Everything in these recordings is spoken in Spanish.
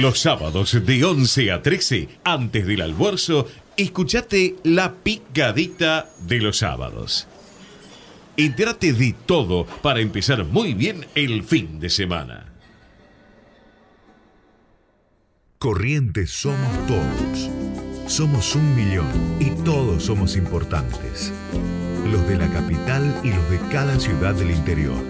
Los sábados de 11 a 13, antes del almuerzo, escuchate la picadita de los sábados. Entérate de todo para empezar muy bien el fin de semana. Corrientes somos todos. Somos un millón y todos somos importantes. Los de la capital y los de cada ciudad del interior.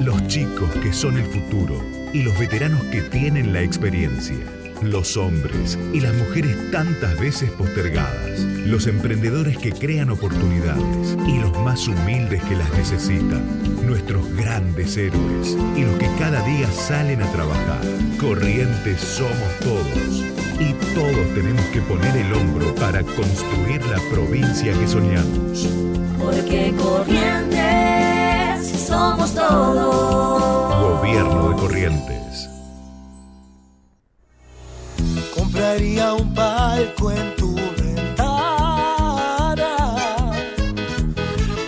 Los chicos que son el futuro y los veteranos que tienen la experiencia. Los hombres y las mujeres tantas veces postergadas. Los emprendedores que crean oportunidades y los más humildes que las necesitan. Nuestros grandes héroes y los que cada día salen a trabajar. Corrientes somos todos. Y todos tenemos que poner el hombro para construir la provincia que soñamos. Porque Corrientes somos todos. Compraría un palco en tu ventana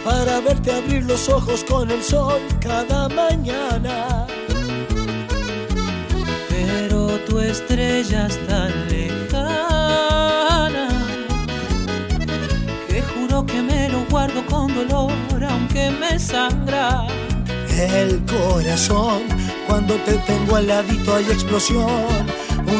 para verte abrir los ojos con el sol cada mañana. Pero tu estrella es tan lejana que juro que me lo guardo con dolor aunque me sangra. El corazón, cuando te tengo al ladito hay explosión,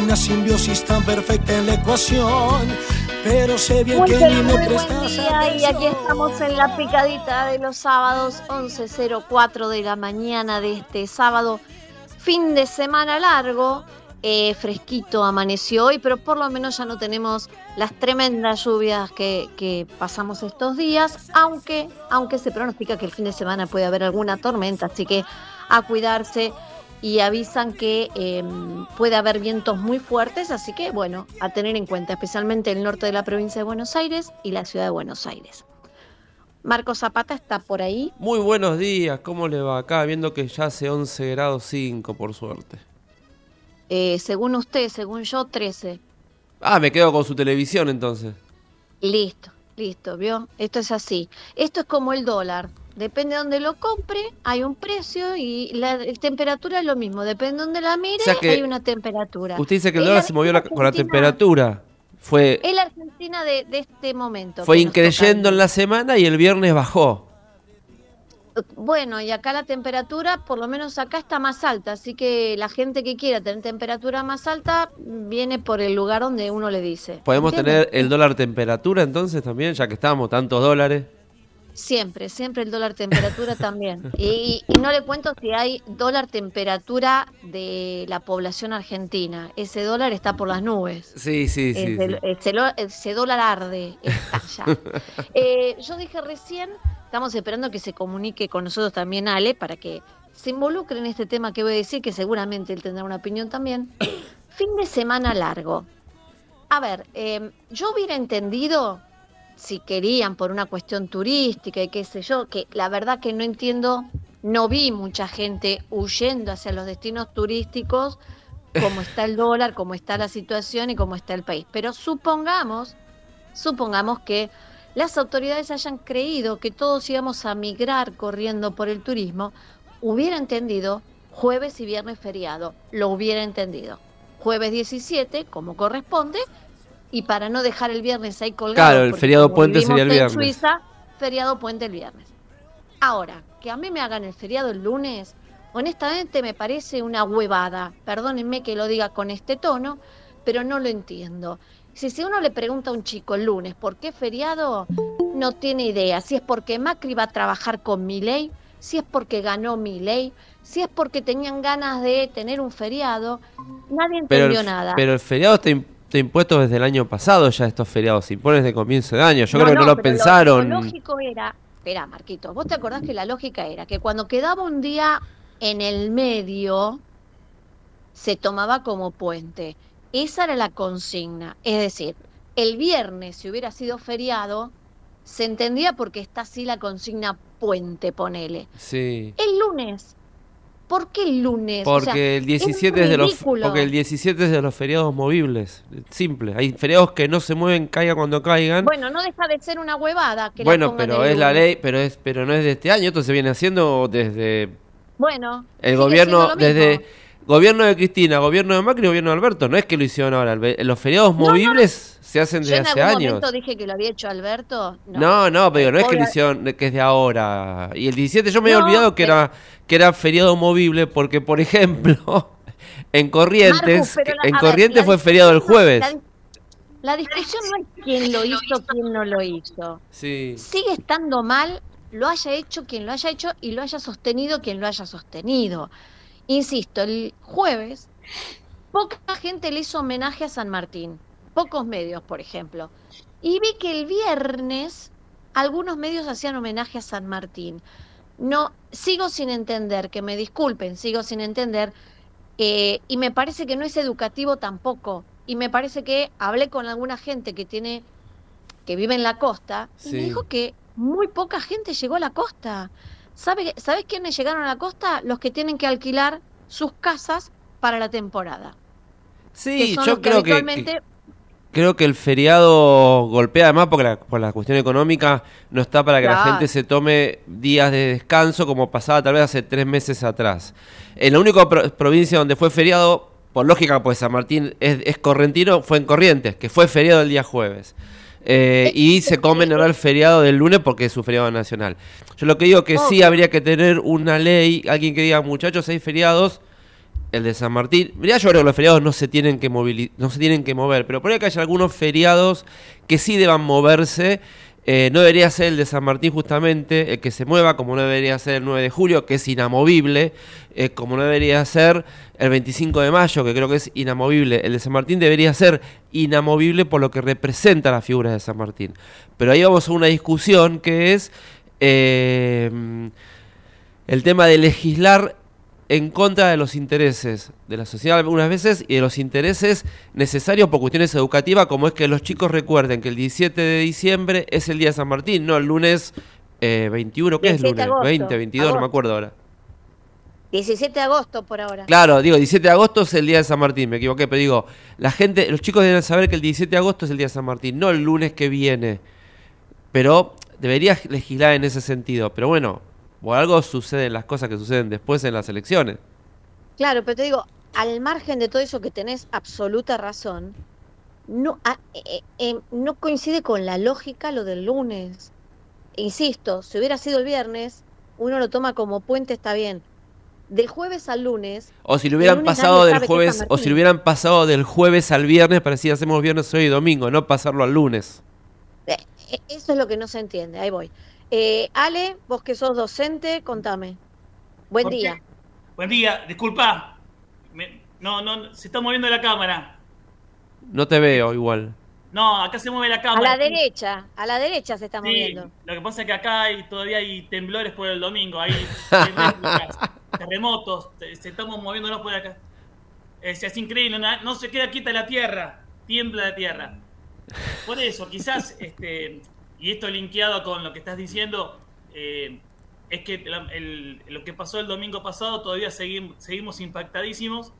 una simbiosis tan perfecta en la ecuación. Pero sé bien Muy que ni me prestas y aquí estamos en la picadita de los sábados 11.04 de la mañana de este sábado, fin de semana largo, eh, fresquito amaneció hoy, pero por lo menos ya no tenemos las tremendas lluvias que, que pasamos estos días, aunque, aunque se pronostica que el fin de semana puede haber alguna tormenta, así que a cuidarse y avisan que eh, puede haber vientos muy fuertes, así que bueno, a tener en cuenta, especialmente el norte de la provincia de Buenos Aires y la ciudad de Buenos Aires. Marco Zapata está por ahí. Muy buenos días, ¿cómo le va acá? Viendo que ya hace 11 grados 5, por suerte. Eh, según usted, según yo, 13. Ah, me quedo con su televisión entonces. Listo, listo, ¿vio? Esto es así. Esto es como el dólar. Depende de dónde lo compre, hay un precio y la la temperatura es lo mismo. Depende de dónde la mire, O sea que hay una temperatura. Usted dice que el dólar la se movió la- con la temperatura. Fue, Es la Argentina de, de este momento. fue increyendo en la semana y el viernes bajó. Bueno, y acá la temperatura, por lo menos acá está más alta, así que la gente que quiera tener temperatura más alta viene por el lugar donde uno le dice. ¿Podemos tener el dólar temperatura entonces también, ya que estábamos tantos dólares? Siempre, siempre el dólar temperatura también. Y, y no le cuento si hay dólar temperatura de la población argentina. Ese dólar está por las nubes. Sí, sí, sí. Ese, sí. ese lo- ese dólar arde, estalla. Eh, yo dije recién, estamos esperando que se comunique con nosotros también Ale para que se involucre en este tema que voy a decir, que seguramente él tendrá una opinión también. Fin de semana largo. A ver, eh, yo hubiera entendido si querían por una cuestión turística y qué sé yo, que la verdad que no entiendo, no vi mucha gente huyendo hacia los destinos turísticos cómo está el dólar, cómo está la situación y cómo está el país. Pero supongamos, supongamos que las autoridades hayan creído que todos íbamos a migrar corriendo por el turismo, hubiera entendido jueves y viernes feriado, lo hubiera entendido. Jueves 17, como corresponde, y para no dejar el viernes ahí colgado. Claro, el feriado puente sería el en viernes. Suiza, feriado puente el viernes. Ahora, que a mí me hagan el feriado el lunes, honestamente me parece una huevada. Perdónenme que lo diga con este tono, pero no lo entiendo. Si, si uno le pregunta a un chico el lunes por qué feriado, no tiene idea. Si es porque Macri va a trabajar con Milei, si es porque ganó Milei, si es porque tenían ganas de tener un feriado, nadie Pero entendió el, nada. pero el feriado está, im- está impuesto desde el año pasado ya estos feriados, se imponen desde comienzo de año. Yo creo que no lo pensaron. Lo, lógico era, espera, Marquito, vos te acordás que la lógica era que cuando quedaba un día en el medio, se tomaba como puente. Esa era la consigna. Es decir, el viernes, si hubiera sido feriado, se entendía porque está así la consigna puente, ponele. Sí. El lunes. ¿Por qué el lunes? O Porque sea, el 17 es de los porque el 17 es de los feriados movibles, simple. Hay feriados que no se mueven, caigan cuando caigan. Bueno, no deja de ser una huevada que Bueno, pero es la ley, pero es pero no es de este año, esto se viene haciendo desde Bueno, el gobierno desde Gobierno de Cristina, gobierno de Macri, gobierno de Alberto. No es que lo hicieron ahora. ve- Los feriados No, no, movibles se hacen Yo desde en hace algún años. momento dije que lo había hecho Alberto. No, no, pero no es que lo hicieron, que es de ahora. Y el 17 yo me había No, olvidado que pero- era, que era feriado movible porque, por ejemplo, en Corrientes, la- en ver, Corrientes fue feriado el no- jueves. La, la discusión no es quién lo hizo, quién no lo hizo. Sí. Sigue estando mal, lo haya hecho quien lo haya hecho y lo haya sostenido quien lo haya sostenido. Insisto, el jueves poca gente le hizo homenaje a San Martín, pocos medios, por ejemplo. Y vi que el viernes algunos medios hacían homenaje a San Martín. No, sigo sin entender, que me disculpen, sigo sin entender, eh, y me parece que no es educativo tampoco. Y me parece que hablé con alguna gente que tiene, que vive en la costa, y me dijo que muy poca gente llegó a la costa. ¿Sabe, ¿Sabes quiénes llegaron a la costa? Los que tienen que alquilar sus casas para la temporada. Sí, yo creo que, habitualmente que- creo que el feriado golpea además porque la, por la cuestión económica no está para que la gente se tome días de descanso como pasaba tal vez hace tres meses atrás. En la única pro- provincia donde fue feriado, por lógica, pues San Martín es, es correntino, fue en Corrientes, que fue feriado el día jueves. Eh, y se conmemoró el feriado del lunes porque es su feriado nacional. Yo lo que digo que sí habría que tener una ley, alguien que diga, muchachos, hay feriados, el de San Martín. Mirá, yo creo que los feriados no se tienen que no se tienen que mover, pero por ahí que haya algunos feriados que sí deban moverse. Eh, no debería ser el de San Martín justamente el que se mueva, como no debería ser el 9 de julio, que es inamovible, eh, como no debería ser el 25 de mayo, que creo que es inamovible. El de San Martín debería ser inamovible por lo que representa la figura de San Martín. Pero ahí vamos a una discusión que es eh, el tema de legislar en contra de los intereses de la sociedad algunas veces y de los intereses necesarios por cuestiones educativas, como es que los chicos recuerden que el 17 de diciembre es el día de San Martín, no el lunes eh, 21, ¿qué es 17 de lunes? agosto, 20, 22, no me acuerdo ahora. 17 de agosto por ahora. Claro, digo, 17 de agosto es el día de San Martín, me equivoqué, pero digo, la gente, los chicos deben saber que el 17 de agosto es el día de San Martín, no el lunes que viene. Pero debería legislar en ese sentido. Pero bueno, por algo suceden las cosas que suceden después en las elecciones. Claro, pero te digo, al margen de todo eso que tenés absoluta razón, no, a- eh, eh, no coincide con la lógica lo del lunes. Insisto, si hubiera sido el viernes, uno lo toma como puente, está bien. Del jueves al lunes, O si lo hubieran pasado del jueves, o si lo hubieran pasado del jueves al viernes, parecía hacemos viernes hoy y domingo, no pasarlo al lunes. eh, eh, eso es lo que no se entiende, ahí voy. Eh, Ale, vos que sos docente, contame. Buen día. Buen día, disculpa. Me- no, no, se está moviendo la cámara. No te veo igual. No, acá se mueve la A cámara. la derecha, a la derecha se está Sí, moviendo. lo que pasa es que acá hay, todavía hay temblores por el domingo, hay terremotos, te- se estamos moviéndonos por acá. Es, es increíble, no, no se queda quieta la tierra, tiembla la tierra. Por eso, quizás, este, y esto linkeado con lo que estás diciendo, eh, es que la- el- lo que pasó el domingo pasado todavía seguim- seguimos impactadísimos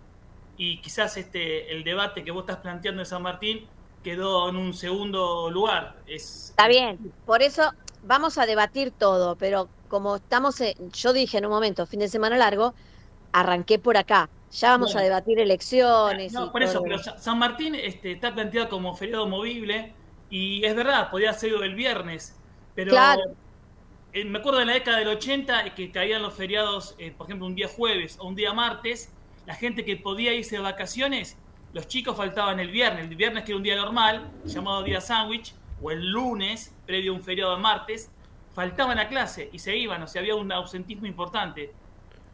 y quizás este el debate que vos estás planteando en San Martín quedó en un segundo lugar. Es, Está bien, por eso vamos a debatir todo, pero como estamos, en- yo dije en un momento, fin de semana largo, arranqué por acá. Ya vamos Bueno. a debatir elecciones. No, y por eso, pero Sa- San Martín este, está planteado como feriado movible y es verdad, podía ser el viernes, pero Claro. eh, me acuerdo en la década del 80 que caían los feriados, eh, por ejemplo, un día jueves o un día martes, la gente que podía irse de vacaciones, los chicos faltaban el viernes, el viernes que era un día normal, llamado día sándwich, o el lunes, previo a un feriado de martes, faltaban a clase y se iban, o sea, había un ausentismo importante.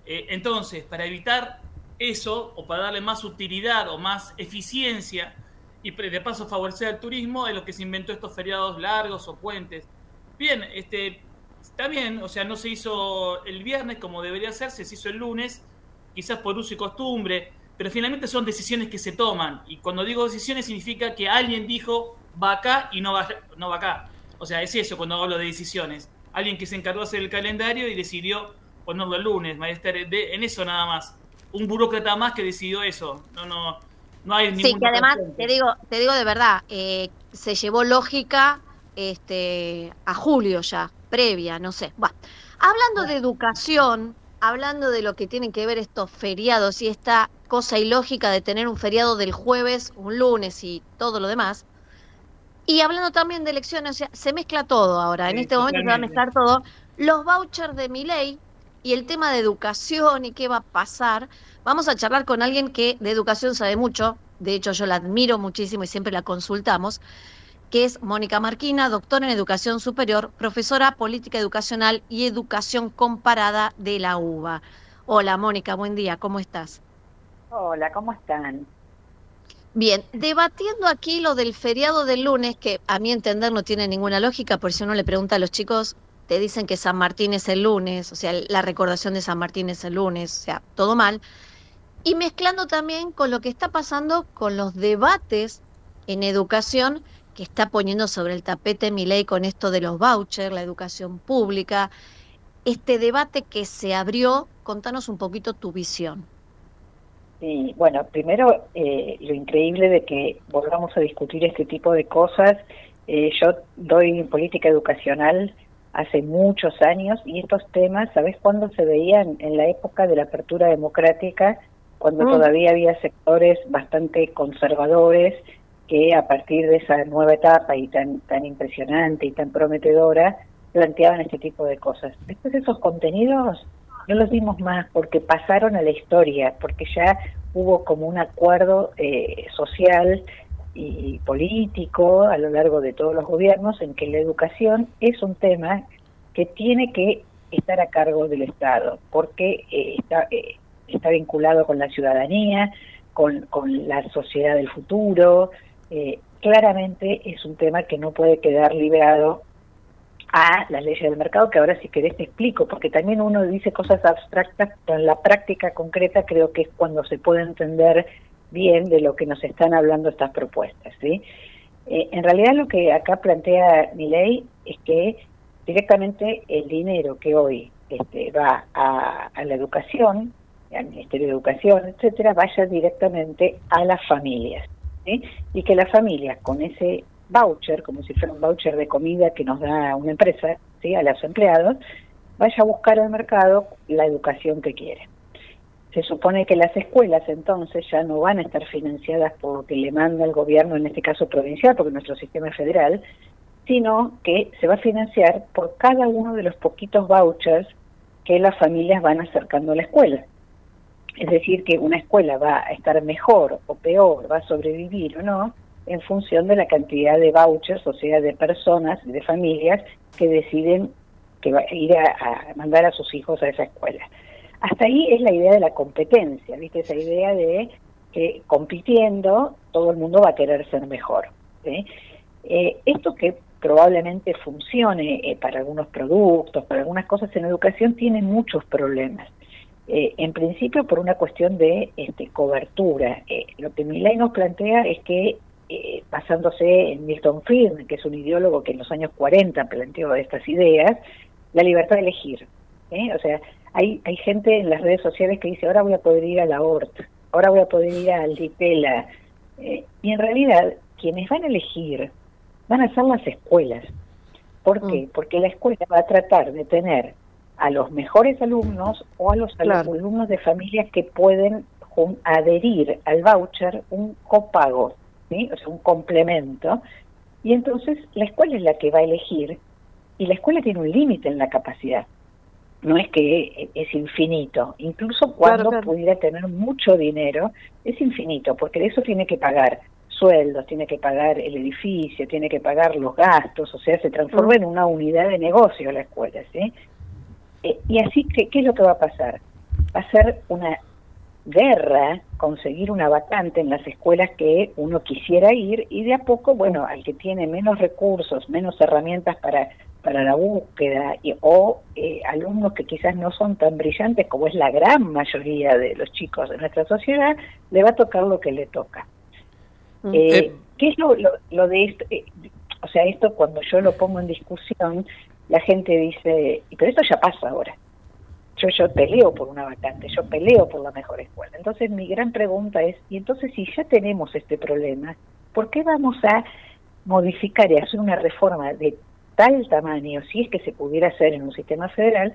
Eh, entonces, para evitar eso, o para darle más utilidad o más eficiencia, y de paso favorecer el turismo, es lo que se inventó estos feriados largos o puentes. Bien, este, está bien, o sea, no se hizo el viernes como debería hacerse, se hizo el lunes, quizás por uso y costumbre, pero finalmente son decisiones que se toman. Y cuando digo decisiones significa que alguien dijo va acá y no va, no va acá. O sea, es eso cuando hablo de decisiones. Alguien que se encargó de hacer el calendario y decidió ponerlo el lunes, maestra, en eso nada más. Un burócrata más que decidió eso. No, no, no hay Sí, que además, te digo, te digo de verdad, eh, se llevó lógica este, a julio ya, previa, no sé. Bueno, hablando de educación, hablando de lo que tienen que ver estos feriados y esta cosa ilógica de tener un feriado del jueves, un lunes y todo lo demás. Y hablando también de elecciones, o sea, se mezcla todo ahora. en este momento se va a mezclar todo. Los vouchers de mi ley y el tema de educación y qué va a pasar. Vamos a charlar con alguien que de educación sabe mucho. De hecho, yo la admiro muchísimo y siempre la consultamos que es Mónica Marquina, doctora en Educación Superior, profesora Política Educacional y Educación Comparada de la UBA. Hola Mónica, buen día, ¿cómo estás? Hola, ¿cómo están? Bien, debatiendo aquí lo del feriado del lunes, que a mi entender no tiene ninguna lógica, por si uno le pregunta a los chicos, te dicen que San Martín es el lunes, o sea, la recordación de San Martín es el lunes, o sea, todo mal. Y mezclando también con lo que está pasando con los debates en educación que está poniendo sobre el tapete mi ley con esto de los vouchers, la educación pública, este debate que se abrió, contanos un poquito tu visión. Sí, bueno, primero eh, lo increíble de que volvamos a discutir este tipo de cosas. Eh, yo doy política educacional hace muchos años y estos temas, ¿sabes cuándo se veían? En la época de la apertura democrática, cuando Mm. todavía había sectores bastante conservadores que a partir de esa nueva etapa y tan, tan impresionante y tan prometedora, planteaban este tipo de cosas. Después esos contenidos no los vimos más porque pasaron a la historia, porque ya hubo como un acuerdo eh, social y político a lo largo de todos los gobiernos en que la educación es un tema que tiene que estar a cargo del Estado, porque eh, está, eh, está vinculado con la ciudadanía, con, con la sociedad del futuro. eh, claramente es un tema que no puede quedar liberado a las leyes del mercado, que ahora si querés te explico, porque también uno dice cosas abstractas, pero en la práctica concreta creo que es cuando se puede entender bien de lo que nos están hablando estas propuestas. ¿sí? Eh, en realidad lo que acá plantea mi ley es que directamente el dinero que hoy este, va a, la educación, al Ministerio de Educación, etcétera, vaya directamente a las familias. Y que las familias con ese voucher, como si fuera un voucher de comida que nos da una empresa, a los empleados, vaya a buscar al mercado la educación que quiere. Se supone que las escuelas entonces ya no van a estar financiadas por lo que le manda el gobierno, en este caso provincial, porque nuestro sistema es federal, sino que se va a financiar por cada uno de los poquitos vouchers que las familias van acercando a la escuela. Es decir, que una escuela va a estar mejor o peor, va a sobrevivir o no, en función de la cantidad de vouchers, o sea, de personas de familias que deciden que va a ir a, a mandar a sus hijos a esa escuela. Hasta ahí es la idea de la competencia, ¿viste? Esa idea de que compitiendo todo el mundo va a querer ser mejor. Eh, esto que probablemente funcione eh, para algunos productos, para algunas cosas en educación, tiene muchos problemas. Eh, en principio por una cuestión de este, cobertura. Lo que mi ley nos plantea es que, basándose en Milton Friedman, que es un ideólogo que en los años 40 planteó estas ideas, la libertad de elegir. O sea, hay, hay gente en las redes sociales que dice, ahora voy a poder ir a la ORT, ahora voy a poder ir a Alditela. Eh, y en realidad, quienes van a elegir van a ser las escuelas. ¿Por qué? Porque la escuela va a tratar de tener a los mejores alumnos o a los Claro. alumnos de familias que pueden adherir al voucher un copago, ¿sí? o sea, un complemento. Y entonces la escuela es la que va a elegir y la escuela tiene un límite en la capacidad. No es que es infinito, incluso cuando claro. pudiera tener mucho dinero, es infinito, porque de eso tiene que pagar sueldos, tiene que pagar el edificio, tiene que pagar los gastos, o sea, se transforma en una unidad de negocio la escuela, ¿sí? Eh, y así, que, ¿qué es lo que va a pasar? Va a ser una guerra conseguir una vacante en las escuelas que uno quisiera ir y de a poco, bueno, al que tiene menos recursos, menos herramientas para, para la búsqueda y, o eh, alumnos que quizás no son tan brillantes como es la gran mayoría de los chicos de nuestra sociedad, le va a tocar lo que le toca. Mm. Eh, Eh, ¿Qué es lo, lo, lo de esto? Eh, o sea, esto cuando yo lo pongo en discusión, la gente dice, pero esto ya pasa ahora. Yo, yo peleo por una vacante, yo peleo por la mejor escuela. Entonces mi gran pregunta es, y entonces si ya tenemos este problema, ¿por qué vamos a modificar y hacer una reforma de tal tamaño, si es que se pudiera hacer en un sistema federal,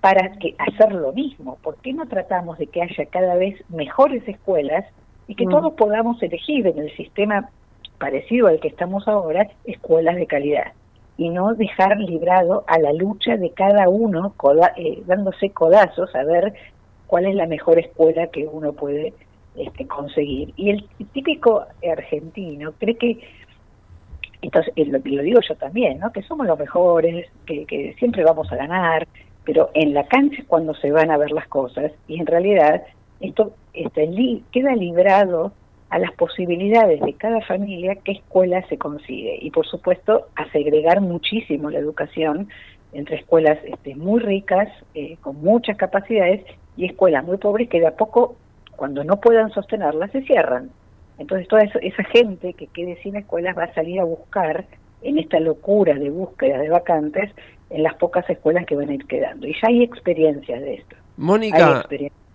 para que hacer lo mismo. ¿Por qué no tratamos de que haya cada vez mejores escuelas y que Mm. todos podamos elegir en el sistema parecido al que estamos ahora escuelas de calidad? Y no dejar librado a la lucha de cada uno, coda- eh, dándose codazos a ver cuál es la mejor escuela que uno puede este, conseguir. Y el típico argentino cree que entonces, eh, lo, lo digo yo también, ¿no? Que somos los mejores, que, que siempre vamos a ganar, pero en la cancha es cuando se van a ver las cosas y en realidad esto li- queda librado a las posibilidades de cada familia qué escuela se consigue y por supuesto a segregar muchísimo la educación entre escuelas este, muy ricas, eh, con muchas capacidades y escuelas muy pobres que de a poco, cuando no puedan sostenerlas, se cierran. Entonces toda esa, gente que quede sin escuelas va a salir a buscar en esta locura de búsqueda de vacantes en las pocas escuelas que van a ir quedando. Y ya hay experiencias de esto. Mónica,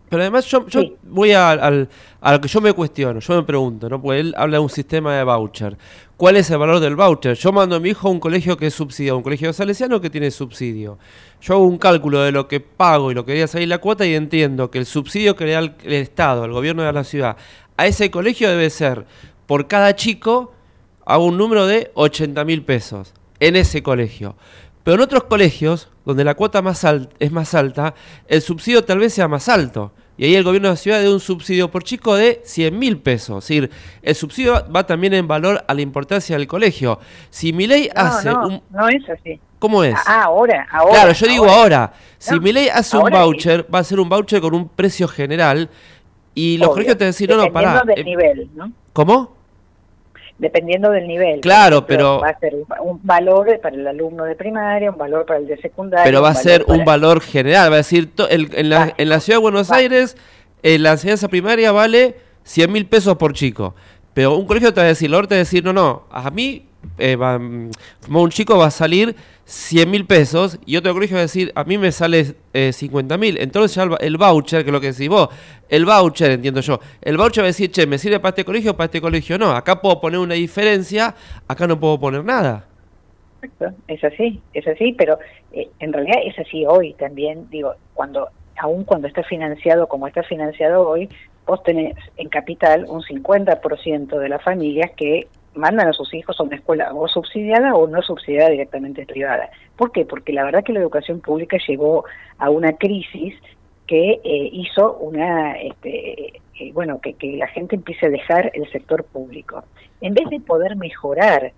pero además yo, yo Sí. voy a, al- a lo que yo me cuestiono, yo me pregunto, ¿no? Porque él habla de un sistema de voucher. ¿Cuál es el valor del voucher? Yo mando a mi hijo a un colegio que es subsidiado, un colegio salesiano que tiene subsidio. Yo hago un cálculo de lo que pago y lo que debería salir la cuota y entiendo que el subsidio que le da el, el Estado, el gobierno de la ciudad, a ese colegio debe ser, por cada chico, hago un número de 80 mil pesos en ese colegio. Pero en otros colegios, donde la cuota más al- es más alta, el subsidio tal vez sea más alto. Y ahí el gobierno de la ciudad da un subsidio por chico de 100 mil pesos. Es decir, el subsidio va también en valor a la importancia del colegio. Si mi ley No, hace no, un... no es así. ¿Cómo es? Ah, ahora, ahora. claro, yo digo ahora. Si No, mi ley hace un voucher, va a ser un voucher con un precio general. Y los Obvio, colegios te decir, no, no, dependiendo pará. del eh, nivel, ¿no? ¿Cómo? Dependiendo del nivel. Claro, ejemplo, pero- Va a ser un, valor para el alumno de primaria, un valor para el de secundaria. Pero va a ser un valor general. Va a decir, to- el- en, la, en la ciudad de Buenos. Aires, eh, la enseñanza primaria vale 100 mil pesos por chico. Pero un colegio te va a decir, te va a decir, no, no, a mí, eh, va, mm, un chico va a salir 100 mil pesos y otro colegio va a decir, a mí me sale eh, 50 mil. Entonces ya el, voucher, que es lo que decís vos, el voucher, entiendo yo, el voucher va a decir, che, me sirve para este colegio, para este colegio no. Acá puedo poner una diferencia, acá no puedo poner nada. Exacto, es así, es así, pero eh, en realidad es así hoy también, digo, cuando aún cuando está financiado como está financiado hoy, vos tenés en capital un 50% de las familias que mandan a sus hijos a una escuela o subsidiada o no subsidiada directamente privada. ¿Por qué? Porque la verdad que la educación pública llegó a una crisis que eh, hizo una, este, eh, bueno, que, que la gente empiece a dejar el sector público. En vez de poder mejorar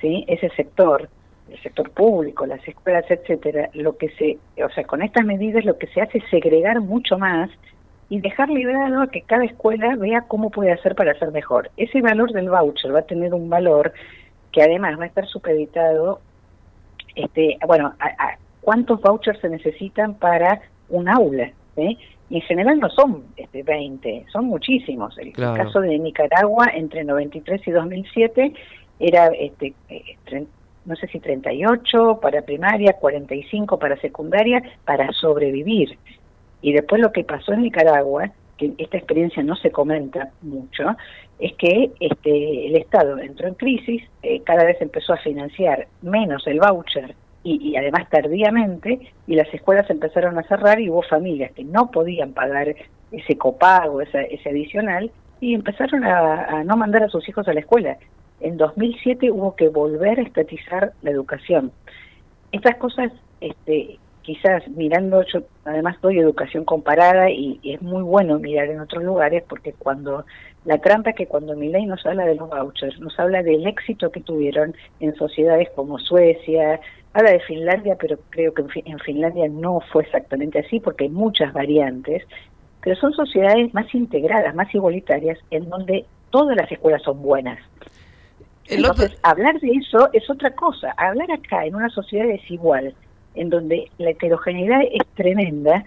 ¿sí? ese sector, el sector público, las escuelas, etcétera, lo que se, o sea, con estas medidas lo que se hace es segregar mucho más y dejar librado a que cada escuela vea cómo puede hacer para hacer mejor. Ese valor del voucher va a tener un valor que además va a estar supeditado, este, bueno, a, a cuántos vouchers se necesitan para un aula, ¿sí? Y en general no son este, 20, son muchísimos. El, Claro. caso de Nicaragua entre 93 y 2007 era, este, eh, tre- no sé si 38 para primaria, 45 para secundaria, para sobrevivir. Y después lo que pasó en Nicaragua, que esta experiencia no se comenta mucho, es que este, el Estado entró en crisis, eh, cada vez empezó a financiar menos el voucher y, y además tardíamente, y las escuelas empezaron a cerrar y hubo familias que no podían pagar ese copago, esa- ese adicional, y empezaron a, a no mandar a sus hijos a la escuela. En 2007 hubo que volver a estatizar la educación. Estas cosas, este, quizás mirando, yo además doy educación comparada y, y es muy bueno mirar en otros lugares porque cuando la trampa es que cuando Milei nos habla de los vouchers, nos habla del éxito que tuvieron en sociedades como Suecia, habla de Finlandia, pero creo que en, Fi- en Finlandia no fue exactamente así porque hay muchas variantes, pero son sociedades más integradas, más igualitarias, en donde todas las escuelas son buenas. Entonces, hablar de eso es otra cosa. Hablar acá en una sociedad desigual, en donde la heterogeneidad es tremenda,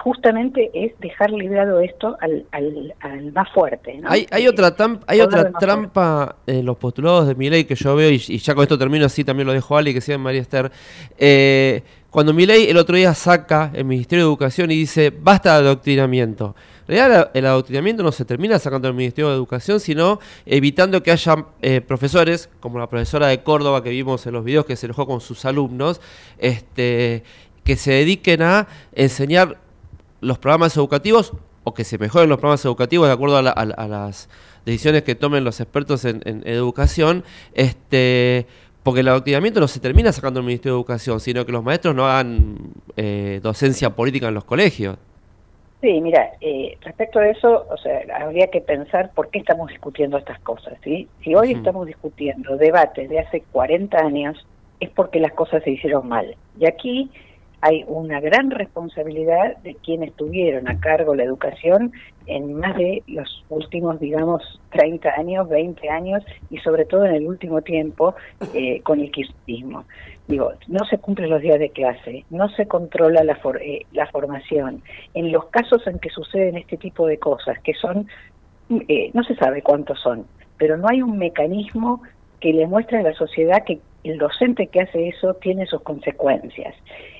justamente es dejar librado esto al, al, al más fuerte. ¿no? Hay, hay Eh, otra, tam- hay todo otra trampa en los postulados de Milei que yo veo, y, y ya con esto termino así, también lo dejo a Ali, que sea María Esther. Eh, cuando Milei el otro día saca el Ministerio de Educación y dice, basta de adoctrinamiento. En realidad el adoctrinamiento no se termina sacando del Ministerio de Educación, sino evitando que haya eh, profesores, como la profesora de Córdoba que vimos en los videos que se enojó con sus alumnos, este que se dediquen a enseñar los programas educativos o que se mejoren los programas educativos de acuerdo a, las decisiones que tomen los expertos en, educación, este, porque el adoctrinamiento no se termina sacando el Ministerio de Educación, sino que los maestros no hagan eh, docencia política en los colegios. Sí, mira, eh, respecto a eso, o sea, habría que pensar por qué estamos discutiendo estas cosas, ¿sí? Si hoy estamos discutiendo debates de hace 40 años, es porque las cosas se hicieron mal. Y aquí hay una gran responsabilidad de quienes tuvieron a cargo la educación en más de los últimos, digamos, 30 años, 20 años y sobre todo en el último tiempo eh, con el kirchnerismo. Digo, no se cumplen los días de clase, no se controla la, eh, la formación. En los casos en que suceden este tipo de cosas, que son, eh, no se sabe cuántos son, pero no hay un mecanismo que le muestre a la sociedad que el docente que hace eso tiene sus consecuencias.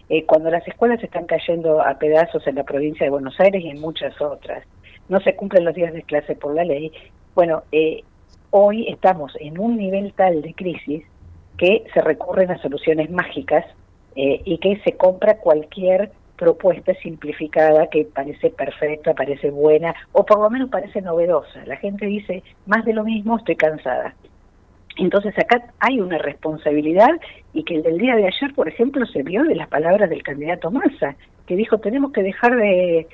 Eh, cuando las escuelas están cayendo a pedazos en la provincia de Buenos Aires y en muchas otras, no se cumplen los días de clase por la ley, bueno, eh, hoy estamos en un nivel tal de crisis que se recurren a soluciones mágicas eh, y que se compra cualquier propuesta simplificada que parece perfecta, parece buena o por lo menos parece novedosa. La gente dice, más de lo mismo, estoy cansada. Entonces acá hay una responsabilidad y que el del día de ayer, por ejemplo, se vio de las palabras del candidato Massa, que dijo tenemos que dejar de,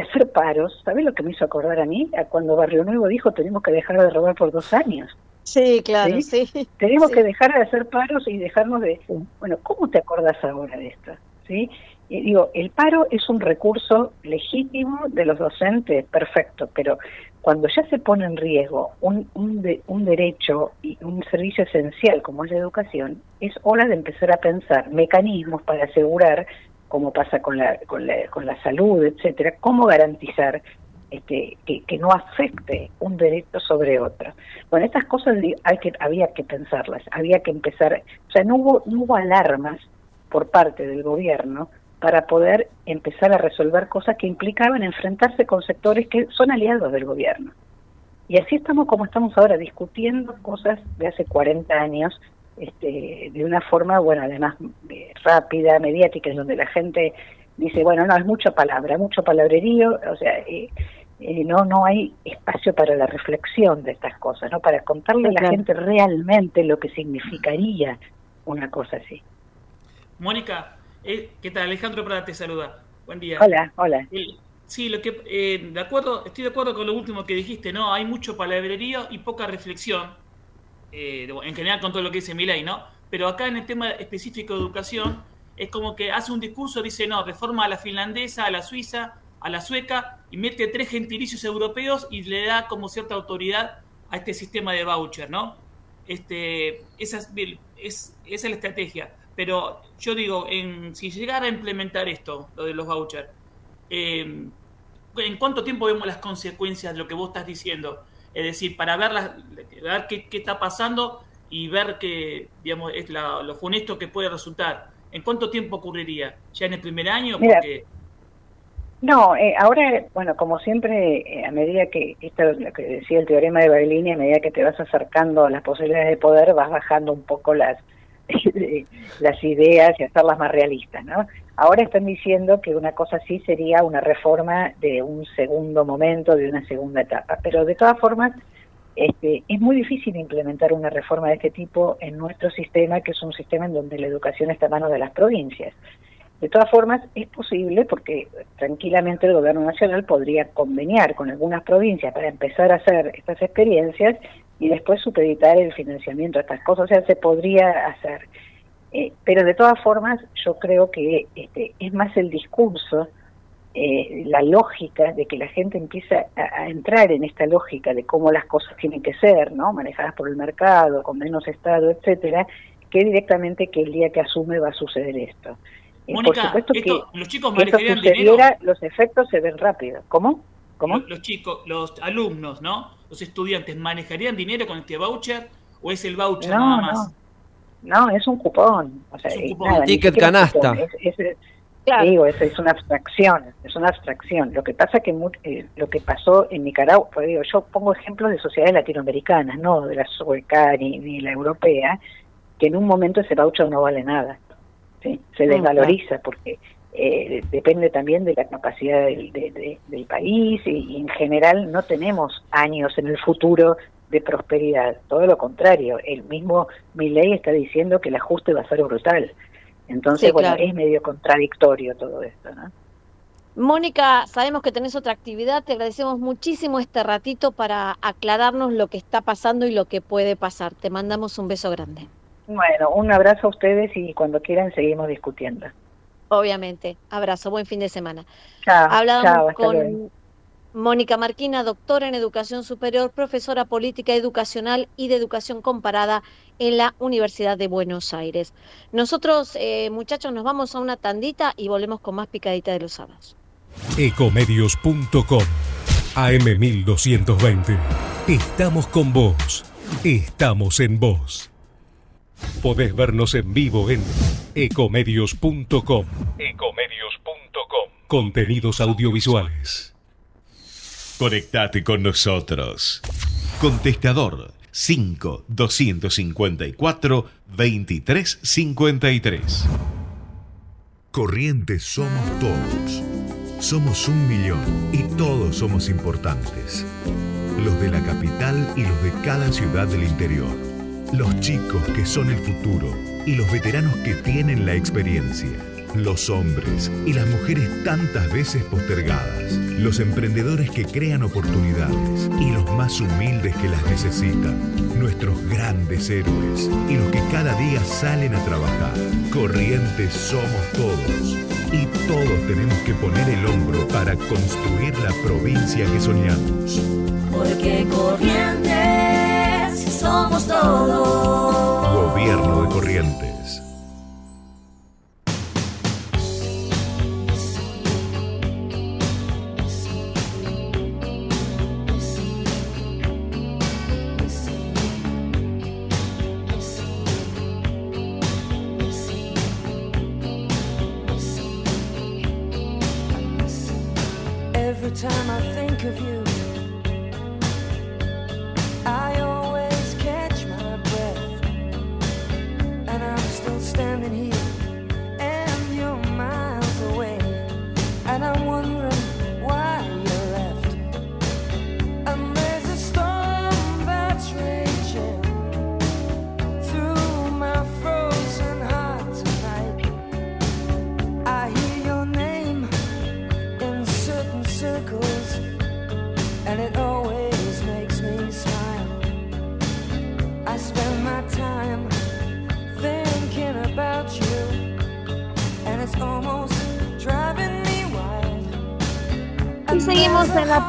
hacer paros. ¿Sabes lo que me hizo acordar a mí? Cuando Barrio Nuevo dijo tenemos que dejar de robar por dos años. Sí, claro, sí. Tenemos que dejar de hacer paros y dejarnos de... Bueno, ¿cómo te acordás ahora de esto? ¿Sí? Y digo, el paro es un recurso legítimo de los docentes, perfecto, pero cuando ya se pone en riesgo un, un, derecho y un servicio esencial como es la educación, es hora de empezar a pensar mecanismos para asegurar, como pasa con la, con la, con la salud, etcétera, cómo garantizar este, que, no afecte un derecho sobre otro. Bueno, estas cosas hay que, había que pensarlas, había que empezar, o sea, no hubo, no hubo alarmas por parte del gobierno para poder empezar a resolver cosas que implicaban enfrentarse con sectores que son aliados del gobierno. Y así estamos como estamos ahora, discutiendo cosas de hace 40 años, este, de una forma, bueno, además eh, rápida, mediática, en donde la gente dice, bueno, no, es mucha palabra, mucho palabrerío, o sea, eh, eh, no, no hay espacio para la reflexión de estas cosas, ¿no? Para contarle a la gente realmente lo que significaría una cosa así. Mónica, eh, ¿Qué tal? Alejandro Prada te saluda. Buen día. Hola, hola. sí, lo que, eh, de acuerdo, estoy de acuerdo con lo último que dijiste, ¿no? Hay mucho palabrerío y poca reflexión, eh, en general con todo lo que dice Milei, ¿no? Pero acá en el tema específico de educación, es como que hace un discurso, dice, no, reforma a la finlandesa, a la suiza, a la sueca, y mete tres gentilicios europeos y le da como cierta autoridad a este sistema de voucher, ¿no? Este, esa es, esa es la estrategia. Pero yo digo, en, si llegara a implementar esto, lo de los vouchers, eh, ¿en cuánto tiempo vemos las consecuencias de lo que vos estás diciendo? Es decir, para ver, ver qué, está pasando y ver que, digamos, es lo funesto que puede resultar. ¿En cuánto tiempo ocurriría? ¿Ya en el primer año? Porque... No, eh, ahora, bueno, como siempre, eh, a medida que, esto lo que decía el teorema de Bailini, a medida que te vas acercando a las posibilidades de poder, vas bajando un poco las, las ideas y hacerlas más realistas, ¿no? Ahora están diciendo que una cosa así sería una reforma de un segundo momento, de una segunda etapa, pero de todas formas este, es muy difícil implementar una reforma de este tipo en nuestro sistema, que es un sistema en donde la educación está a manos de las provincias. De todas formas, es posible porque tranquilamente el gobierno nacional podría conveniar con algunas provincias para empezar a hacer estas experiencias y después supeditar el financiamiento a estas cosas. O sea, se podría hacer. Eh, pero de todas formas, yo creo que este, es más el discurso, eh, la lógica de que la gente empieza a, entrar en esta lógica de cómo las cosas tienen que ser, ¿no? Manejadas por el mercado, con menos Estado, etcétera, que directamente que el día que asume va a suceder esto. Eh, por supuesto que, los chicos manejarían dinero. Los efectos se ven rápido. ¿Cómo? ¿Cómo? Los, chicos, los alumnos, ¿no? Los estudiantes, ¿manejarían dinero con este voucher o es el voucher nada más? No. no, es un cupón. O sea, es un ticket canasta. Es, Digo, es, es, una abstracción, es una abstracción. Lo que pasa que eh, lo que pasó en Nicaragua, pues digo, yo pongo ejemplos de sociedades latinoamericanas, no de la sueca ni, ni la europea, que en un momento ese voucher no vale nada. ¿Sí? se desvaloriza porque eh, depende también de la capacidad del, del país y, en general no tenemos años en el futuro de prosperidad, todo lo contrario, el mismo Milley está diciendo que el ajuste va a ser brutal. Entonces, bueno, es medio contradictorio todo esto, ¿no? Mónica, sabemos que tenés otra actividad, te agradecemos muchísimo este ratito para aclararnos lo que está pasando y lo que puede pasar. Te mandamos un beso grande. Bueno, un abrazo a ustedes y cuando quieran seguimos discutiendo. Obviamente, abrazo, buen fin de semana. Chao, Hablábamos con Mónica Marquina, doctora en educación superior, profesora política educacional y de educación comparada en la Universidad de Buenos Aires. Nosotros, eh, muchachos, nos vamos a una tandita y volvemos con más picadita de los sábados. Ecomedios.com AM1220. Estamos con vos. Estamos en vos. Podés vernos en vivo en ecomedios.com. Ecomedios.com. Contenidos audiovisuales. Conectate con nosotros. Contestador 5 254 2353. Corrientes somos todos. Somos un millón y todos somos importantes. Los de la capital y los de cada ciudad del interior. Los chicos que son el futuro y los veteranos que tienen la experiencia. Los hombres y las mujeres tantas veces postergadas. Los emprendedores que crean oportunidades y los más humildes que las necesitan. Nuestros grandes héroes y los que cada día salen a trabajar. Corrientes somos todos. Y todos tenemos que poner el hombro para construir la provincia que soñamos. Porque Corrientes somos todos. Gobierno de Corrientes.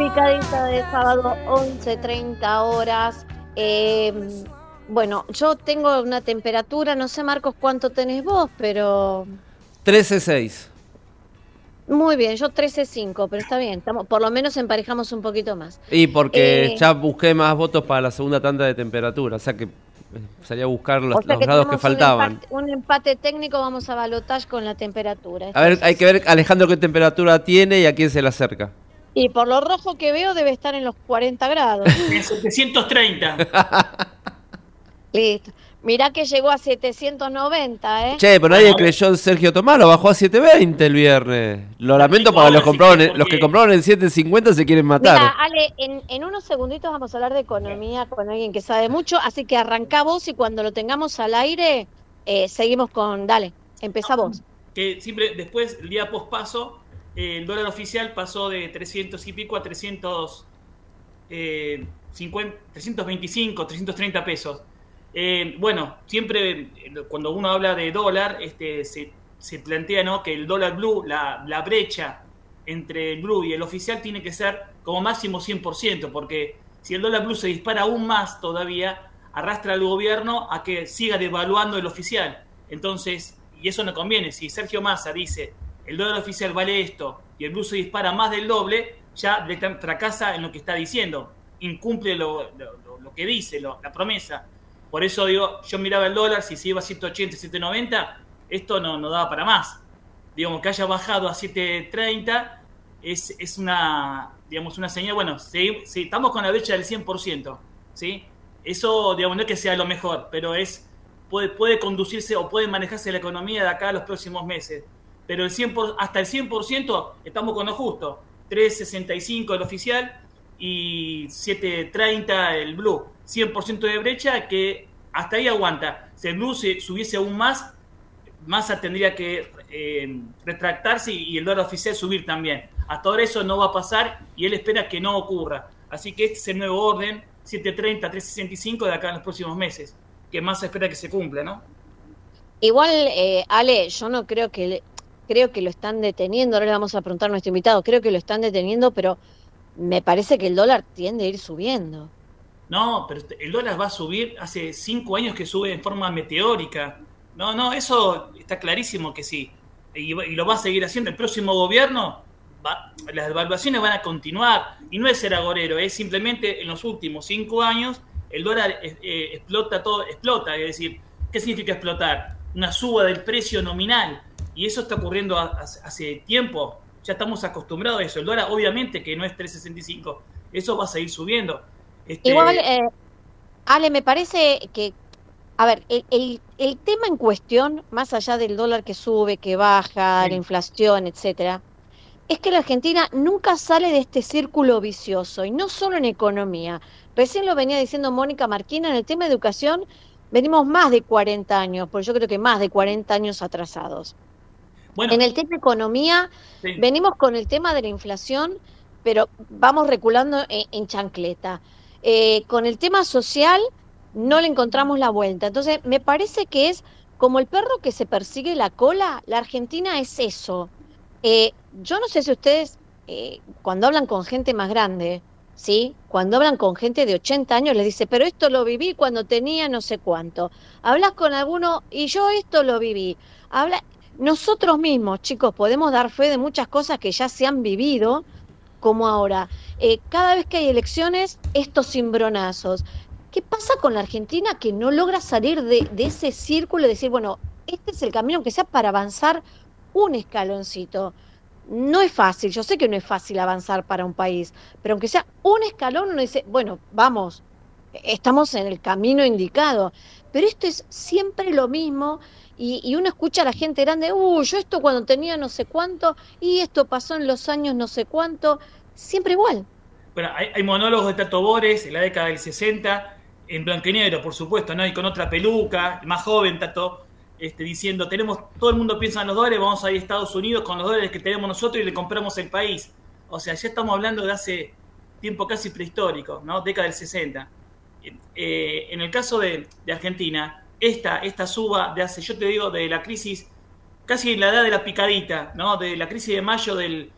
Picadita de sábado 11.30 horas. Eh, bueno, yo tengo una temperatura, no sé Marcos cuánto tenés vos, pero 13.6. muy bien, yo 13.5, pero está bien, estamos, por lo menos emparejamos un poquito más. Y porque Eh, ya busqué más votos para la segunda tanda de temperatura, o sea que eh, salí a buscar los, o sea los grados que un faltaban. empate- Un empate, técnico, vamos a balotage con la temperatura. A ver, hay que ver Alejandro qué temperatura tiene y a quién se le acerca. Y por lo rojo que veo debe estar en los 40 grados. En 730. Listo. Mirá que llegó a 790, ¿eh? Che, pero nadie creyó en Sergio Tomás, lo bajó a 7.20 el viernes. Lo lamento para los, compraron en- los que compraron en 7.50 se quieren matar. Mira, Ale, en, en unos segunditos vamos a hablar de economía con alguien que sabe mucho, así que arrancá vos y cuando lo tengamos al aire, eh, seguimos con, dale, empezá vos. que siempre después, el día pospaso, el dólar oficial pasó de 300 y pico a 300, eh, 50, 325, 330 pesos. Eh, bueno, siempre eh, cuando uno habla de dólar, este, se, plantea ¿no? que el dólar blue, la, la brecha entre el blue y el oficial tiene que ser como máximo 100%, porque si el dólar blue se dispara aún más todavía, arrastra al gobierno a que siga devaluando el oficial. Entonces, y eso no conviene, si Sergio Massa dice el dólar oficial vale esto y el se dispara más del doble, ya fracasa en lo que está diciendo, incumple lo, lo- que dice, lo- la promesa. Por eso digo, yo miraba el dólar, si se iba a 180, 790, esto no, no daba para más. Digamos, que haya bajado a 730 es, es una, digamos, una señal, bueno, si estamos con la brecha del 100%, ¿sí? Eso, digamos, no es que sea lo mejor, pero es puede, puede conducirse o puede manejarse la economía de acá a los próximos meses. Pero el 100 por- hasta el 100% estamos con lo justo. 3.65 el oficial y 7.30 el blue. 100% de brecha que hasta ahí aguanta. Si el blue se subiese aún más, Massa tendría que eh, retractarse y, el dólar oficial subir también. Hasta ahora eso no va a pasar y él espera que no ocurra. Así que este es el nuevo orden, 7.30, 3.65 de acá en los próximos meses, que Massa espera que se cumpla, ¿no? Igual, eh, Ale, yo no creo que creo que lo están deteniendo. Ahora le vamos a preguntar a nuestro invitado. Creo que lo están deteniendo, pero me parece que el dólar tiende a ir subiendo. No, pero el dólar va a subir, hace cinco años que sube en forma meteórica. No, no, eso está clarísimo que sí. Y, lo va a seguir haciendo. El próximo gobierno, va- las devaluaciones van a continuar. Y no es ser agorero, es simplemente en los últimos cinco años el dólar eh, explota todo, explota. Es decir, ¿qué significa explotar? Una suba del precio nominal. Y eso está ocurriendo hace- tiempo. Ya estamos acostumbrados a eso. El dólar obviamente que no es 3.65. Eso va a seguir subiendo. Este, Igual, eh, Ale, me parece que, a ver, el, el- el tema en cuestión, más allá del dólar que sube, que baja, la inflación, etcétera, es que la Argentina nunca sale de este círculo vicioso, y no solo en economía. Recién lo venía diciendo Mónica Marquina, en el tema de educación venimos más de 40 años, porque yo creo que más de 40 años atrasados. En el tema de economía, Sí. venimos con el tema de la inflación, pero vamos reculando en, en chancleta. Eh, con el tema social, no le encontramos la vuelta. Entonces, me parece que es como el perro que se persigue la cola, la Argentina es eso. Eh, yo no sé si ustedes, eh, cuando hablan con gente más grande, ¿sí? Cuando hablan con gente de 80 años, les dice, pero esto lo viví cuando tenía no sé cuánto. Hablas con alguno y yo esto lo viví. Habla... Nosotros mismos, chicos, podemos dar fe de muchas cosas que ya se han vivido, como ahora. Eh, cada vez que hay elecciones, estos cimbronazos. ¿Qué pasa con la Argentina que no logra salir de, de ese círculo y decir, bueno, este es el camino, aunque sea para avanzar un escaloncito? No es fácil, yo sé que no es fácil avanzar para un país, pero aunque sea un escalón, uno dice, bueno, vamos, estamos en el camino indicado. Pero esto es siempre lo mismo y, y uno escucha a la gente grande, uy, yo esto cuando tenía no sé cuánto y esto pasó en los años no sé cuánto, siempre igual. Bueno, hay, monólogos de Tato Bores en la década del 60, en blanco y negro, por supuesto, ¿no? Y con otra peluca, el más joven Tato, este, diciendo, tenemos, todo el mundo piensa en los dólares, vamos a ir a Estados Unidos con los dólares que tenemos nosotros y le compramos el país. O sea, ya estamos hablando de hace tiempo casi prehistórico, ¿no? Década del 60. Eh, en el caso de Argentina, esta, esta suba de hace, yo te digo, de la crisis, casi la edad de la picadita, ¿no? De la crisis de mayo del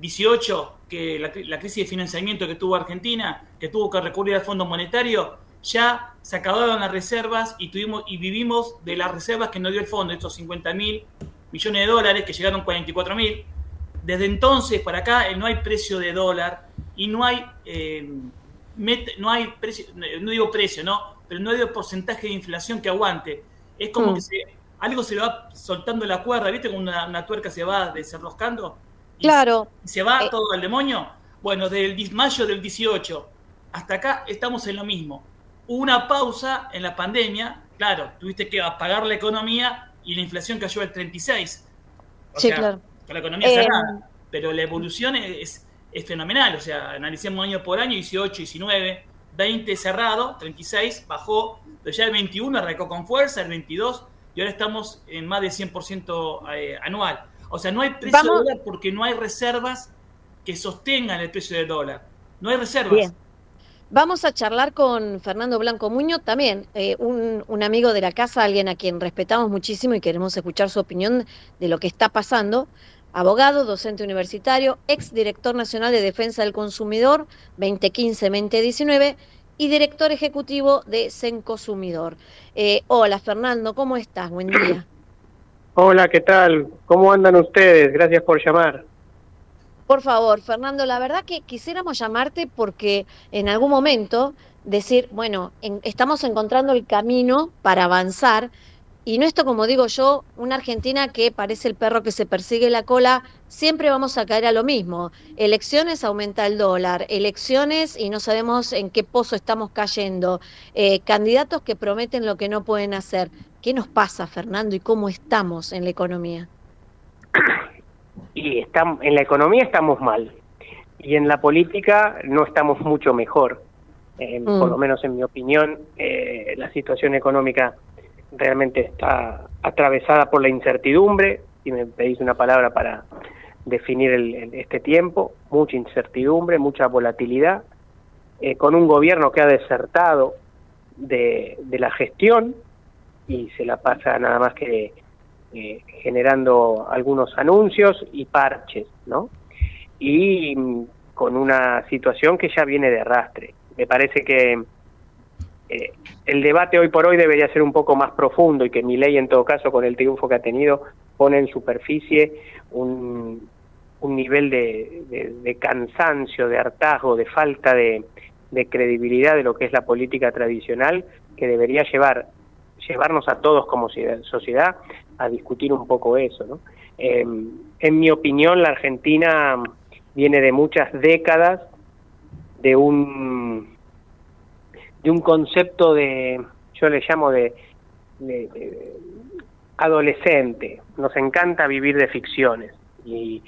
18, que la, la crisis de financiamiento que tuvo Argentina, que tuvo que recurrir al Fondo Monetario, ya se acabaron las reservas y tuvimos y vivimos de las reservas que nos dio el fondo, estos 50 mil millones de dólares que llegaron 44 mil. Desde entonces para acá eh, no hay precio de dólar y no hay eh, no hay precio, no digo precio, no, pero no hay porcentaje de inflación que aguante. Es como Mm. que se, algo se le va soltando la cuerda, ¿viste? Como una, una tuerca se va desenroscando y Claro. se- se va Eh, todo al demonio. Bueno, desde el 10 mayo del 18 hasta acá estamos en lo mismo. Hubo una pausa en la pandemia, claro, tuviste que apagar la economía y la inflación cayó al 36. O Sí, sea, claro. la economía Eh, cerrada. Pero la evolución es, es fenomenal, o sea, analicemos año por año, 18, 19, 20 cerrado, 36 bajó, pero ya el 21 arrancó con fuerza, el 22, y ahora estamos en más de 100% eh, anual. O sea, no hay precio Vamos- de dólar porque no hay reservas que sostengan el precio del dólar. No hay reservas. Bien. Vamos a charlar con Fernando Blanco Muño, también eh, un, un amigo de la casa, alguien a quien respetamos muchísimo y queremos escuchar su opinión de lo que está pasando. Abogado, docente universitario, ex director nacional de defensa del consumidor 2015-2019 y director ejecutivo de Sencosumidor. Eh, hola Fernando, ¿cómo estás? Buen día. Hola, ¿qué tal? ¿Cómo andan ustedes? Gracias por llamar. Por favor, Fernando, la verdad que quisiéramos llamarte porque en algún momento decir, bueno, en- estamos encontrando el camino para avanzar, Y no esto, como digo yo, una Argentina que parece el perro que se persigue la cola, siempre vamos a caer a lo mismo. Elecciones aumenta el dólar, elecciones y no sabemos en qué pozo estamos cayendo. Eh, candidatos que prometen lo que no pueden hacer. ¿Qué nos pasa, Fernando, y cómo estamos en la economía? Y estamos, en la economía estamos mal. Y en la política no estamos mucho mejor. Eh, Mm. Por lo menos en mi opinión, eh, la situación económica realmente está atravesada por la incertidumbre, si me pedís una palabra para definir el- este tiempo, mucha incertidumbre, mucha volatilidad, eh, con un gobierno que ha desertado de, de la gestión y se la pasa nada más que eh, generando algunos anuncios y parches, ¿no? Y mm, con una situación que ya viene de arrastre. Me parece que eh, el debate hoy por hoy debería ser un poco más profundo y que mi ley en todo caso con el triunfo que ha tenido pone en superficie un, un nivel de, de- cansancio, de hartazgo, de falta de, credibilidad de lo que es la política tradicional que debería llevar llevarnos a todos como sociedad a discutir un poco eso. ¿no? Eh, en mi opinión, la Argentina viene de muchas décadas de un de un concepto de yo le llamo de, adolescente. Nos encanta vivir de ficciones. Y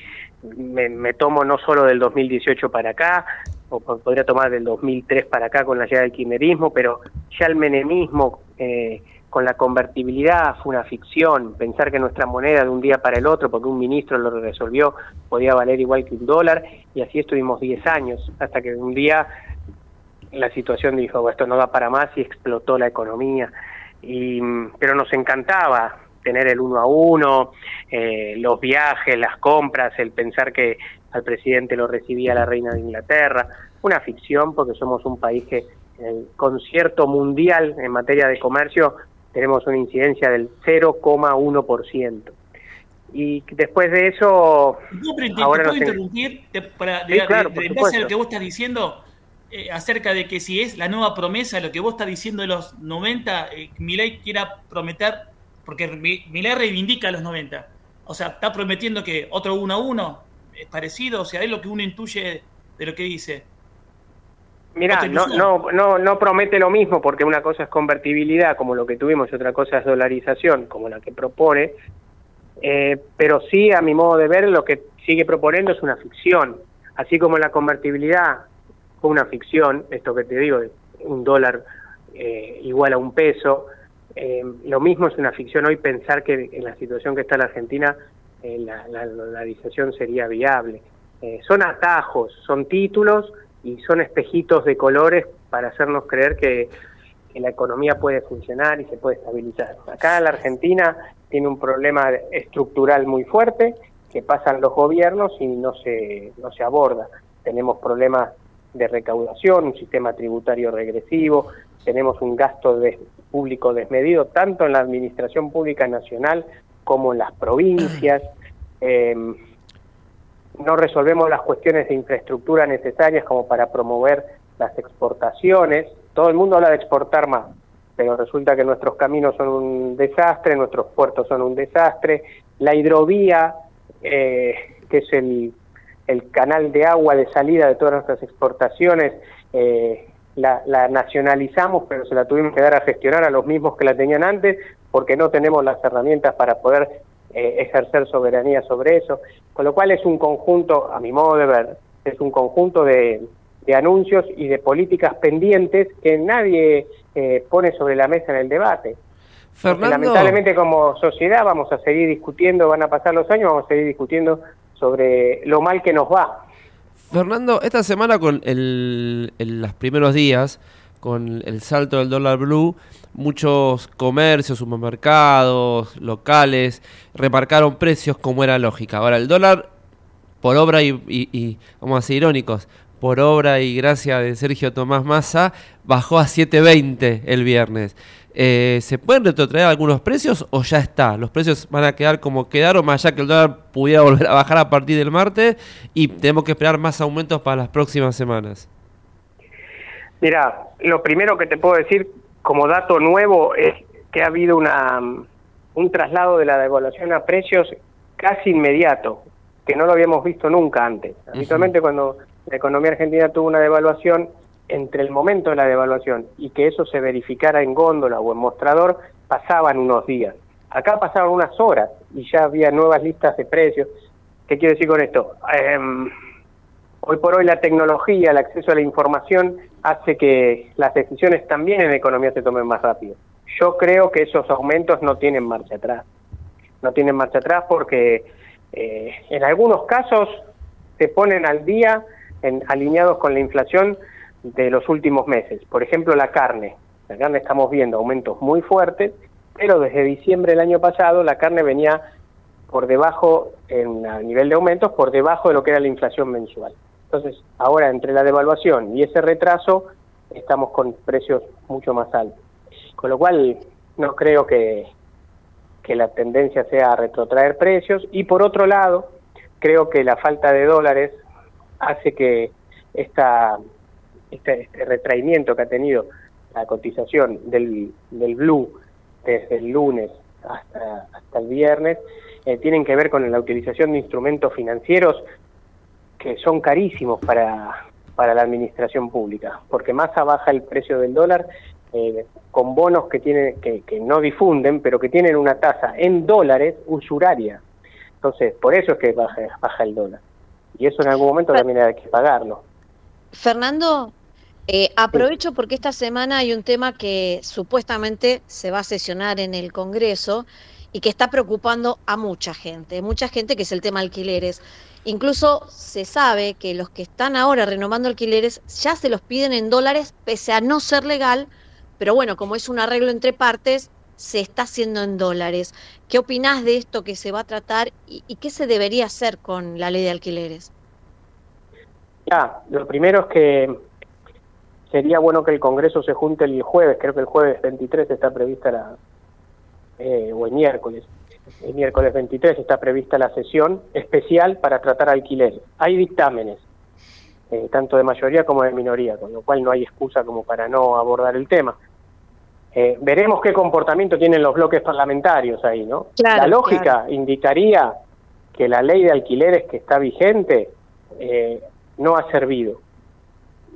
me, tomo no solo del 2018 para acá o po- podría tomar del 2003 para acá con la llegada del kirchnerismo pero ya el menemismo eh, con la convertibilidad fue una ficción. Pensar que nuestra moneda de un día para el otro porque un ministro lo resolvió podía valer igual que un dólar y así estuvimos 10 años hasta que un día la situación dijo, "Bueno, esto no da para más y explotó la economía. Y, pero nos encantaba tener el uno a uno, eh, los viajes, las compras, el pensar que al presidente lo recibía la reina de Inglaterra. Una ficción porque somos un país que en el concierto mundial en materia de comercio tenemos una incidencia del 0,1%. Y después de eso, No, pero te, te ahora puedo nos en- interrumpir Te- para, Sí, de- de- claro, de- por en base a supuesto. lo que vos estás diciendo eh, acerca de que si es la nueva promesa, lo que vos estás diciendo de los 90, eh, Milei quiera prometer, porque Mi- Milei reivindica los 90. O sea, está prometiendo que otro 1 a 1 es parecido, o sea, es lo que uno intuye de lo que dice. Mira, Otra no, no, no, no promete lo mismo porque una cosa es convertibilidad, como lo que tuvimos, y otra cosa es dolarización, como la que propone. Eh, pero sí, a mi modo de ver, lo que sigue proponiendo es una ficción. Así como la convertibilidad fue una ficción, esto que te digo, un dólar eh, igual a un peso, eh, lo mismo es una ficción hoy pensar que en la situación que está la Argentina eh, la, la dolarización sería viable. Eh, son atajos, son títulos y son espejitos de colores para hacernos creer que, que la economía puede funcionar y se puede estabilizar. Acá la Argentina tiene un problema estructural muy fuerte que pasan los gobiernos y no se, no se aborda. Tenemos problemas de recaudación, un sistema tributario regresivo, tenemos un gasto de- público desmedido tanto en la administración pública nacional como en las provincias. Eh, no resolvemos las cuestiones de infraestructura necesarias como para promover las exportaciones. Todo el mundo habla de exportar más, pero resulta que nuestros caminos son un desastre, nuestros puertos son un desastre. La hidrovía, eh, que es el, el canal de agua de salida de todas nuestras exportaciones, eh, la, la nacionalizamos, pero se la tuvimos que dar a gestionar a los mismos que la tenían antes, porque no tenemos las herramientas para poder eh, ejercer soberanía sobre eso. Con lo cual es un conjunto, a mi modo de ver, es un conjunto de, de anuncios y de políticas pendientes que nadie eh, pone sobre la mesa en el debate. Fernando. lamentablemente como sociedad vamos a seguir discutiendo, van a pasar los años, vamos a seguir discutiendo sobre lo mal que nos va. Fernando, esta semana con el, el- los primeros días, con el salto del dólar blue, muchos comercios, supermercados, locales, remarcaron precios como era lógica. Ahora, el dólar, por obra y, y- y, vamos a ser irónicos, por obra y gracia de Sergio Tomás Massa, bajó a 7.20 el viernes. Eh, ¿Se pueden retrotraer algunos precios o ya está? ¿Los precios van a quedar como quedaron, más allá que el dólar pudiera volver a bajar a partir del martes y tenemos que esperar más aumentos para las próximas semanas? Mira, lo primero que te puedo decir como dato nuevo es que ha habido una, un traslado de la devaluación a precios casi inmediato, que no lo habíamos visto nunca antes. Habitualmente cuando la economía argentina tuvo una devaluación, entre el momento de la devaluación y que eso se verificara en góndola o en mostrador, pasaban unos días. Acá pasaban unas horas y ya había nuevas listas de precios. ¿Qué quiero decir con esto? Em, hoy por hoy la tecnología, el acceso a la información hace que las decisiones también en economía se tomen más rápido. Yo creo que esos aumentos no tienen marcha atrás. No tienen marcha atrás porque eh, en algunos casos se ponen al día en, alineados con la inflación de los últimos meses. Por ejemplo, la carne. La carne estamos viendo aumentos muy fuertes, pero desde diciembre del año pasado la carne venía por debajo, en, a nivel de aumentos, por debajo de lo que era la inflación mensual. Entonces, ahora entre la devaluación y ese retraso, estamos con precios mucho más altos. Con lo cual, no creo que, que la tendencia sea a retrotraer precios. Y por otro lado, creo que la falta de dólares hace que esta, este, este retraimiento que ha tenido la cotización del, del blue desde el lunes hasta, hasta el viernes, eh, tienen que ver con la utilización de instrumentos financieros que son carísimos para, para la administración pública, porque más baja el precio del dólar eh, con bonos que, tienen, que, que no difunden, pero que tienen una tasa en dólares usuraria. Entonces, por eso es que baja, baja el dólar. Y eso en algún momento también hay que pagarlo. Fernando, eh, aprovecho porque esta semana hay un tema que supuestamente se va a sesionar en el Congreso y que está preocupando a mucha gente, mucha gente que es el tema alquileres. Incluso se sabe que los que están ahora renovando alquileres ya se los piden en dólares pese a no ser legal, pero bueno, como es un arreglo entre partes, se está haciendo en dólares. ¿Qué opinás de esto que se va a tratar y, y qué se debería hacer con la ley de alquileres? Ya, lo primero es que sería bueno que el Congreso se junte el jueves, creo que el jueves 23 está prevista la, eh, o el miércoles, el miércoles 23 está prevista la sesión especial para tratar alquileres. Hay dictámenes, eh, tanto de mayoría como de minoría, con lo cual no hay excusa como para no abordar el tema. Eh, veremos qué comportamiento tienen los bloques parlamentarios ahí, ¿no? Claro, la lógica claro. indicaría que la ley de alquileres que está vigente no ha servido.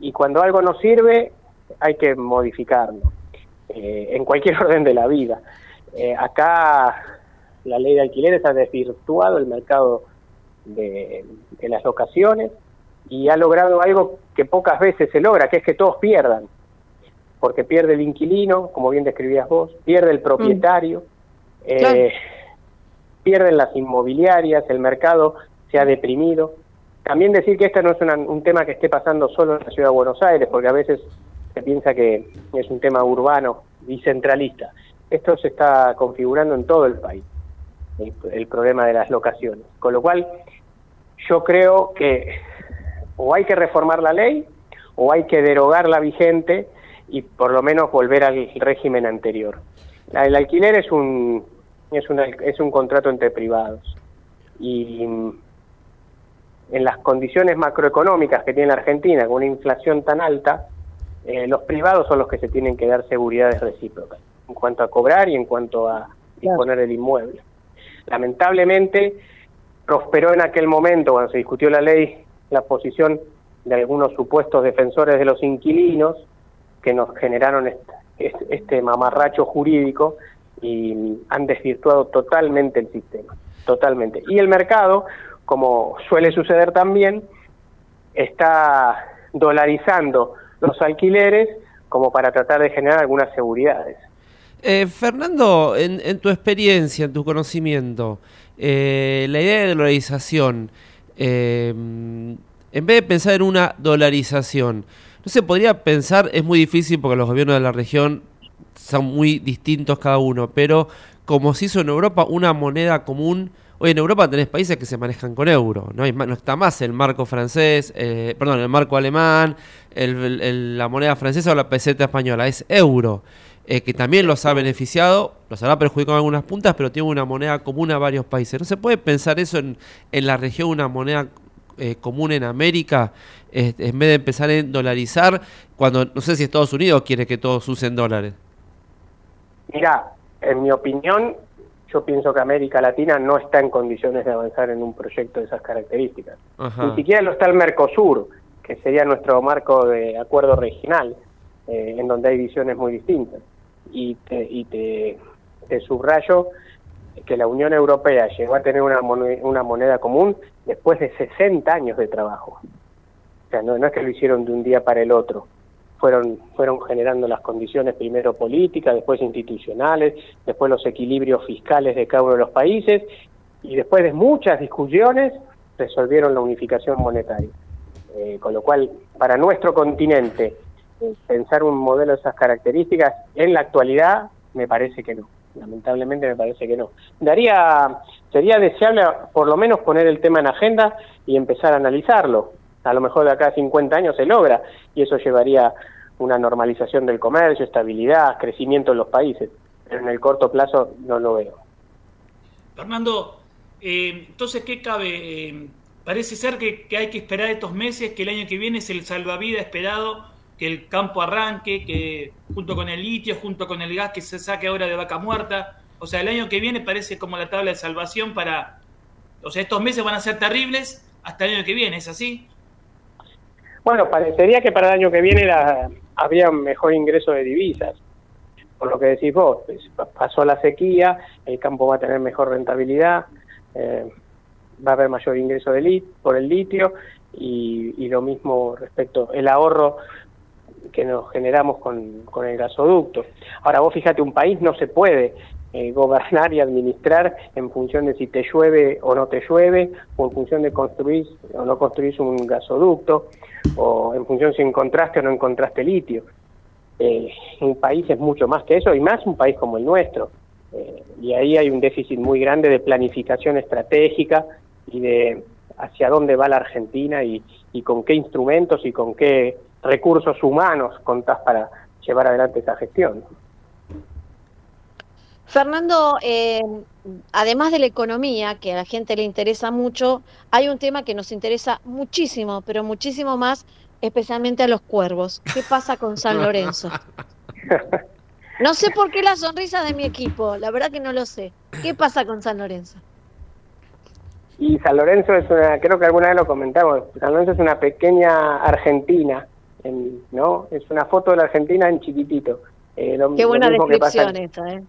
Y cuando algo no sirve, hay que modificarlo, eh, en cualquier orden de la vida. Eh, acá la ley de alquileres ha desvirtuado el mercado de, de las locaciones y ha logrado algo que pocas veces se logra, que es que todos pierdan porque pierde el inquilino, como bien describías vos, pierde el propietario, eh, Claro. pierden las inmobiliarias, el mercado se ha deprimido. También decir que este no es una- un tema que esté pasando solo en la ciudad de Buenos Aires, porque a veces se piensa que es un tema urbano y centralista. Esto se está configurando en todo el país, el, problema de las locaciones. Con lo cual, yo creo que o hay que reformar la ley o hay que derogar la vigente y por lo menos volver al régimen anterior. El alquiler es un es un es un contrato entre privados y en las condiciones macroeconómicas que tiene la Argentina con una inflación tan alta, eh, los privados son los que se tienen que dar seguridades recíprocas en cuanto a cobrar y en cuanto a disponer del inmueble. Lamentablemente prosperó en aquel momento cuando se discutió la ley la posición de algunos supuestos defensores de los inquilinos que nos generaron este, este- este mamarracho jurídico y han desvirtuado totalmente el sistema, totalmente. Y el mercado, como suele suceder también, está dolarizando los alquileres como para tratar de generar algunas seguridades. Eh, Fernando, en, en tu experiencia, en tu conocimiento, eh, la idea de dolarización, eh, en vez de pensar en una dolarización, no se podría pensar, es muy difícil porque los gobiernos de la región son muy distintos cada uno, pero como se hizo en Europa, una moneda común. Hoy en Europa tenés países que se manejan con euro, no, hay ma- no está más el marco francés, eh, perdón, el marco alemán, el- el- el- la moneda francesa o la peseta española, es euro, eh, que también los ha beneficiado, los habrá perjudicado en algunas puntas, pero tiene una moneda común a varios países. ¿No se puede pensar eso en, en la región, una moneda eh, común en América, eh, en vez de empezar en dolarizar, cuando no sé si Estados Unidos quiere que todos usen dólares? Mira, en mi opinión, yo pienso que América Latina no está en condiciones de avanzar en un proyecto de esas características. Ajá. Ni siquiera lo está el Mercosur, que sería nuestro marco de acuerdo regional, eh, en donde hay visiones muy distintas. Y te, y te, te subrayo que la Unión Europea llegó a tener una moneda, una moneda común después de 60 años de trabajo. O sea, no, no es que lo hicieron de un día para el otro. Fueron, fueron generando las condiciones primero políticas, después institucionales, después los equilibrios fiscales de cada uno de los países y después de muchas discusiones resolvieron la unificación monetaria. Eh, con lo cual, para nuestro continente, pensar un modelo de esas características en la actualidad me parece que no. Lamentablemente me parece que no. Daría, sería deseable por lo menos poner el tema en agenda y empezar a analizarlo. A lo mejor de acá a 50 años se logra y eso llevaría una normalización del comercio, estabilidad, crecimiento en los países. Pero en el corto plazo no lo veo. Fernando, eh, entonces, ¿qué cabe? Eh, parece ser que, que hay que esperar estos meses, que el año que viene es el salvavidas esperado, que el campo arranque, que junto con el litio, junto con el gas que se saque ahora de vaca muerta. O sea, el año que viene parece como la tabla de salvación para... O sea, estos meses van a ser terribles hasta el año que viene, ¿es así? Bueno, parecería que para el año que viene la, habría un mejor ingreso de divisas. Por lo que decís vos, pasó la sequía, el campo va a tener mejor rentabilidad, eh, va a haber mayor ingreso de lit por el litio y, y lo mismo respecto el ahorro que nos generamos con, con el gasoducto. Ahora vos fíjate, un país no se puede eh, gobernar y administrar en función de si te llueve o no te llueve, o en función de construir o no construir un gasoducto, o en función si encontraste o no encontraste litio. Eh, un país es mucho más que eso, y más un país como el nuestro. Eh, y ahí hay un déficit muy grande de planificación estratégica y de hacia dónde va la Argentina y, y con qué instrumentos y con qué recursos humanos contás para llevar adelante esa gestión. Fernando, eh, además de la economía, que a la gente le interesa mucho, hay un tema que nos interesa muchísimo, pero muchísimo más, especialmente a los cuervos. ¿Qué pasa con San Lorenzo? No sé por qué la sonrisa de mi equipo, la verdad que no lo sé. ¿Qué pasa con San Lorenzo? Y San Lorenzo es una, creo que alguna vez lo comentamos, San Lorenzo es una pequeña Argentina, en, ¿no? Es una foto de la Argentina en chiquitito. Eh, lo, Qué buena descripción esta, ¿eh?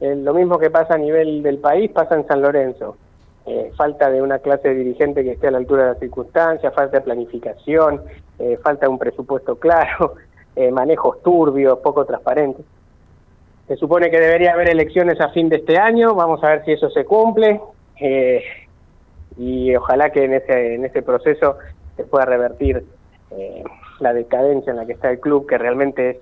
Eh, lo mismo que pasa a nivel del país pasa en San Lorenzo. Eh, falta de una clase de dirigente que esté a la altura de las circunstancias, falta de planificación, eh, falta un presupuesto claro, manejos turbios, poco transparentes. Se supone que debería haber elecciones a fin de este año, vamos a ver si eso se cumple y ojalá que en ese, en ese proceso se pueda revertir la decadencia en la que está el club, que realmente es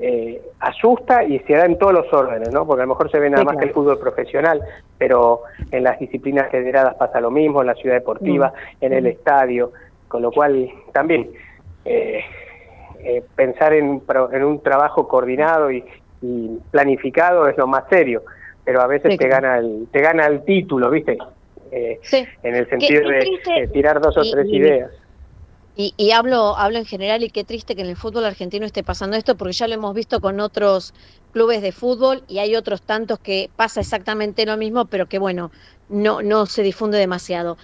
eh, asusta y se da en todos los órdenes, ¿no? Porque a lo mejor se ve nada Sí, más que el fútbol profesional, pero en las disciplinas federadas pasa lo mismo, en la ciudad deportiva, en el estadio, con lo cual también eh, eh, pensar en, en un trabajo coordinado y, y planificado es lo más serio, pero a veces Sí, te claro. gana el te gana el título, ¿viste? Eh, Sí. en el sentido de tirar dos o tres y- ideas. Y, y hablo, hablo en general y qué triste que en el fútbol argentino esté pasando esto, porque ya lo hemos visto con otros clubes de fútbol y hay otros tantos que pasa exactamente lo mismo, pero que bueno, no, no se difunde demasiado.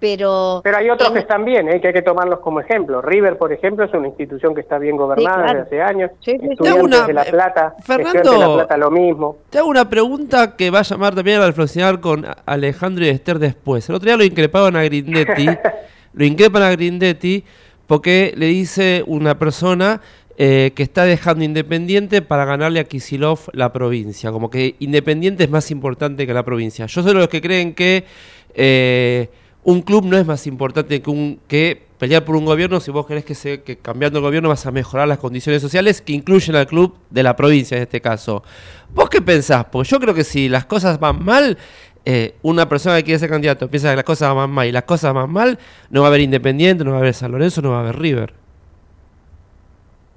Pero, Pero hay otros en- que están bien, ¿eh? que hay que tomarlos como ejemplo. River, por ejemplo, es una institución que está bien gobernada Sí, claro. desde hace años. Sí, sí. Estudiantes Una- de La Plata, Fernando- de La Plata lo mismo. Te hago una pregunta que va a llamar también a reflexionar con Alejandro y Esther después. El otro día lo increpaban a Grindetti, lo increpan a Grindetti porque le dice una persona eh, que está dejando Independiente para ganarle a Kisilov la provincia. Como que Independiente es más importante que la provincia. Yo soy de los que creen que eh, un club no es más importante que, un, que pelear por un gobierno si vos querés que, se, que cambiando el gobierno vas a mejorar las condiciones sociales que incluyen al club de la provincia en este caso. ¿Vos qué pensás? Pues yo creo que si las cosas van mal, eh, una persona que quiere ser candidato piensa que las cosas van mal y las cosas van mal, no va a haber Independiente, no va a haber San Lorenzo, no va a haber River.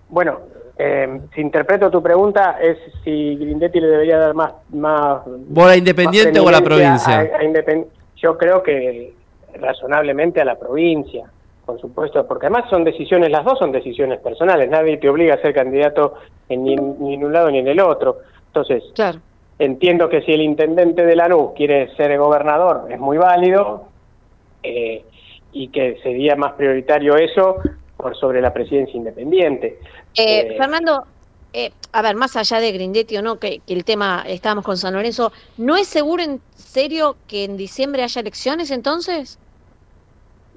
Bueno, eh, si interpreto tu pregunta, es si Grindetti le debería dar más... más ¿Vos a más Independiente o a la provincia? a- a Independ- Yo creo que razonablemente a la provincia, por supuesto, porque además son decisiones, las dos son decisiones personales, nadie te obliga a ser candidato en ni, ni en un lado ni en el otro. Entonces, claro. Entiendo que si el intendente de Lanús quiere ser gobernador es muy válido eh, y que sería más prioritario eso por sobre la presidencia independiente. Eh, Eh, Fernando, eh, a ver, más allá de Grindetti o no, que, que el tema, estábamos con San Lorenzo, ¿no es seguro en serio que en diciembre haya elecciones entonces?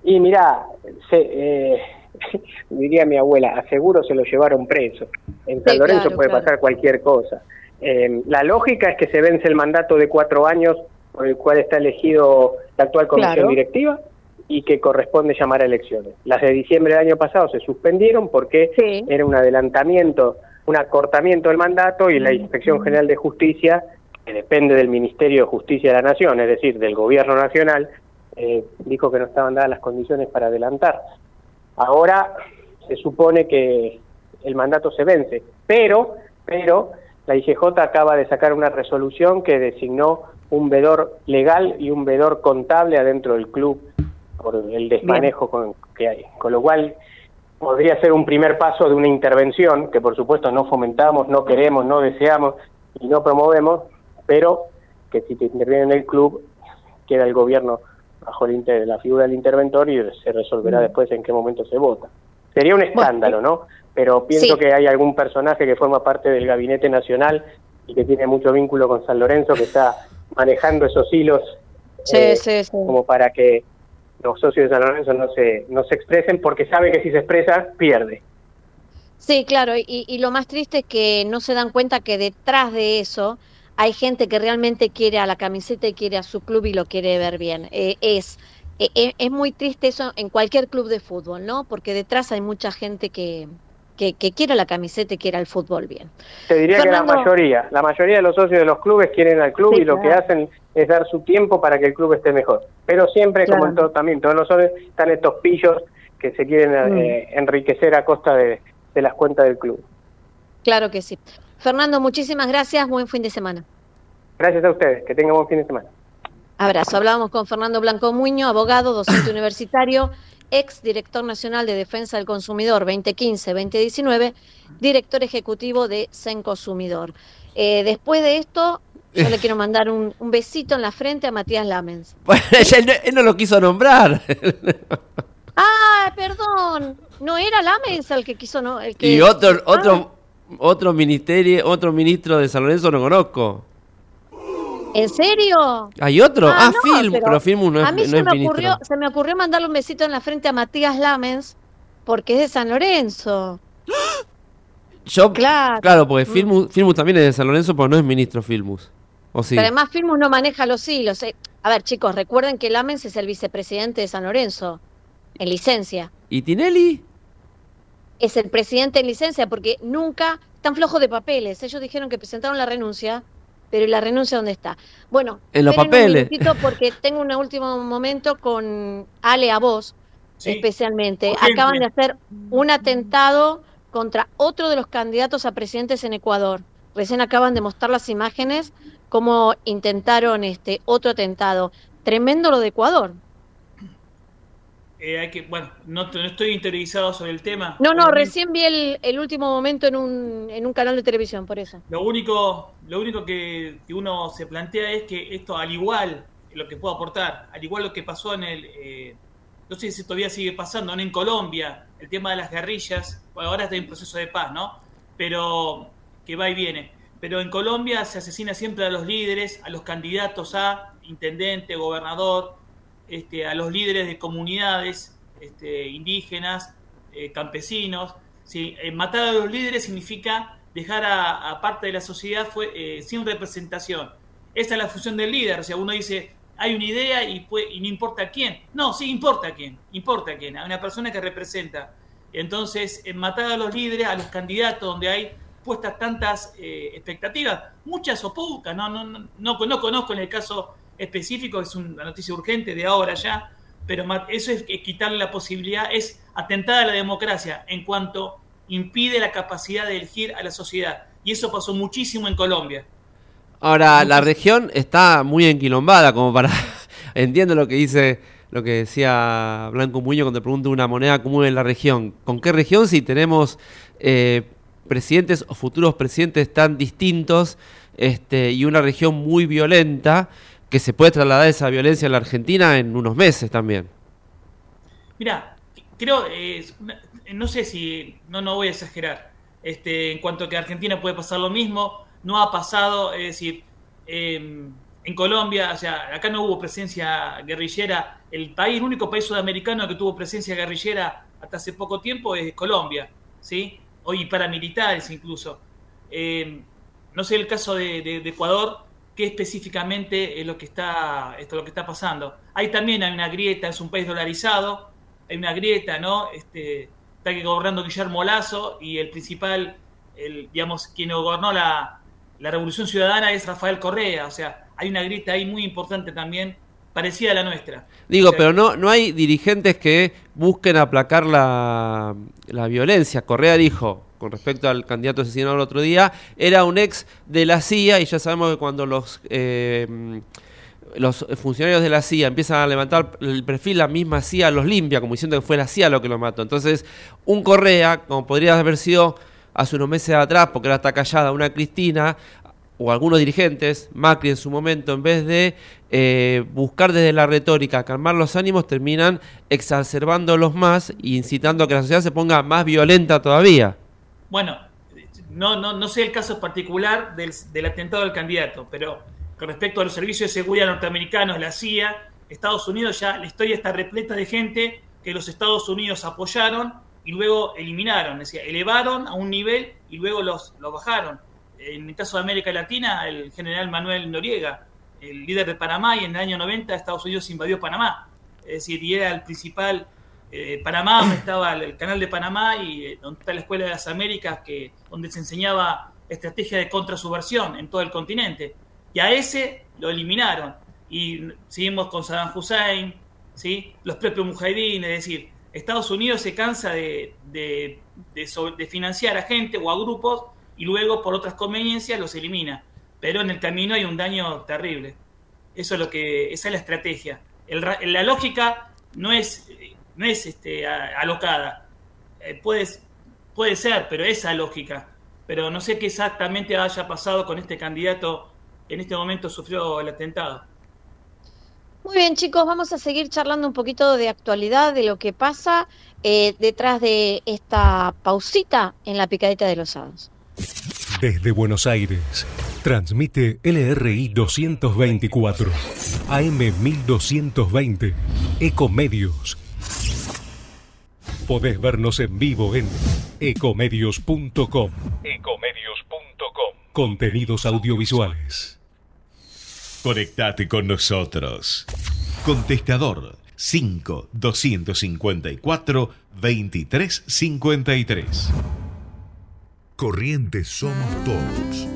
Y mira, se, eh, diría mi abuela, aseguro se lo llevaron preso. En San Sí, Lorenzo claro, puede claro. pasar cualquier cosa. Eh, la lógica es que se vence el mandato de cuatro años por el cual está elegido la actual comisión Claro. directiva y que corresponde llamar a elecciones. Las de diciembre del año pasado se suspendieron porque era un adelantamiento, un acortamiento del mandato y la Inspección General de Justicia, que depende del Ministerio de Justicia de la Nación, es decir, del Gobierno Nacional, eh, dijo que no estaban dadas las condiciones para adelantar. Ahora se supone que el mandato se vence, pero, pero la IGJ acaba de sacar una resolución que designó un vedor legal y un vedor contable adentro del club por el desmanejo con, que hay. Con lo cual podría ser un primer paso de una intervención que por supuesto no fomentamos, no queremos, no deseamos y no promovemos, pero que si te interviene en el club queda el gobierno bajo el inter- la figura del interventor y se resolverá después en qué momento se vota. Sería un escándalo, ¿no? Pero pienso Sí. que hay algún personaje que forma parte del gabinete nacional y que tiene mucho vínculo con San Lorenzo que está manejando esos hilos Sí, eh, sí, como para que los socios de San Lorenzo no se no se expresen porque sabe que si se expresa pierde. Sí, claro, y, y lo más triste es que no se dan cuenta que detrás de eso hay gente que realmente quiere a la camiseta y quiere a su club y lo quiere ver bien. Eh, es, eh, eh, es muy triste eso en cualquier club de fútbol, ¿no? Porque detrás hay mucha gente que, que, que quiere la camiseta y quiere al fútbol bien. Te diría que la mayoría, la mayoría de los socios de los clubes quieren al club Sí, y lo que hacen es dar su tiempo para que el club esté mejor. Pero siempre, como en todo también, todos los socios, están estos pillos que se quieren Mm. eh, enriquecer a costa de, de las cuentas del club. Claro que sí. Fernando, muchísimas gracias, buen fin de semana. Gracias a ustedes, que tengan buen fin de semana. Abrazo. Hablábamos con Fernando Blanco Muño, abogado, docente universitario, ex director nacional de Defensa del Consumidor 2015-2019, director ejecutivo de Senconsumidor. Eh, después de esto, yo le quiero mandar un, un besito en la frente a Matías Lamens. Bueno, él, no- él no lo quiso nombrar. ¡Ah, perdón! No era Lamens el que quiso, ¿no? El que... y otro, Ah, otro, otro ministerio, otro ministro de San Lorenzo no conozco. ¿En serio? ¿Hay otro? Ah, no, Film, pero, Filmus no es, a mí no se, es me ministro. ocurrió, se me ocurrió mandarle un besito en la frente a Matías Lamens porque es de San Lorenzo. Yo, Claro. claro, porque Mm. Filmus, Filmus también es de San Lorenzo, pero no es ministro Filmus. ¿O sí? Pero además Filmus no maneja los hilos. eh. A ver, chicos, recuerden que Lamens es el vicepresidente de San Lorenzo, en licencia. ¿Y Tinelli? Es el presidente en licencia porque nunca están flojos de papeles. Ellos dijeron que presentaron la renuncia, pero ¿y la renuncia dónde está? Bueno, En los papeles. Un porque tengo un último momento con Ale a vos, especialmente. Urgente. Acaban de hacer un atentado contra otro de los candidatos a presidentes en Ecuador. Recién acaban de mostrar las imágenes cómo intentaron este otro atentado. Tremendo lo de Ecuador. Eh, hay que, bueno, no, no estoy interiorizado sobre el tema. No, no, recién vi el, el último momento en un, en un canal de televisión, por eso. Lo único, lo único que, que uno se plantea es que esto, al igual lo que puedo aportar, al igual lo que pasó en el, eh, no sé si todavía sigue pasando, ¿no? en Colombia, el tema de las guerrillas, bueno, ahora está en proceso de paz, ¿no? Pero que va y viene. Pero en Colombia se asesina siempre a los líderes, a los candidatos a intendente, gobernador, este, a los líderes de comunidades este, indígenas, eh, campesinos. ¿sí? Eh, matar a los líderes significa dejar a, parte de la sociedad fue, eh, sin representación. Esa es la función del líder. O sea, uno dice, hay una idea y, no importa quién. No, sí importa quién, importa quién. Hay una persona que representa. Entonces, en matar a los líderes, a los candidatos, donde hay puestas tantas expectativas, muchas o pocas, no, no, no, no, no conozco en el caso específico, es una noticia urgente de ahora ya, pero eso es quitarle la posibilidad, es atentar a la democracia en cuanto impide la capacidad de elegir a la sociedad. Y eso pasó muchísimo en Colombia. Ahora, la región está muy enquilombada como para... Entiendo lo que dice, lo que decía Blanco Muño cuando pregunta una moneda común en la región. ¿Con qué región si tenemos eh, presidentes o futuros presidentes tan distintos este, y una región muy violenta que se puede trasladar esa violencia a la Argentina en unos meses también. Mira, creo, eh, no sé si, no, no voy a exagerar, este, en cuanto a que Argentina puede pasar lo mismo, no ha pasado, es decir, eh, en Colombia, o sea, acá no hubo presencia guerrillera, el país, el único país sudamericano que tuvo presencia guerrillera hasta hace poco tiempo es Colombia, ¿sí? Hoy paramilitares incluso. Eh, no sé el caso de Ecuador, qué específicamente es lo que está, esto, lo que está pasando. Ahí también hay una grieta, es un país dolarizado, hay una grieta, ¿no? Este, está gobernando Guillermo Lazo y el principal, el, digamos, quien gobernó la, la Revolución Ciudadana es Rafael Correa, o sea, hay una grieta ahí muy importante también, parecida a la nuestra. Digo, O sea, pero no, no hay dirigentes que busquen aplacar la, la violencia. Correa dijo, con respecto al candidato asesinado el otro día, era un ex de la CIA y ya sabemos que cuando los... eh, los funcionarios de la CIA empiezan a levantar el perfil, la misma CIA los limpia, como diciendo que fue la CIA lo que lo mató. Entonces, un Correa, como podría haber sido hace unos meses atrás, porque ahora está callada, una Cristina, o algunos dirigentes, Macri en su momento, en vez de eh, buscar desde la retórica calmar los ánimos, terminan exacerbándolos más e incitando a que la sociedad se ponga más violenta todavía. Bueno, no, no, no sé el caso particular del, del atentado del candidato, pero con respecto a los servicios de seguridad norteamericanos, la CIA, Estados Unidos, ya la historia está repleta de gente que los Estados Unidos apoyaron y luego eliminaron, es decir, elevaron a un nivel y luego los, los bajaron. En el caso de América Latina, el general Manuel Noriega, el líder de Panamá, y en el año 90 Estados Unidos invadió Panamá. Es decir, y era el principal eh, Panamá, donde estaba el, canal de Panamá y eh, donde está la Escuela de las Américas, que, donde se enseñaba estrategia de contrasubversión en todo el continente. Y a ese lo eliminaron. Y seguimos con Saddam Hussein, ¿sí? los propios mujahideen, es decir, Estados Unidos se cansa de, de, financiar a gente o a grupos y luego por otras conveniencias los elimina. Pero en el camino hay un daño terrible. Eso es lo que, esa es la estrategia. La lógica no es, no es este, a- alocada. Eh, puede, puede ser, pero esa lógica. Pero no sé qué exactamente haya pasado con este candidato que en este momento sufrió el atentado. Muy bien, chicos, vamos a seguir charlando un poquito de actualidad, de lo que pasa eh, detrás de esta pausita en la picadita de los sábados. Desde Buenos Aires, transmite LRI 224, AM 1220, Ecomedios. Podés vernos en vivo en ecomedios.com. Ecomedios.com. Contenidos audiovisuales. Conectate con nosotros. Contestador 5 254 2353. Corrientes somos todos.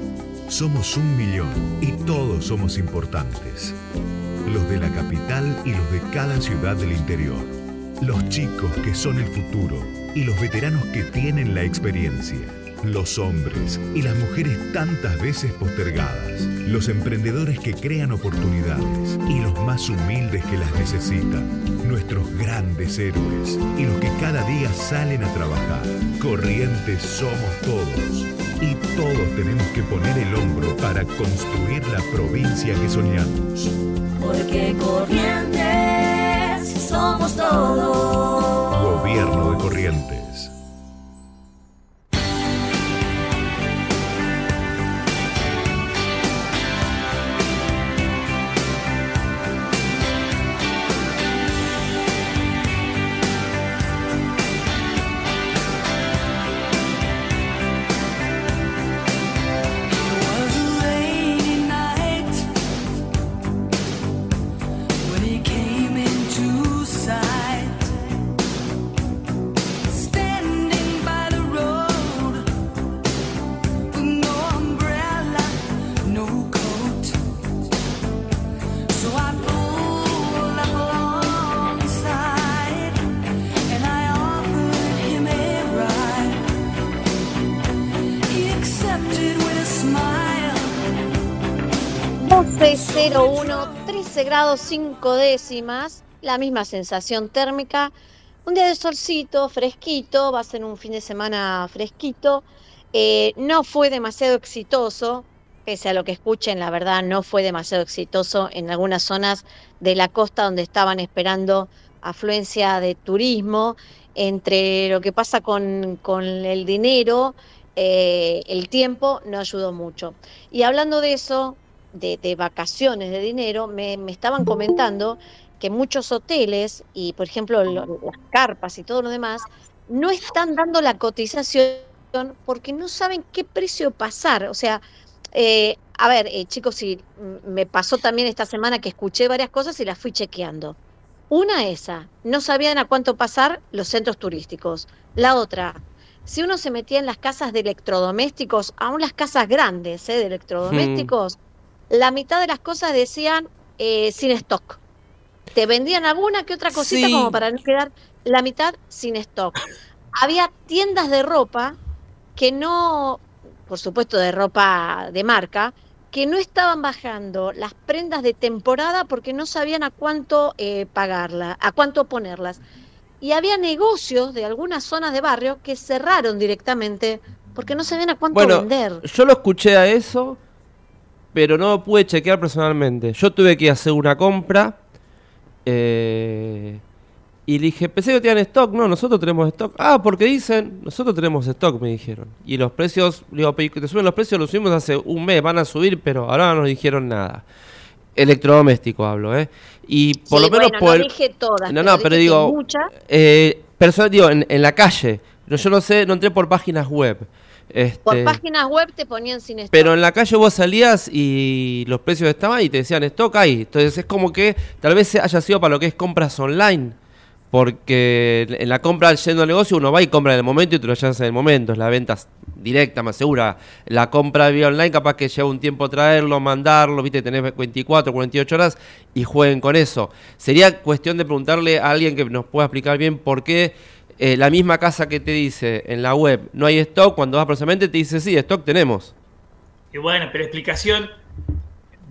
Somos un millón y todos somos importantes. Los de la capital y los de cada ciudad del interior. Los chicos que son el futuro y los veteranos que tienen la experiencia. Los hombres y las mujeres tantas veces postergadas. Los emprendedores que crean oportunidades y los más humildes que las necesitan. Nuestros grandes héroes y los que cada día salen a trabajar. Corrientes somos todos. Y todos tenemos que poner el hombro para construir la provincia que soñamos. Porque corrientes somos todos. Gobierno de Corrientes. 12.01, 13 grados 5 décimas, la misma sensación térmica. Un día de solcito, fresquito, va a ser un fin de semana fresquito. Eh, no fue demasiado exitoso, pese a lo que escuchen, la verdad no fue demasiado exitoso en algunas zonas de la costa donde estaban esperando afluencia de turismo, entre lo que pasa con, con el dinero, eh, el tiempo no ayudó mucho. Y hablando de eso, de, de vacaciones, de dinero, me, me estaban comentando que muchos hoteles y, por ejemplo, lo- las carpas y todo lo demás, no están dando la cotización porque no saben qué precio pasar. O sea, eh, a ver, eh, chicos, mm, me pasó también esta semana que escuché varias cosas y las fui chequeando. Una esa, no sabían a cuánto pasar los centros turísticos. La otra, si uno se metía en las casas de electrodomésticos, aún las casas grandes ¿eh? de electrodomésticos, la mitad de las cosas decían eh, sin stock. Te vendían alguna que otra cosita Sí. como para no quedar la mitad sin stock. Había tiendas de ropa que no, por supuesto de ropa de marca, que no estaban bajando las prendas de temporada porque no sabían a cuánto eh, pagarla, a cuánto ponerlas. Y había negocios de algunas zonas de barrio que cerraron directamente porque no sabían a cuánto Bueno, vender. yo lo escuché a eso, pero no pude chequear personalmente. Yo tuve que hacer una compra eh, y le dije, pensé que tenían stock. No, nosotros tenemos stock. Ah, porque dicen, nosotros tenemos stock, me dijeron. Y los precios, digo, "Pero que te suben los precios, los subimos hace un mes, van a subir, pero ahora no nos dijeron nada. Electrodoméstico hablo, ¿eh? Y por Sí, lo menos bueno, por no el- dije todas, No, pero no, dije pero digo, eh, personal, digo, en, en la calle. No, yo no sé, no entré por páginas web. Este, Por páginas web te ponían sin stock. pero en la calle vos salías y los precios estaban y te decían stock ahí. Entonces es como que tal vez haya sido para lo que es compras online. Porque en la compra yendo al negocio uno va y compra en el momento y te lo llevas en el momento. Es la venta directa, más segura. La compra vía online capaz que lleva un tiempo traerlo, mandarlo, viste, tenés 24, 48 horas y jueguen con eso. Sería cuestión de preguntarle a alguien que nos pueda explicar bien por qué eh, la misma casa que te dice en la web no hay stock, cuando vas próximamente te dice sí, stock tenemos. Y bueno, pero explicación.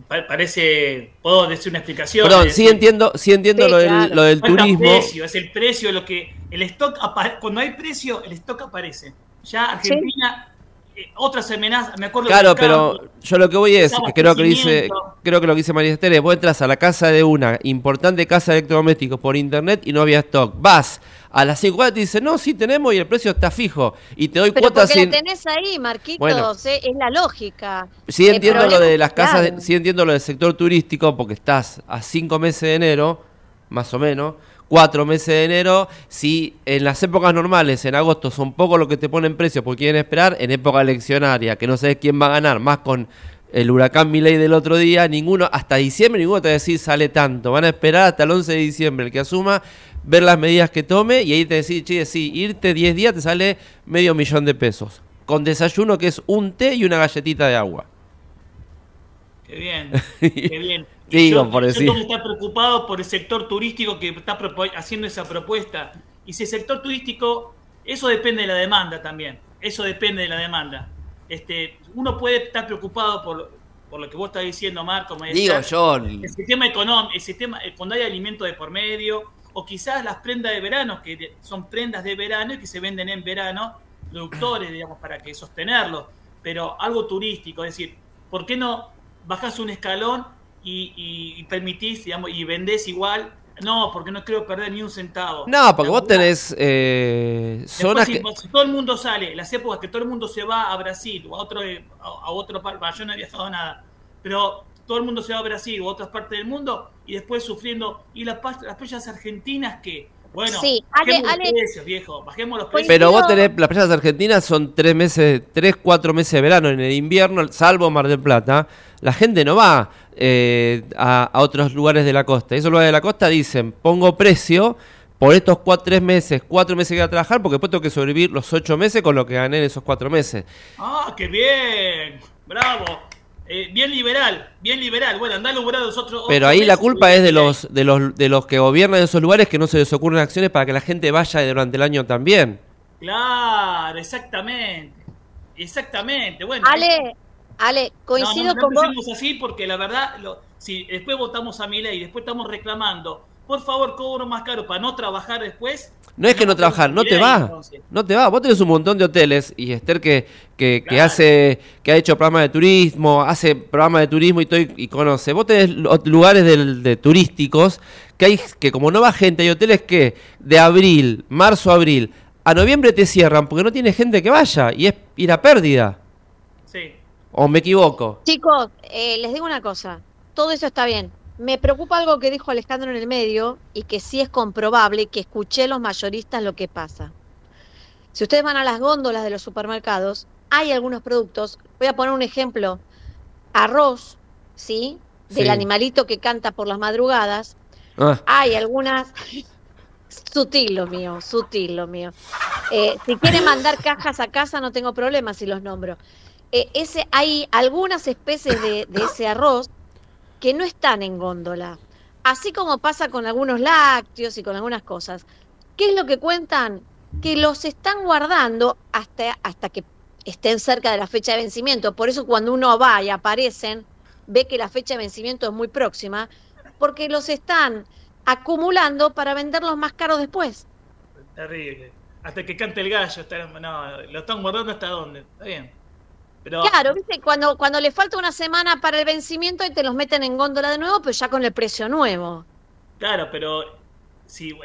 pa- Parece. Puedo decir una explicación. Perdón, sí entiendo, sí entiendo Sí, lo del, claro. lo del turismo. precio, es el precio lo que. El stock Cuando hay precio, el stock aparece. Ya Argentina. Eh, otras amenazas. Me acuerdo Claro, campo, pero yo lo que voy es, que creo que lo dice, creo que lo que dice María Esther es, vos entras a la casa de una importante casa de electrodomésticos por internet y no había stock. Vas a las 5 horas y te dice, no, sí tenemos y el precio está fijo. Y te doy Pero cuotas porque sin... la tenés ahí, Marquitos, Bueno. eh, es la lógica. Sí entiendo lo de las que, casas, de- sí entiendo lo del sector turístico porque estás a cinco meses de enero, más o menos, cuatro meses de enero. Si en las épocas normales, en agosto, son poco lo que te ponen precio porque quieren esperar, en época eleccionaria, que no sabes quién va a ganar, más con el huracán Milei del otro día, ninguno, hasta diciembre, ninguno te va a decir sale tanto. Van a esperar hasta el 11 de diciembre el que asuma, ver las medidas que tome y ahí te decís, che, sí, irte 10 días te sale medio millón de pesos. Con desayuno que es un té y una galletita de agua. Qué bien, qué bien. Digo, yo, por yo decir. estar preocupado por el sector turístico que está haciendo esa propuesta. Y si el sector turístico, eso depende de la demanda también. Eso depende de la demanda. Este, uno puede estar preocupado por, por lo que vos estás diciendo, Marco. me Digo yo, El sistema económico, el sistema, eh, cuando hay alimento de por medio, o quizás las prendas de verano, que son prendas de verano y que se venden en verano, productores, digamos, para que sostenerlo. Pero algo turístico, es decir, ¿por qué no bajás un escalón y, y- y permitís, digamos, y vendés igual? No, porque no quiero perder ni un centavo. No, porque La vos tenés eh, zonas que... si todo el mundo sale, las épocas que todo el mundo se va a Brasil o a otro, a, a otro yo no he viajado nada, pero todo el mundo se va a Brasil o a otras partes del mundo y después sufriendo. ¿Y las, pa- las playas argentinas qué? Bueno, Sí, Ale- bajemos Ale- los precios, viejo, bajemos los precios. Pero vos tenés, las playas argentinas son tres meses, tres, cuatro meses de verano. En el invierno, salvo Mar del Plata, la gente no va eh, a, a otros lugares de la costa. Esos lugares de la costa dicen, pongo precio por estos cuatro, tres meses, cuatro meses que voy a trabajar, porque después tengo que sobrevivir los ocho meses con lo que gané en esos cuatro meses. Ah, qué bien, bravo. Eh, bien liberal, bien liberal. Bueno, andá a los otros. Pero ahí la culpa es de los, de los, de los que gobiernan esos lugares que no se les ocurren acciones para que la gente vaya durante el año también. Claro, exactamente. Exactamente. Bueno, Ale, Ale, coincido no, no, no con vos. así porque la verdad, lo- si después votamos a Milei y después estamos reclamando por favor, cobro más caro para no trabajar después. No es que no trabajar, no te va. entonces. No te va. Vos tenés un montón de hoteles y Esther que, que, que hace, que ha hecho programas de turismo, hace programas de turismo y todo y, y conoce. Vos tenés lu- lugares del- de turísticos que hay que como no va gente, hay hoteles que de abril, marzo, abril, a noviembre te cierran porque no tiene gente que vaya y es ir a pérdida. ¿O me equivoco? Chicos, eh, les digo una cosa, todo eso está bien. Me preocupa algo que dijo Alejandro en el medio y que sí es comprobable que escuché los mayoristas lo que pasa. Si ustedes van a las góndolas de los supermercados, hay algunos productos, voy a poner un ejemplo, arroz, ¿sí? Del Sí. animalito que canta por las madrugadas, Ah, hay algunas, sutil lo mío, sutil lo mío. Eh, si quieren mandar cajas a casa no tengo problema si los nombro. Eh, ese, hay algunas especies de, ese arroz que no están en góndola, así como pasa con algunos lácteos y con algunas cosas. ¿Qué es lo que cuentan? Que los están guardando hasta, hasta que estén cerca de la fecha de vencimiento. Por eso cuando uno va y aparecen, ve que la fecha de vencimiento es muy próxima, porque los están acumulando para venderlos más caros después. Terrible. Hasta que cante el gallo. no, lo están guardando hasta dónde. Está bien. Pero Claro, viste, cuando, cuando le falta una semana para el vencimiento y te los meten en góndola de nuevo, pero ya con el precio nuevo. Claro, pero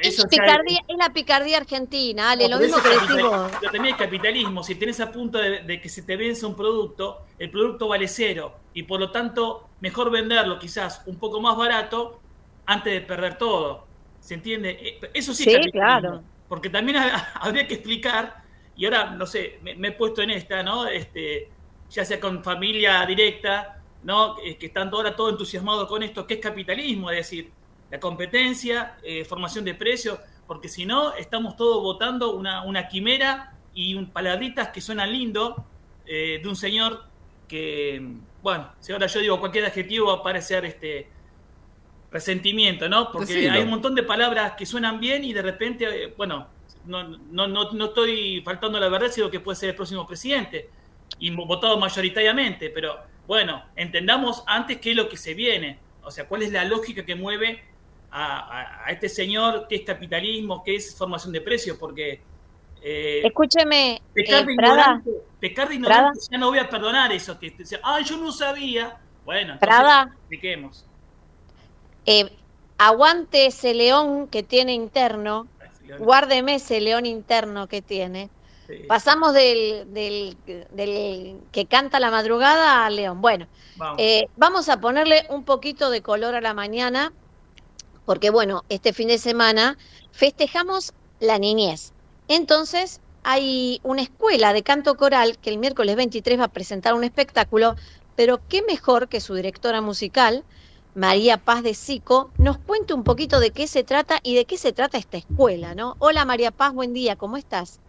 Es, eso ya picardía, es la picardía argentina, Ale, No, lo mismo que es vos. Pero también el capitalismo, si tenés a punto de, de que se te vence un producto, el producto vale cero. Y por lo tanto, mejor venderlo quizás un poco más barato antes de perder todo. ¿Se entiende? Eh, Eso sí, es Sí, capitalismo. claro. Porque también ha- habría que explicar, y ahora, no sé, me, me he puesto en esta, ¿no? Este, ya sea con familia directa, ¿no? Que están ahora todo entusiasmados con esto, que es capitalismo, es decir, la competencia, eh, formación de precios, porque si no, estamos todos votando una, una quimera y un paladitas que suenan lindo eh, de un señor que, bueno, si ahora yo digo cualquier adjetivo va a parecer este resentimiento, ¿no? Porque Decilo. hay un montón de palabras que suenan bien y de repente, eh, bueno, no, no, no, no estoy faltando la verdad, sino que puede ser el próximo presidente y votado mayoritariamente, pero bueno, entendamos antes qué es lo que se viene, o sea, cuál es la lógica que mueve a, a- a este señor, qué es capitalismo, qué es formación de precios, porque eh, Escúcheme, pecar eh, de Prada, ignorante, pecar de ignorante, Prada. ya no voy a perdonar eso, que dice, ah, yo no sabía, bueno, entonces Prada. expliquemos. eh, aguante ese león que tiene interno, guárdeme ese león interno que tiene. Pasamos del, del, del que canta la madrugada al león. Bueno, Vamos. eh, vamos a ponerle un poquito de color a la mañana, porque bueno, este fin de semana festejamos la niñez. Entonces, hay una escuela de canto coral que el miércoles 23 va a presentar un espectáculo, pero qué mejor que su directora musical, María Paz de Sico, nos cuente un poquito de qué se trata y de qué se trata esta escuela, ¿no? Hola María Paz, buen día, ¿cómo estás?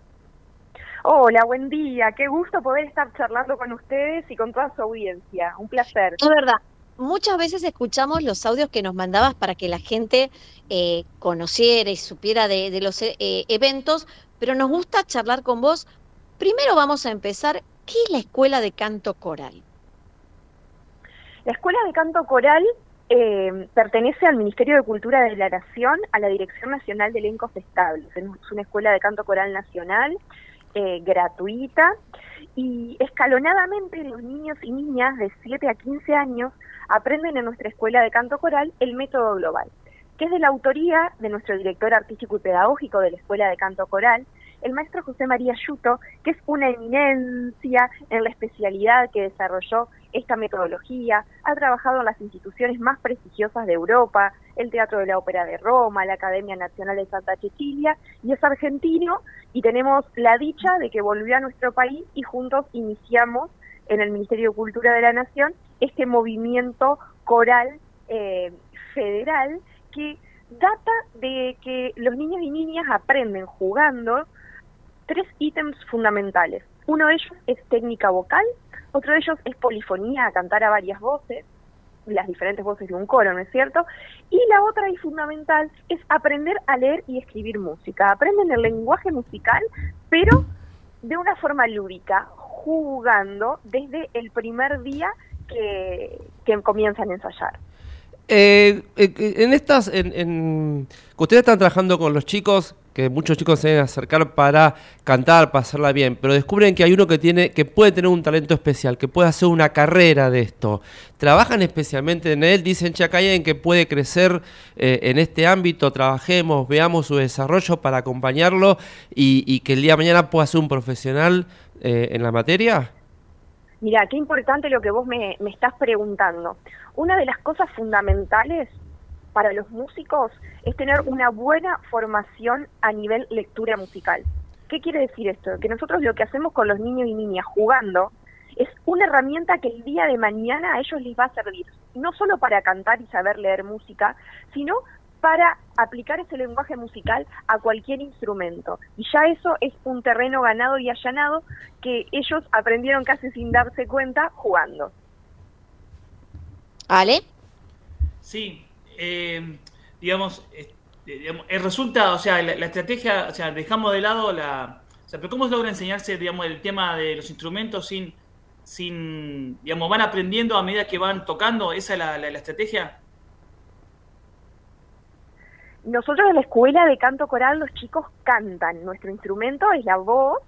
Hola, buen día. Qué gusto poder estar charlando con ustedes y con toda su audiencia. Un placer. Es verdad, muchas veces escuchamos los audios que nos mandabas para que la gente eh, conociera y supiera de, de los eh, eventos, pero nos gusta charlar con vos. Primero vamos a empezar, ¿qué es la escuela de canto coral? La Escuela de Canto Coral eh, pertenece al Ministerio de Cultura de la Nación, a la Dirección Nacional de Elencos Estables. Es una escuela de canto coral nacional, eh, gratuita, y escalonadamente los niños y niñas de 7 a 15 años aprenden en nuestra escuela de canto coral el método global, que es de la autoría de nuestro director artístico y pedagógico de la Escuela de Canto Coral, el maestro José María Yuto, que es una eminencia en la especialidad que desarrolló esta metodología, ha trabajado en las instituciones más prestigiosas de Europa, el Teatro de la Ópera de Roma, la Academia Nacional de Santa Cecilia, y es argentino, y tenemos la dicha de que volvió a nuestro país y juntos iniciamos en el Ministerio de Cultura de la Nación este movimiento coral eh, federal que data de que los niños y niñas aprenden jugando tres ítems fundamentales. Uno de ellos es técnica vocal, otro de ellos es polifonía, cantar a varias voces, las diferentes voces de un coro, ¿no es cierto? Y la otra y fundamental es aprender a leer y escribir música. Aprenden el lenguaje musical, pero de una forma lúdica, jugando desde el primer día que, comienzan a ensayar. Eh, eh, en estas, que ustedes están trabajando con los chicos, que muchos chicos se deben acercar para cantar, para hacerla bien, pero descubren que hay uno que tiene, que puede tener un talento especial, que puede hacer una carrera de esto. Trabajan especialmente en él, dicen, che, que puede crecer eh, en este ámbito, trabajemos, veamos su desarrollo para acompañarlo y, y que el día de mañana pueda ser un profesional eh, en la materia. Mira, qué importante lo que vos me, me estás preguntando. Una de las cosas fundamentales para los músicos es tener una buena formación a nivel lectura musical. ¿Qué quiere decir esto? Que nosotros lo que hacemos con los niños y niñas jugando es una herramienta que el día de mañana a ellos les va a servir, no solo para cantar y saber leer música, sino para aplicar ese lenguaje musical a cualquier instrumento. Y ya eso es un terreno ganado y allanado que ellos aprendieron casi sin darse cuenta jugando. ¿Ale? Sí, eh, digamos, eh, digamos, el resultado, o sea, la, estrategia, o sea, dejamos de lado la... O sea, pero ¿cómo logra enseñarse, digamos, el tema de los instrumentos sin, sin, digamos, van aprendiendo a medida que van tocando? ¿Esa es la- la estrategia? Nosotros en la escuela de canto coral los chicos cantan, nuestro instrumento es la voz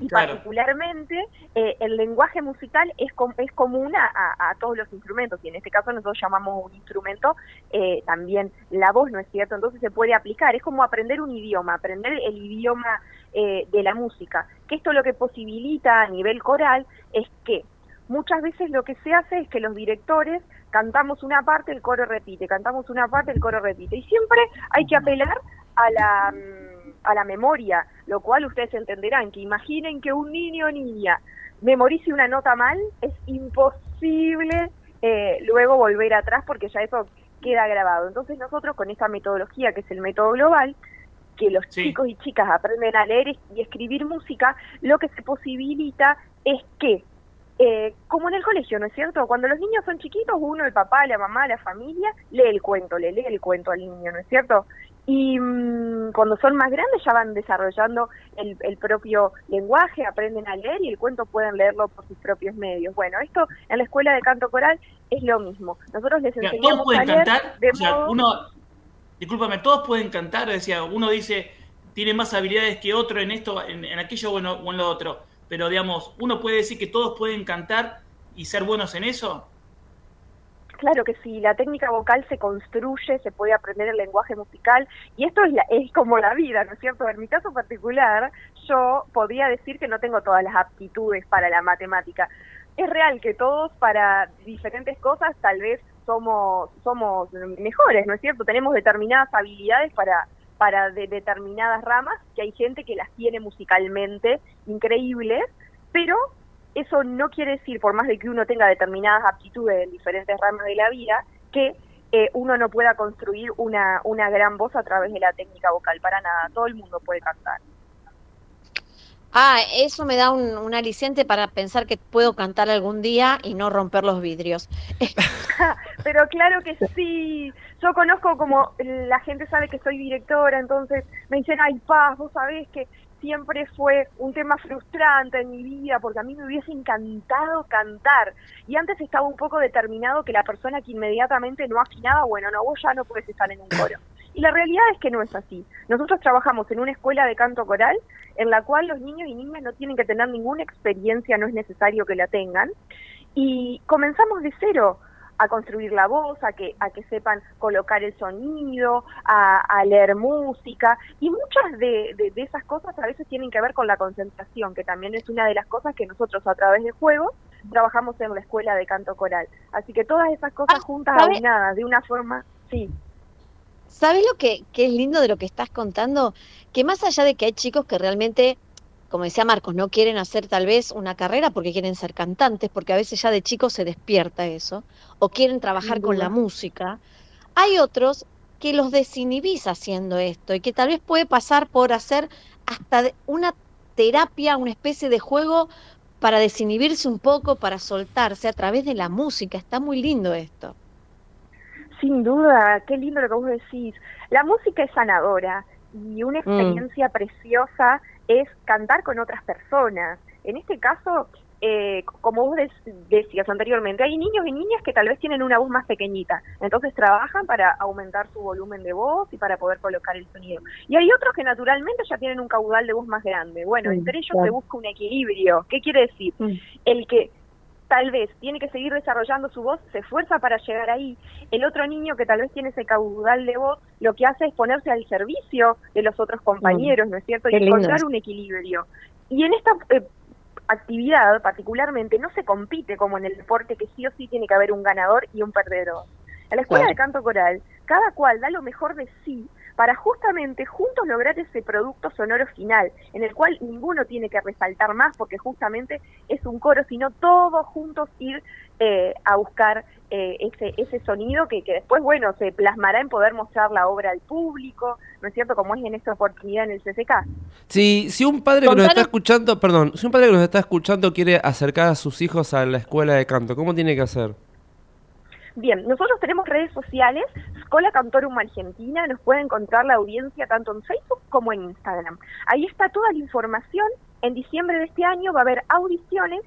y Claro. particularmente eh, el lenguaje musical es, com- es común a, a- a todos los instrumentos y en este caso nosotros llamamos un instrumento eh, también la voz, ¿no es cierto? Entonces se puede aplicar, es como aprender un idioma, aprender el idioma eh, de la música, que esto lo que posibilita a nivel coral es que muchas veces lo que se hace es que los directores cantamos una parte, el coro repite, cantamos una parte, el coro repite. Y siempre hay que apelar a la, mm, a la memoria, lo cual ustedes entenderán, que imaginen que un niño o niña memorice una nota mal, es imposible eh, luego volver atrás porque ya eso queda grabado. Entonces nosotros con esta metodología, que es el método global, que los chicos y chicas aprenden a leer y escribir música, lo que se posibilita es que eh, como en el colegio, ¿no es cierto? Cuando los niños son chiquitos, uno, el papá, la mamá, la familia, lee el cuento, le lee el cuento al niño, ¿no es cierto? Y mm, cuando son más grandes ya van desarrollando el, el propio lenguaje, aprenden a leer y el cuento pueden leerlo por sus propios medios. Bueno, esto en la escuela de canto coral es lo mismo. Nosotros les todos enseñamos a leer cantar, de o sea, modo- uno, discúlpame, todos pueden cantar, decía, uno dice, tiene más habilidades que otro en esto, en, en aquello o en, lo- o en lo otro, pero digamos, uno puede decir que todos pueden cantar y ser buenos en eso. Claro que sí, la técnica vocal se construye, se puede aprender el lenguaje musical y esto es, la- es como la vida, ¿no es cierto? En mi caso particular, yo podría decir que no tengo todas las aptitudes para la matemática. Es real que todos para diferentes cosas tal vez somos somos mejores, ¿no es cierto? Tenemos determinadas habilidades para para de- determinadas ramas, que hay gente que las tiene musicalmente increíbles, pero eso no quiere decir, por más de que uno tenga determinadas aptitudes en diferentes ramas de la vida, que eh, uno no pueda construir una, una gran voz a través de la técnica vocal. Para nada, todo el mundo puede cantar. Ah, eso me da un, un aliciente para pensar que puedo cantar algún día y no romper los vidrios. Pero claro que sí. Yo conozco como la gente sabe que soy directora, entonces me dicen, ay, Paz, vos sabés que siempre fue un tema frustrante en mi vida porque a mí me hubiese encantado cantar. Y antes estaba un poco determinado que la persona que inmediatamente no afinaba, bueno, no, vos ya no puedes estar en un coro. Y la realidad es que no es así. Nosotros trabajamos en una escuela de canto coral en la cual los niños y niñas no tienen que tener ninguna experiencia, no es necesario que la tengan. Y comenzamos de cero a construir la voz, a que, a que sepan colocar el sonido, a, a leer música. Y muchas de, de- de esas cosas a veces tienen que ver con la concentración, que también es una de las cosas que nosotros a través de juegos trabajamos en la escuela de canto coral. Así que todas esas cosas juntas, ¿sabe? aunadas, de una forma, sí. ¿Sabes lo que, que es lindo de lo que estás contando? Que más allá de que hay chicos que realmente, como decía Marcos, no quieren hacer tal vez una carrera porque quieren ser cantantes, porque a veces ya de chicos se despierta eso, o quieren trabajar con la música, hay otros que los desinhibís haciendo esto y que tal vez puede pasar por hacer hasta una terapia, una especie de juego para desinhibirse un poco, para soltarse a través de la música. Está muy lindo esto. Sin duda, qué lindo lo que vos decís. La música es sanadora y una experiencia preciosa es cantar con otras personas. En este caso, eh, como vos decías anteriormente, hay niños y niñas que tal vez tienen una voz más pequeñita, entonces trabajan para aumentar su volumen de voz y para poder colocar el sonido. Y hay otros que naturalmente ya tienen un caudal de voz más grande. Bueno, entre ellos claro. se busca un equilibrio. ¿Qué quiere decir? El que tal vez tiene que seguir desarrollando su voz, se esfuerza para llegar ahí. El otro niño que tal vez tiene ese caudal de voz, lo que hace es ponerse al servicio de los otros compañeros, ¿no es cierto? Y lindo encontrar un equilibrio. Y en esta eh, actividad particularmente no se compite como en el deporte que sí o sí tiene que haber un ganador y un perdedor. En la escuela Claro. de canto coral, cada cual da lo mejor de sí para justamente juntos lograr ese producto sonoro final, en el cual ninguno tiene que resaltar más porque justamente es un coro, sino todos juntos ir eh, a buscar eh, ese, ese sonido que, que después, bueno, se plasmará en poder mostrar la obra al público, ¿no es cierto? Como es en esta oportunidad en el CCK. Si, si un padre que nos está escuchando, perdón, si un padre que nos está escuchando quiere acercar a sus hijos a la escuela de canto, ¿cómo tiene que hacer? Bien, nosotros tenemos redes sociales, Escola Cantorum Argentina, nos puede encontrar la audiencia tanto en Facebook como en Instagram. Ahí está toda la información. En diciembre de este año va a haber audiciones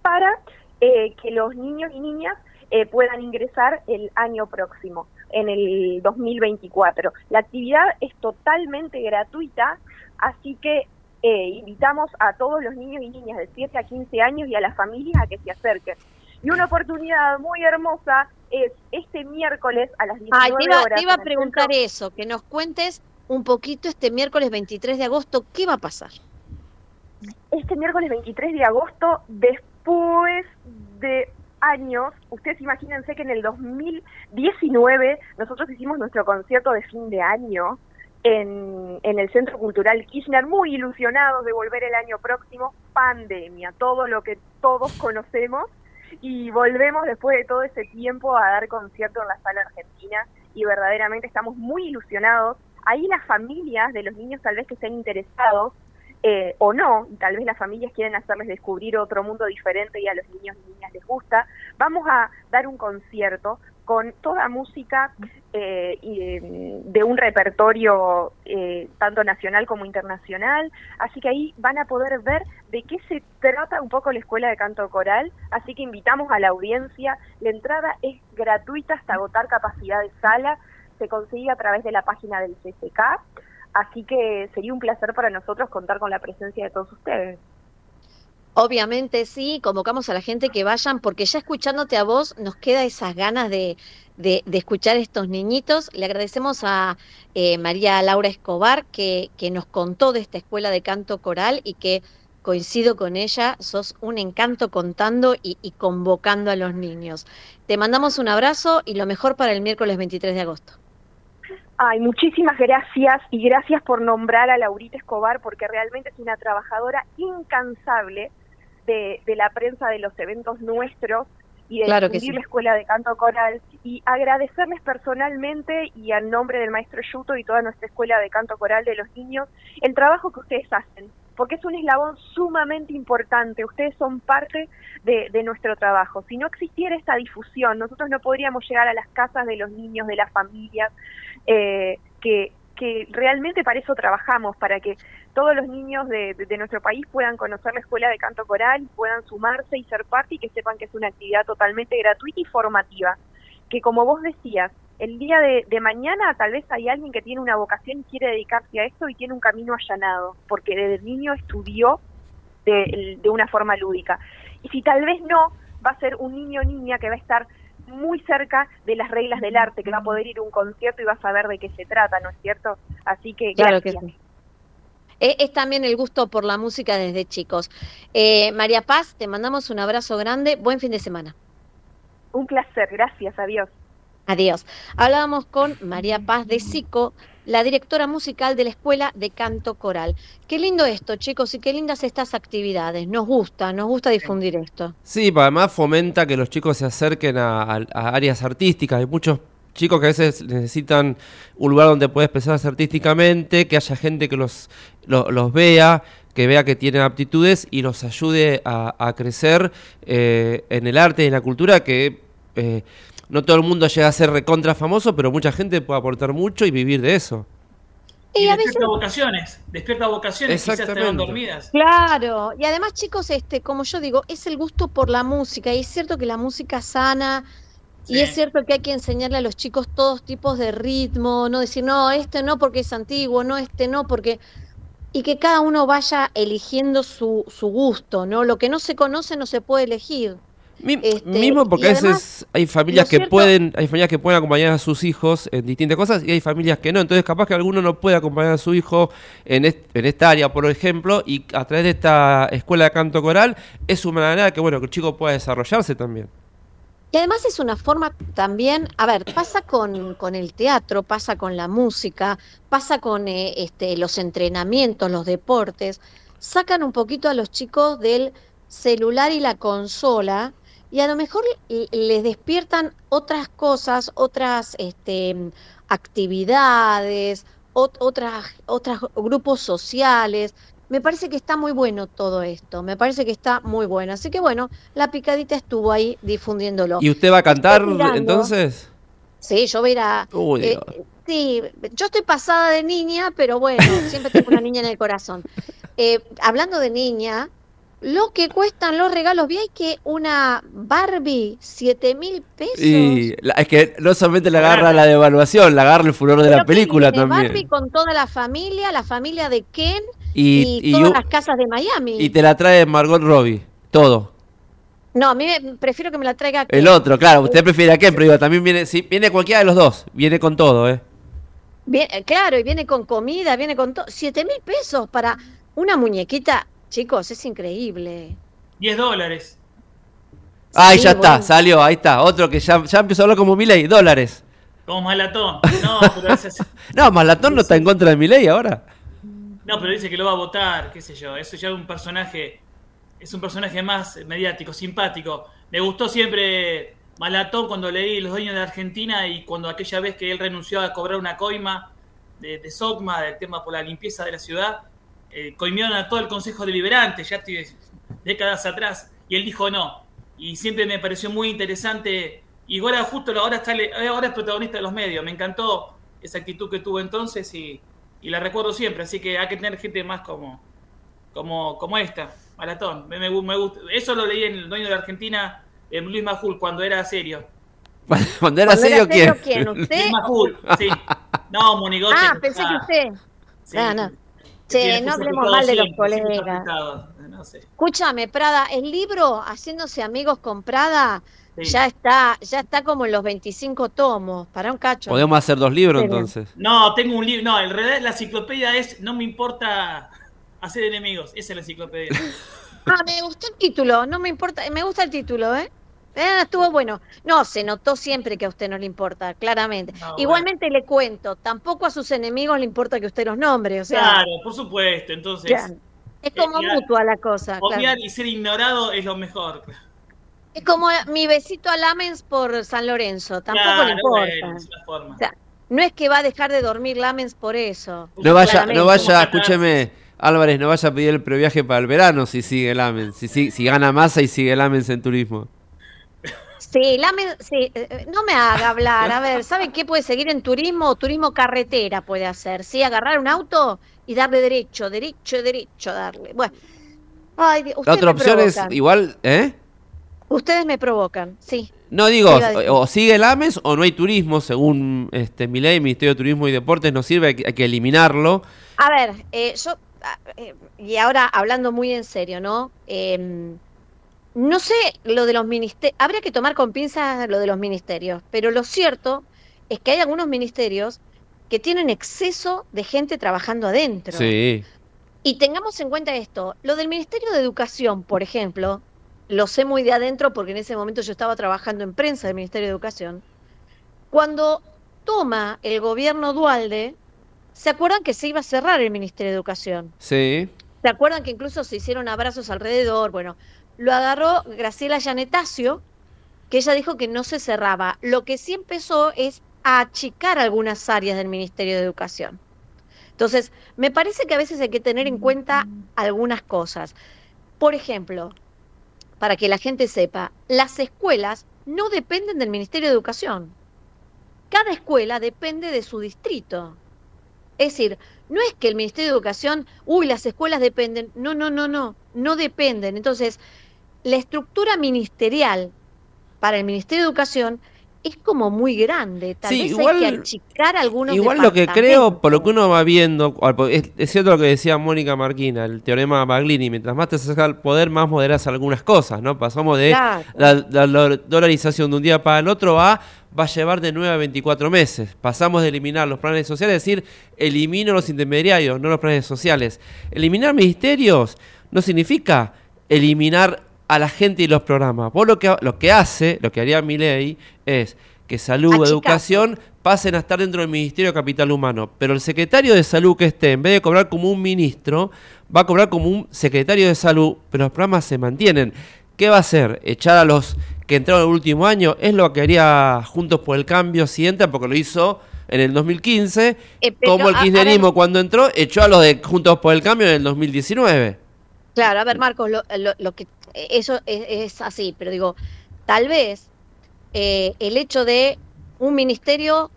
para eh, que los niños y niñas eh, puedan ingresar el año próximo, en el 2024. La actividad es totalmente gratuita, así que eh, invitamos a todos los niños y niñas de 7 a 15 años y a las familias a que se acerquen. Y una oportunidad muy hermosa es este miércoles a las 19 Ay, te iba, horas. te iba a preguntar centro- eso, que nos cuentes un poquito este miércoles 23 de agosto, ¿qué va a pasar? este miércoles 23 de agosto, después de años, ustedes imagínense que en el 2019 nosotros hicimos nuestro concierto de fin de año en, en el Centro Cultural Kirchner, muy ilusionados de volver el año próximo, pandemia, todo lo que todos conocemos, y volvemos después de todo ese tiempo a dar concierto en la sala argentina, y verdaderamente estamos muy ilusionados. Ahí las familias de los niños tal vez que estén interesados eh, o no, y tal vez las familias quieren hacerles descubrir otro mundo diferente y a los niños y niñas les gusta, vamos a dar un concierto con toda música eh, y, eh, de un repertorio eh, tanto nacional como internacional, así que ahí van a poder ver de qué se trata un poco la Escuela de Canto Coral, así que invitamos a la audiencia, la entrada es gratuita hasta agotar capacidad de sala, se consigue a través de la página del CCK, Así que sería un placer para nosotros contar con la presencia de todos ustedes. Obviamente sí, convocamos a la gente que vayan, porque ya escuchándote a vos nos queda esas ganas de, de, escuchar a estos niñitos. Le agradecemos a eh, María Laura Escobar que, que nos contó de esta escuela de canto coral y que coincido con ella, sos un encanto contando y, y convocando a los niños. Te mandamos un abrazo y lo mejor para el miércoles 23 de agosto. Ay, muchísimas gracias y gracias por nombrar a Laurita Escobar porque realmente es una trabajadora incansable de, de la prensa de los eventos nuestros y de Claro que difundir sí. la Escuela de Canto Coral y agradecerles personalmente y a nombre del maestro Yuto y toda nuestra Escuela de Canto Coral de los niños el trabajo que ustedes hacen porque es un eslabón sumamente importante. Ustedes son parte de, de nuestro trabajo. Si no existiera esta difusión, nosotros no podríamos llegar a las casas de los niños, de las familias, eh, que, que realmente para eso trabajamos, para que todos los niños de, de- de nuestro país puedan conocer la escuela de canto coral, puedan sumarse y ser parte y que sepan que es una actividad totalmente gratuita y formativa. Que como vos decías, el día de, de mañana tal vez hay alguien que tiene una vocación y quiere dedicarse a esto y tiene un camino allanado, porque desde niño estudió de, de una forma lúdica. Y si tal vez no, va a ser un niño o niña que va a estar muy cerca de las reglas del arte, que va a poder ir a un concierto y va a saber de qué se trata, ¿no es cierto? Así que Claro que gracias. sí. Eh, Es también el gusto por la música desde chicos. Eh, María Paz, te mandamos un abrazo grande. Buen fin de semana. Un placer, gracias, adiós. Adiós. Hablábamos con María Paz de Sico, la directora musical de la Escuela de Canto Coral. Qué lindo esto, chicos, y qué lindas estas actividades. Nos gusta, nos gusta difundir esto. Sí, pa- además fomenta que los chicos se acerquen a, áreas artísticas. Hay muchos chicos que a veces necesitan un lugar donde pueda expresarse artísticamente, que haya gente que los, lo- los vea, que vea que tienen aptitudes y los ayude a, a crecer eh, en el arte y en la cultura, que eh, no todo el mundo llega a ser recontra famoso, pero mucha gente puede aportar mucho y vivir de eso. Y, Y a despierta veces- vocaciones, despierta vocaciones, quizás estaban Exactamente. dormidas. Claro, y además chicos, este, como yo digo, es el gusto por la música, y es cierto que la música sana, y es cierto que hay que enseñarle a los chicos todos tipos de ritmo, no decir, no, este no porque es antiguo, no, este no porque... Y que cada uno vaya eligiendo su, su gusto, ¿no? Lo que no se conoce no se puede elegir. Mi- Este, Mismo porque a veces además, hay familias que cierto- pueden, hay familias que pueden acompañar a sus hijos en distintas cosas y hay familias que no. Entonces capaz que alguno no puede acompañar a su hijo en, est- en esta área, por ejemplo, y a través de esta escuela de canto coral es una manera que bueno que el chico pueda desarrollarse también. Y además es una forma también, a ver, pasa con, con el teatro, pasa con la música, pasa con eh, este, los entrenamientos, los deportes, sacan un poquito a los chicos del celular y la consola y a lo mejor les despiertan otras cosas, otras este, actividades, ot- otras, otros grupos sociales. Me parece que está muy bueno todo esto, me parece que está muy bueno. Así que bueno, la picadita estuvo ahí difundiéndolo. ¿Y usted va a cantar entonces? Sí, yo voy a ir a... Uy, eh, sí, yo estoy pasada de niña, pero bueno, siempre tengo una niña en el corazón. Eh, hablando de niña, lo que cuestan los regalos, vi que una Barbie, siete mil pesos. Y la- es que no solamente le agarra la devaluación, le agarra el furor de la Pero ¿qué película viene? Barbie también. con toda la familia, la familia de Ken Y, y, y todas las casas de Miami. y te la trae Margot Robbie, todo. No, a mí me, prefiero que me la traiga Ken. El otro, claro, usted prefiere a Ken, pero digo, también viene, sí, viene cualquiera de los dos, viene con todo, ¿eh? Bien, eh, claro, y viene con comida, viene con todo. Siete mil pesos para una muñequita, chicos, es increíble. 10 dólares. Ay, Sí, ya está, salió, ahí está, otro que ya, ya empezó a hablar como Milei, dólares. Como malatón. No, pero ese es- No, Malatón no está en contra de Milei ahora. No, pero dice que lo va a votar, qué sé yo. Eso ya es un personaje, es un personaje más mediático, simpático. Me gustó siempre Malatón cuando leí Los Dueños de Argentina y cuando aquella vez que él renunció a cobrar una coima de, de SOCMA, del tema por la limpieza de la ciudad, eh, coimearon a todo el Consejo Deliberante, ya estoy décadas atrás, y él dijo no. Y siempre me pareció muy interesante. Y ahora justo ahora, está, ahora es protagonista de los medios. Me encantó esa actitud que tuvo entonces y, y la recuerdo siempre. Así que hay que tener gente más como, como, como esta, Maratón. Me, me, me gusta. Eso lo leí en El Dueño de la Argentina, en Luis Majul, cuando era serio. Cuando era serio, ¿quién? ¿quién? ¿Usted? Luis Majul, sí. No, Monigote. Ah, pensé que ah, usted. sí. No. Che, no hablemos mal de los colegas. No sé. Escúchame, Prada, el libro Haciéndose amigos con Prada Sí. ya está, ya está como en los 25 tomos, para un cacho. Podemos hacer dos libros entonces. No, tengo un libro. No, en realidad la enciclopedia es No me importa hacer enemigos. Esa es la enciclopedia. Ah, me gustó el título, no me importa, me gusta el título, ¿eh? Eh, estuvo bueno. No, se notó siempre que a usted no le importa, claramente. No, Igualmente le cuento, tampoco a sus enemigos le importa que usted los nombre, o sea, Claro, por supuesto. Entonces, ya. es como eh, mutua la cosa. claro. odiar y ser ignorado es lo mejor. Es como mi besito a Lamens por San Lorenzo, tampoco Claro, le importa. bueno, es una forma. O sea, no es que va a dejar de dormir Lamens por eso. No vaya, claramente. no vaya, escúcheme, Álvarez, no vaya a pedir el previaje para el verano si sigue el Amens, si, si, si gana masa y sigue el Amens en turismo. Sí, Lamens, sí, eh, no me haga hablar. A ver, ¿sabe qué puede seguir en turismo? Turismo carretera puede hacer. Sí, agarrar un auto y darle derecho, derecho, derecho, darle. Bueno. Ay, Dios, La otra me opción es igual, ¿eh? Ustedes me provocan, sí. No digo, o, o sigue el AMES o no hay turismo, según este Milei, Ministerio de Turismo y Deportes, no sirve, hay que, hay que eliminarlo. A ver, eh, yo, ah, eh, y ahora hablando muy en serio, ¿no? Em, no sé lo de los ministerios, habría que tomar con pinzas lo de los ministerios, pero lo cierto es que hay algunos ministerios que tienen exceso de gente trabajando adentro. Sí. Y tengamos en cuenta esto, lo del Ministerio de Educación, por ejemplo, lo sé muy de adentro porque en ese momento yo estaba trabajando en prensa del Ministerio de Educación. Cuando toma el gobierno Dualde, ¿se acuerdan que se iba a cerrar el Ministerio de Educación? Sí. ¿Se acuerdan que incluso se hicieron abrazos alrededor? Bueno, lo agarró Graciela Yanetacio, que ella dijo que no se cerraba. Lo que sí empezó es a achicar algunas áreas del Ministerio de Educación. Entonces, me parece que a veces hay que tener en cuenta algunas cosas. Por ejemplo, para que la gente sepa, las escuelas no dependen del Ministerio de Educación. Cada escuela depende de su distrito. Es decir, no es que el Ministerio de Educación, uy, las escuelas dependen. No, no, no, no, no dependen. Entonces, la estructura ministerial para el Ministerio de Educación es como muy grande. Tal Sí, vez igual- hay que achicar algunos Igual lo que creo, por lo que uno va viendo, es, es cierto lo que decía Mónica Marquina, el teorema Baglini, mientras más te acercas al poder, más moderas algunas cosas, ¿no? Pasamos de Claro. la, la- la dolarización de un día para el otro a va a llevar de 9 a 24 meses. Pasamos de eliminar los planes sociales, es decir, elimino los intermediarios, no los planes sociales. Eliminar ministerios no significa eliminar a la gente y los programas. Vos lo que, lo que hace, lo que haría mi ley, es que salud, educación pasen a estar dentro del Ministerio de Capital Humano. Pero el secretario de salud que esté, en vez de cobrar como un ministro, va a cobrar como un secretario de salud, pero los programas se mantienen. ¿Qué va a hacer? ¿Echar a los que entraron el último año? Es lo que haría Juntos por el Cambio si entra, porque lo hizo en el 2015, Eh, como el kirchnerismo cuando entró, echó a los de Juntos por el Cambio en el 2019. Claro, a ver, Marcos, lo, lo- que eso es, así, pero digo, tal vez eh, el hecho de un ministerio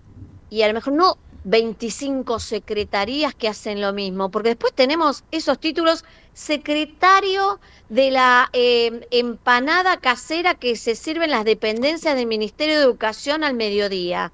y a lo mejor no 25 secretarías que hacen lo mismo, porque después tenemos esos títulos secretario de la eh, empanada casera que se sirve en las dependencias del Ministerio de Educación al mediodía.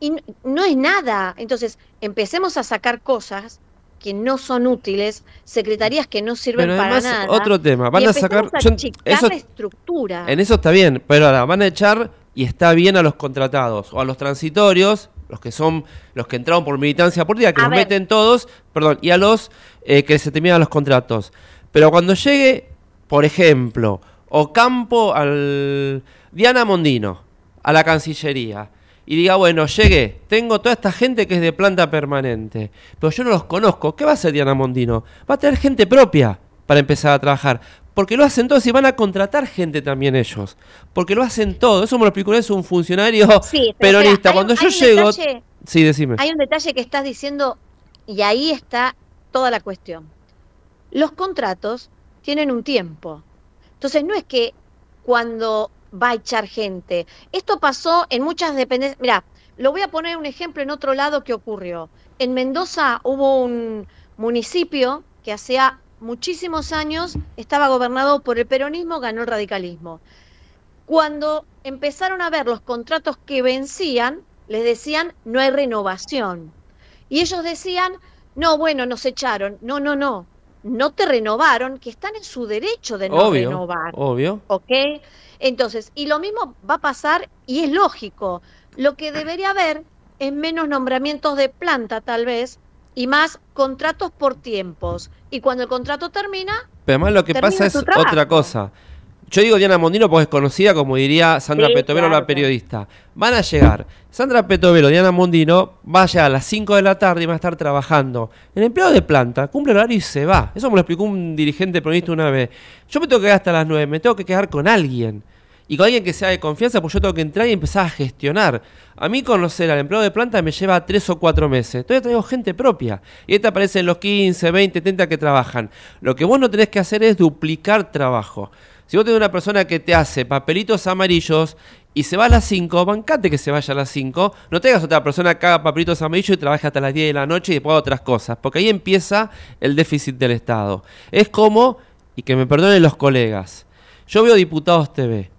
Y no es nada. Entonces, empecemos a sacar cosas que no son útiles, secretarías que no sirven Pero para nada. otro tema, y van a sacar- a yo- achicar eso- la estructura. En eso está bien, pero ahora van a echar y está bien a los contratados o a los transitorios, los que son los que entraron por militancia política, que A los ver. meten todos, perdón, y a los eh, que se terminan los contratos. Pero cuando llegue, por ejemplo, Ocampo al Diana Mondino, a la Cancillería, y diga, bueno, llegué, tengo toda esta gente que es de planta permanente, pero yo no los conozco, ¿qué va a hacer Diana Mondino? Va a tener gente propia para empezar a trabajar. Porque lo hacen todos y van a contratar gente también ellos. Porque lo hacen todo. Eso me lo explicó un funcionario Sí, pero peronista. espera, Cuando un- yo llego. detalle- Sí, decime. Hay un detalle que estás diciendo y ahí está toda la cuestión. Los contratos tienen un tiempo. Entonces no es que cuando va a echar gente. Esto pasó en muchas dependencias. Mira, lo voy a poner un ejemplo en otro lado que ocurrió. En Mendoza hubo un municipio que hacía muchísimos años estaba gobernado por el peronismo, ganó el radicalismo. Cuando empezaron a ver los contratos que vencían, les decían no hay renovación. Y ellos decían, no, bueno, nos echaron. No, no, no. No te renovaron, que están en su derecho de no obvio. renovar. Obvio. ¿Ok? Entonces, y lo mismo va a pasar, y es lógico. Lo que debería haber es menos nombramientos de planta, tal vez, y más contratos por tiempos. Y cuando el contrato termina, Pero además lo que pasa es trabajo. otra cosa. Yo digo Diana Mondino porque es conocida, como diría Sandra Sí, Petovelo, claro, la periodista. Van a llegar. Sandra Petovelo, Diana Mondino, va a llegar a las 5 de la tarde y va a estar trabajando. El empleado de planta cumple el horario y se va. Eso me lo explicó un dirigente peronista una vez. Yo me tengo que quedar hasta las 9, me tengo que quedar con alguien. Y con alguien que sea de confianza, pues yo tengo que entrar y empezar a gestionar. A mí conocer al empleado de planta me lleva 3 o 4 meses. Todavía traigo gente propia. Y esta aparecen los 15, 20, 30 que trabajan. Lo que vos no tenés que hacer es duplicar trabajo. Si vos tenés una persona que te hace papelitos amarillos y se va a las 5, bancate que se vaya a las 5. No tengas otra persona que haga papelitos amarillos y trabaje hasta las 10 de la noche y después haga otras cosas. Porque ahí empieza el déficit del Estado. Es como, y que me perdonen los colegas, yo veo Diputados TV.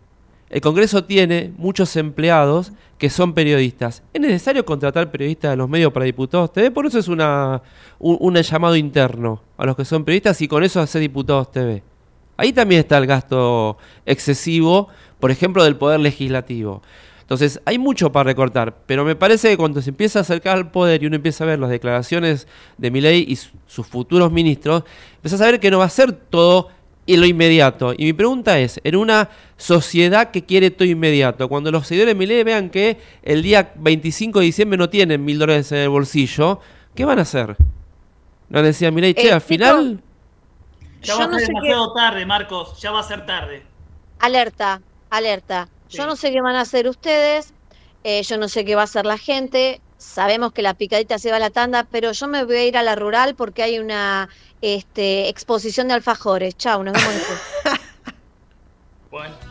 El Congreso tiene muchos empleados que son periodistas. ¿Es necesario contratar periodistas de los medios para Diputados TV? Por eso es una, un, llamado interno a los que son periodistas y con eso hacer Diputados TV. Ahí también está el gasto excesivo, por ejemplo, del Poder Legislativo. Entonces, hay mucho para recortar, pero me parece que cuando se empieza a acercar al poder y uno empieza a ver las declaraciones de Milei y su- sus futuros ministros, empieza a saber que no va a ser todo en lo inmediato. Y mi pregunta es, en una sociedad que quiere todo inmediato, cuando los seguidores de Milei vean que el día 25 de diciembre no tienen mil dólares en el bolsillo, ¿qué van a hacer? No van a decir a Milei, che, Eh, al final... Ya va a no ser demasiado tarde, Marcos. Ya va a ser tarde. alerta, alerta. Yo no sé qué van a hacer ustedes, eh, yo no sé qué va a hacer la gente. Sabemos que la picadita se va a la tanda, pero yo me voy a ir a la rural porque hay una este, exposición de alfajores. Chau, nos vemos después. Bueno.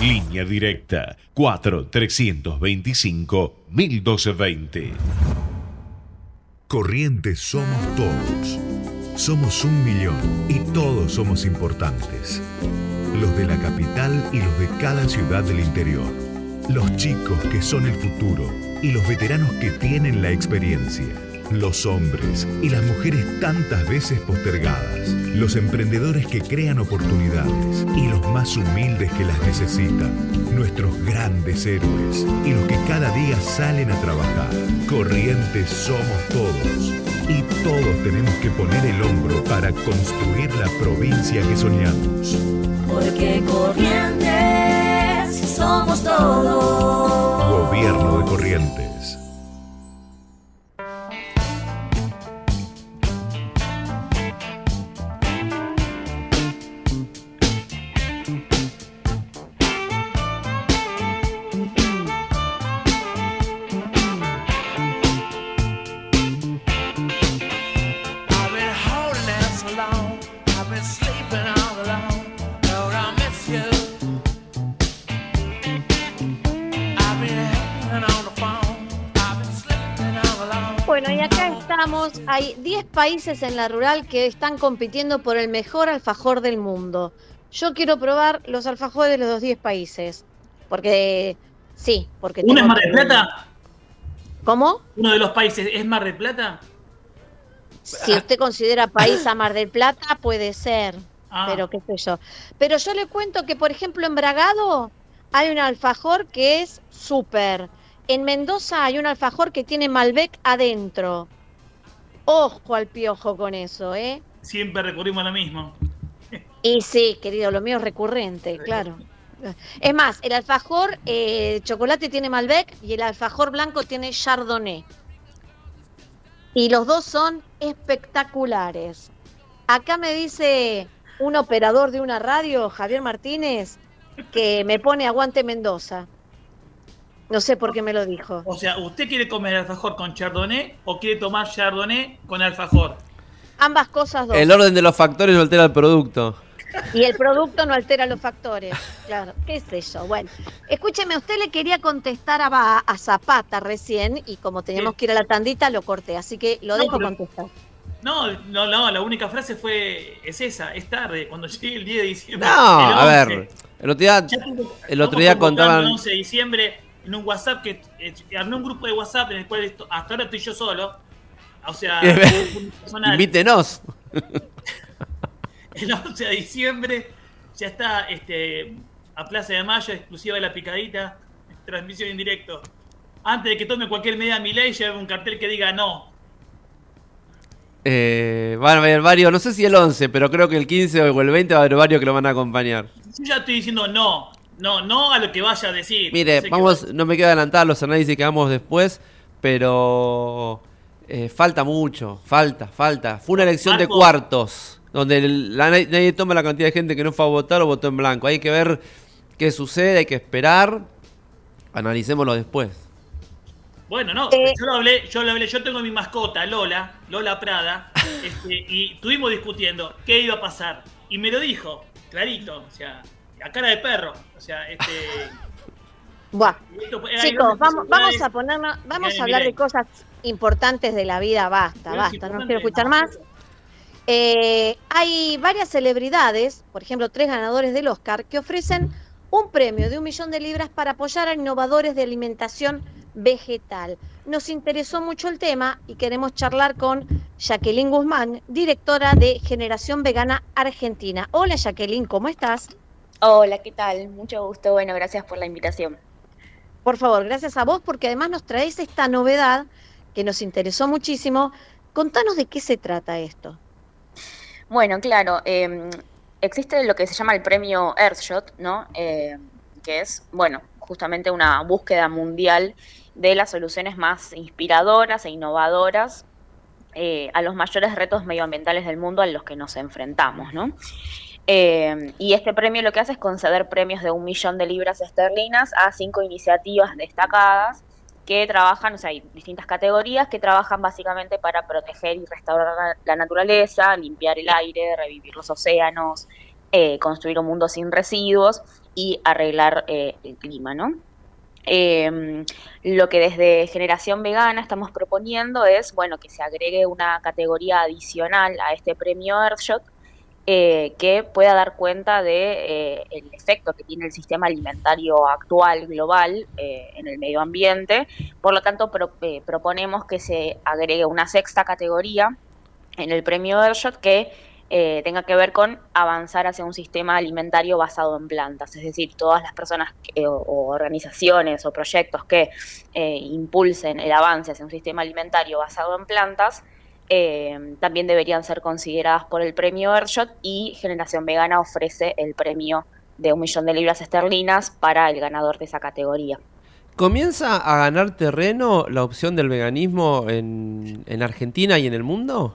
Línea directa 4 325 1220. Corrientes somos todos. Somos un millón y todos somos importantes. Los de la capital y los de cada ciudad del interior. Los chicos que son el futuro y los veteranos que tienen la experiencia. Los hombres y las mujeres tantas veces postergadas. Los emprendedores que crean oportunidades y los más humildes que las necesitan. Nuestros grandes héroes y los que cada día salen a trabajar. Corrientes somos todos. Y todos tenemos que poner el hombro para construir la provincia que soñamos. Porque Corrientes somos todos. Gobierno de Corrientes. Hay 10 países en la rural que están compitiendo por el mejor alfajor del mundo. Yo quiero probar los alfajores de los 10 países. Porque, sí, porque... ¿Uno es Mar del que- Plata? ¿Cómo? ¿Uno de los países es Mar del Plata? Si usted considera país a Mar del Plata, puede ser. Ah. Pero qué sé yo. Pero yo le cuento que, por ejemplo, en Bragado hay un alfajor que es súper. En Mendoza hay un alfajor que tiene Malbec adentro. Ojo al piojo con eso, ¿eh? Siempre recurrimos a lo mismo. Y sí, querido, lo mío es recurrente, claro. Es más, el alfajor eh, chocolate tiene Malbec y el alfajor blanco tiene Chardonnay. Y los dos son espectaculares. Acá me dice un operador de una radio, Javier Martínez, que me pone aguante Mendoza. No sé por qué me lo dijo. O sea, ¿usted quiere comer alfajor con chardonnay o quiere tomar chardonnay con alfajor? Ambas cosas dos. El orden de los factores no altera el producto. Y el producto no altera los factores. Claro, qué sé yo. Bueno, escúcheme, usted le quería contestar a, a Zapata recién y como teníamos que ir a la tandita lo corté, así que lo No, dejo pero- contestar. No, no, no, la única frase fue, es esa, es tarde, cuando llegue el 10 de diciembre. No, a 11. ver. El otro día, el otro día contaban. El 11 de diciembre en un WhatsApp que eh, armé un grupo de WhatsApp en el cual esto- hasta ahora estoy yo solo. O sea. Invítenos. El 11 de diciembre ya está este, a Plaza de Mayo, exclusiva de la picadita, transmisión en directo. Antes de que tome cualquier medida mi ley, lleve un cartel que diga no. Eh, van a haber varios, no sé si el 11, pero creo que el 15 o el 20 va a haber varios que lo van a acompañar. Yo ya estoy diciendo no, no, no a lo que vaya a decir. Mire, que vamos, no me queda adelantar los análisis que hagamos después, pero eh, falta mucho, falta, falta. Fue una elección de cuartos, donde la- nadie toma la cantidad de gente que no fue a votar o votó en blanco. Hay que ver qué sucede, hay que esperar, analicémoslo después. Bueno, no, Eh. yo lo hablé, yo lo hablé, yo tengo mi mascota, Lola, Lola Prada, este, y estuvimos discutiendo qué iba a pasar. Y me lo dijo, clarito, o sea, a cara de perro. O sea, este. Buah. esto- Chicos, vamos, a ponernos, vamos a hablar de cosas importantes de la vida, basta, basta, no quiero escuchar más. Eh, hay varias celebridades, por ejemplo, tres ganadores del Oscar, que ofrecen un premio de un millón de libras para apoyar a innovadores de alimentación vegetal. Nos interesó mucho el tema y queremos charlar con Jacqueline Guzmán, directora de Generación Vegana Argentina. Hola Jacqueline, ¿cómo estás? Hola, ¿qué tal? Mucho gusto. Bueno, gracias por la invitación. Por favor, gracias a vos porque además nos traes esta novedad que nos interesó muchísimo. Contanos de qué se trata esto. Bueno, claro, eh, existe lo que se llama el premio Earthshot, ¿no? Eh, que es, bueno, justamente una búsqueda mundial de las soluciones más inspiradoras e innovadoras eh, a los mayores retos medioambientales del mundo a los que nos enfrentamos, ¿no? Eh, y este premio lo que hace es conceder premios de un millón de libras esterlinas a cinco iniciativas destacadas que trabajan, o sea, hay distintas categorías que trabajan básicamente para proteger y restaurar la, naturaleza, limpiar el aire, revivir los océanos, eh, construir un mundo sin residuos y arreglar eh, el clima, ¿no? Eh, lo que desde Generación Vegana estamos proponiendo es, bueno, que se agregue una categoría adicional a este premio Earthshot eh, que pueda dar cuenta de eh, el efecto que tiene el sistema alimentario actual global eh, en el medio ambiente. Por lo tanto, eh, proponemos que se agregue una sexta categoría en el premio Earthshot que tenga que ver con avanzar hacia un sistema alimentario basado en plantas, es decir, todas las personas que- o, o organizaciones o proyectos que impulsen el avance hacia un sistema alimentario basado en plantas eh, también deberían ser consideradas por el premio Earthshot y Generación Vegana ofrece el premio de un millón de libras esterlinas para el ganador de esa categoría. ¿Comienza a ganar terreno la opción del veganismo en, en Argentina y en el mundo?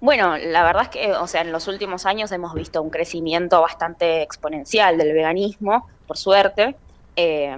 Bueno, la verdad es que, o sea, en los últimos años hemos visto un crecimiento bastante exponencial del veganismo, por suerte, eh,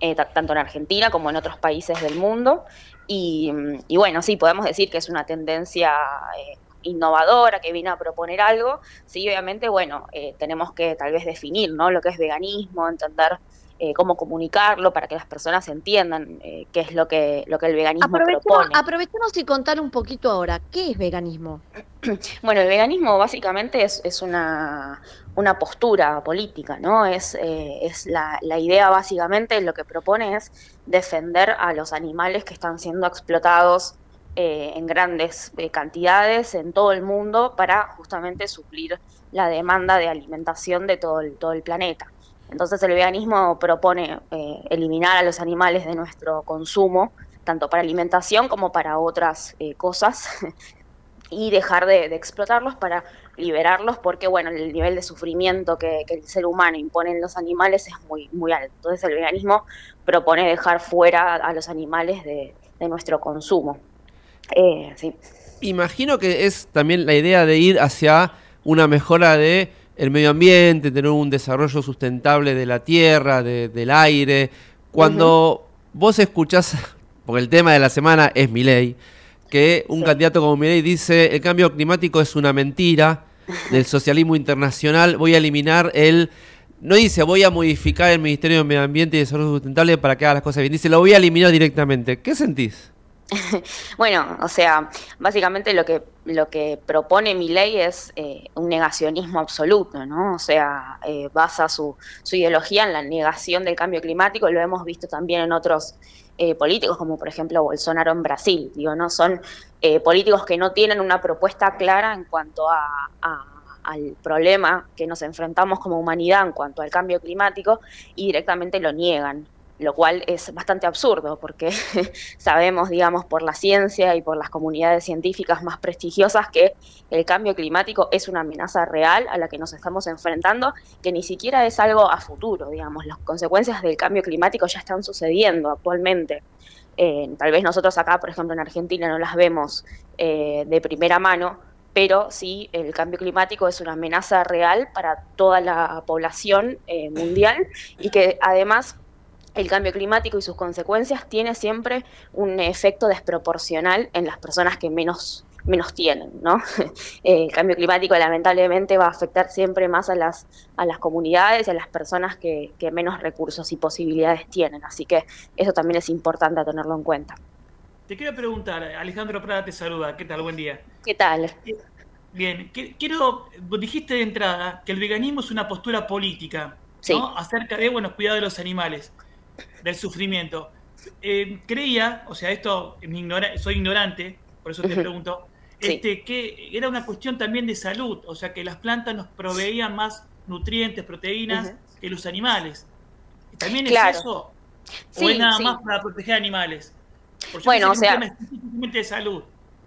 eh, ta- tanto en Argentina como en otros países del mundo. Y, y bueno, sí, podemos decir que es una tendencia eh, innovadora que viene a proponer algo. Sí, obviamente, bueno, eh, tenemos que tal vez definir, ¿no? Lo que es veganismo, entender eh, cómo comunicarlo para que las personas entiendan eh, qué es lo que, lo que el veganismo Aprovechemos, propone. aprovechemos y contar un poquito ahora, ¿qué es veganismo? Bueno, el veganismo básicamente es, es una, una postura política, ¿no? Es, eh, es la, idea básicamente, lo que propone es defender a los animales que están siendo explotados eh, en grandes eh, cantidades en todo el mundo para justamente suplir la demanda de alimentación de todo el, todo el planeta. Entonces el veganismo propone eh, eliminar a los animales de nuestro consumo, tanto para alimentación como para otras eh, cosas, y dejar de, de explotarlos para liberarlos porque bueno el nivel de sufrimiento que, que el ser humano impone en los animales es muy muy alto entonces el veganismo propone dejar fuera a los animales de, de nuestro consumo Eh, sí. Imagino que es también la idea de ir hacia una mejora de el medio ambiente, tener un desarrollo sustentable de la tierra, de- del aire. Cuando vos escuchás, porque el tema de la semana es mi ley, que un candidato como Milei dice el cambio climático es una mentira del socialismo internacional, voy a eliminar el no dice voy a modificar el Ministerio de Medio Ambiente y Desarrollo Sustentable para que haga las cosas bien, dice lo voy a eliminar directamente. ¿Qué sentís? Bueno, o sea, básicamente lo que lo que propone mi ley es eh, un negacionismo absoluto, ¿no? O sea, eh, basa su, su ideología en la negación del cambio climático, lo hemos visto también en otros eh, políticos, como por ejemplo Bolsonaro en Brasil, digo, ¿no? Son eh, políticos que no tienen una propuesta clara en cuanto a, a- al problema que nos enfrentamos como humanidad en cuanto al cambio climático y directamente lo niegan lo cual es bastante absurdo porque sabemos, digamos, por la ciencia y por las comunidades científicas más prestigiosas que el cambio climático es una amenaza real a la que nos estamos enfrentando, que ni siquiera es algo a futuro, digamos, las consecuencias del cambio climático ya están sucediendo actualmente. Tal vez nosotros acá, por ejemplo, en Argentina no las vemos eh, de primera mano, pero sí el cambio climático es una amenaza real para toda la población eh, mundial y que además el cambio climático y sus consecuencias tiene siempre un efecto desproporcional en las personas que menos menos tienen, ¿no? Eh, el cambio climático lamentablemente va a afectar siempre más a las a las comunidades y a las personas que, que menos recursos y posibilidades tienen, así que eso también es importante tenerlo en cuenta. Te quiero preguntar, Alejandro Prada te saluda, ¿qué tal? Buen día. ¿Qué tal? Bien, quiero, vos dijiste de entrada que el veganismo es una postura política, ¿no? Acerca de, bueno, cuidado de los animales, del sufrimiento. Eh, creía, o sea, esto, soy ignorante, por eso te pregunto, Sí. este, que era una cuestión también de salud, o sea, que las plantas nos proveían más nutrientes, proteínas que los animales. ¿También es eso? ¿O Sí, es nada sí. más para proteger animales? Porque Bueno, o sea- un tema específicamente de salud.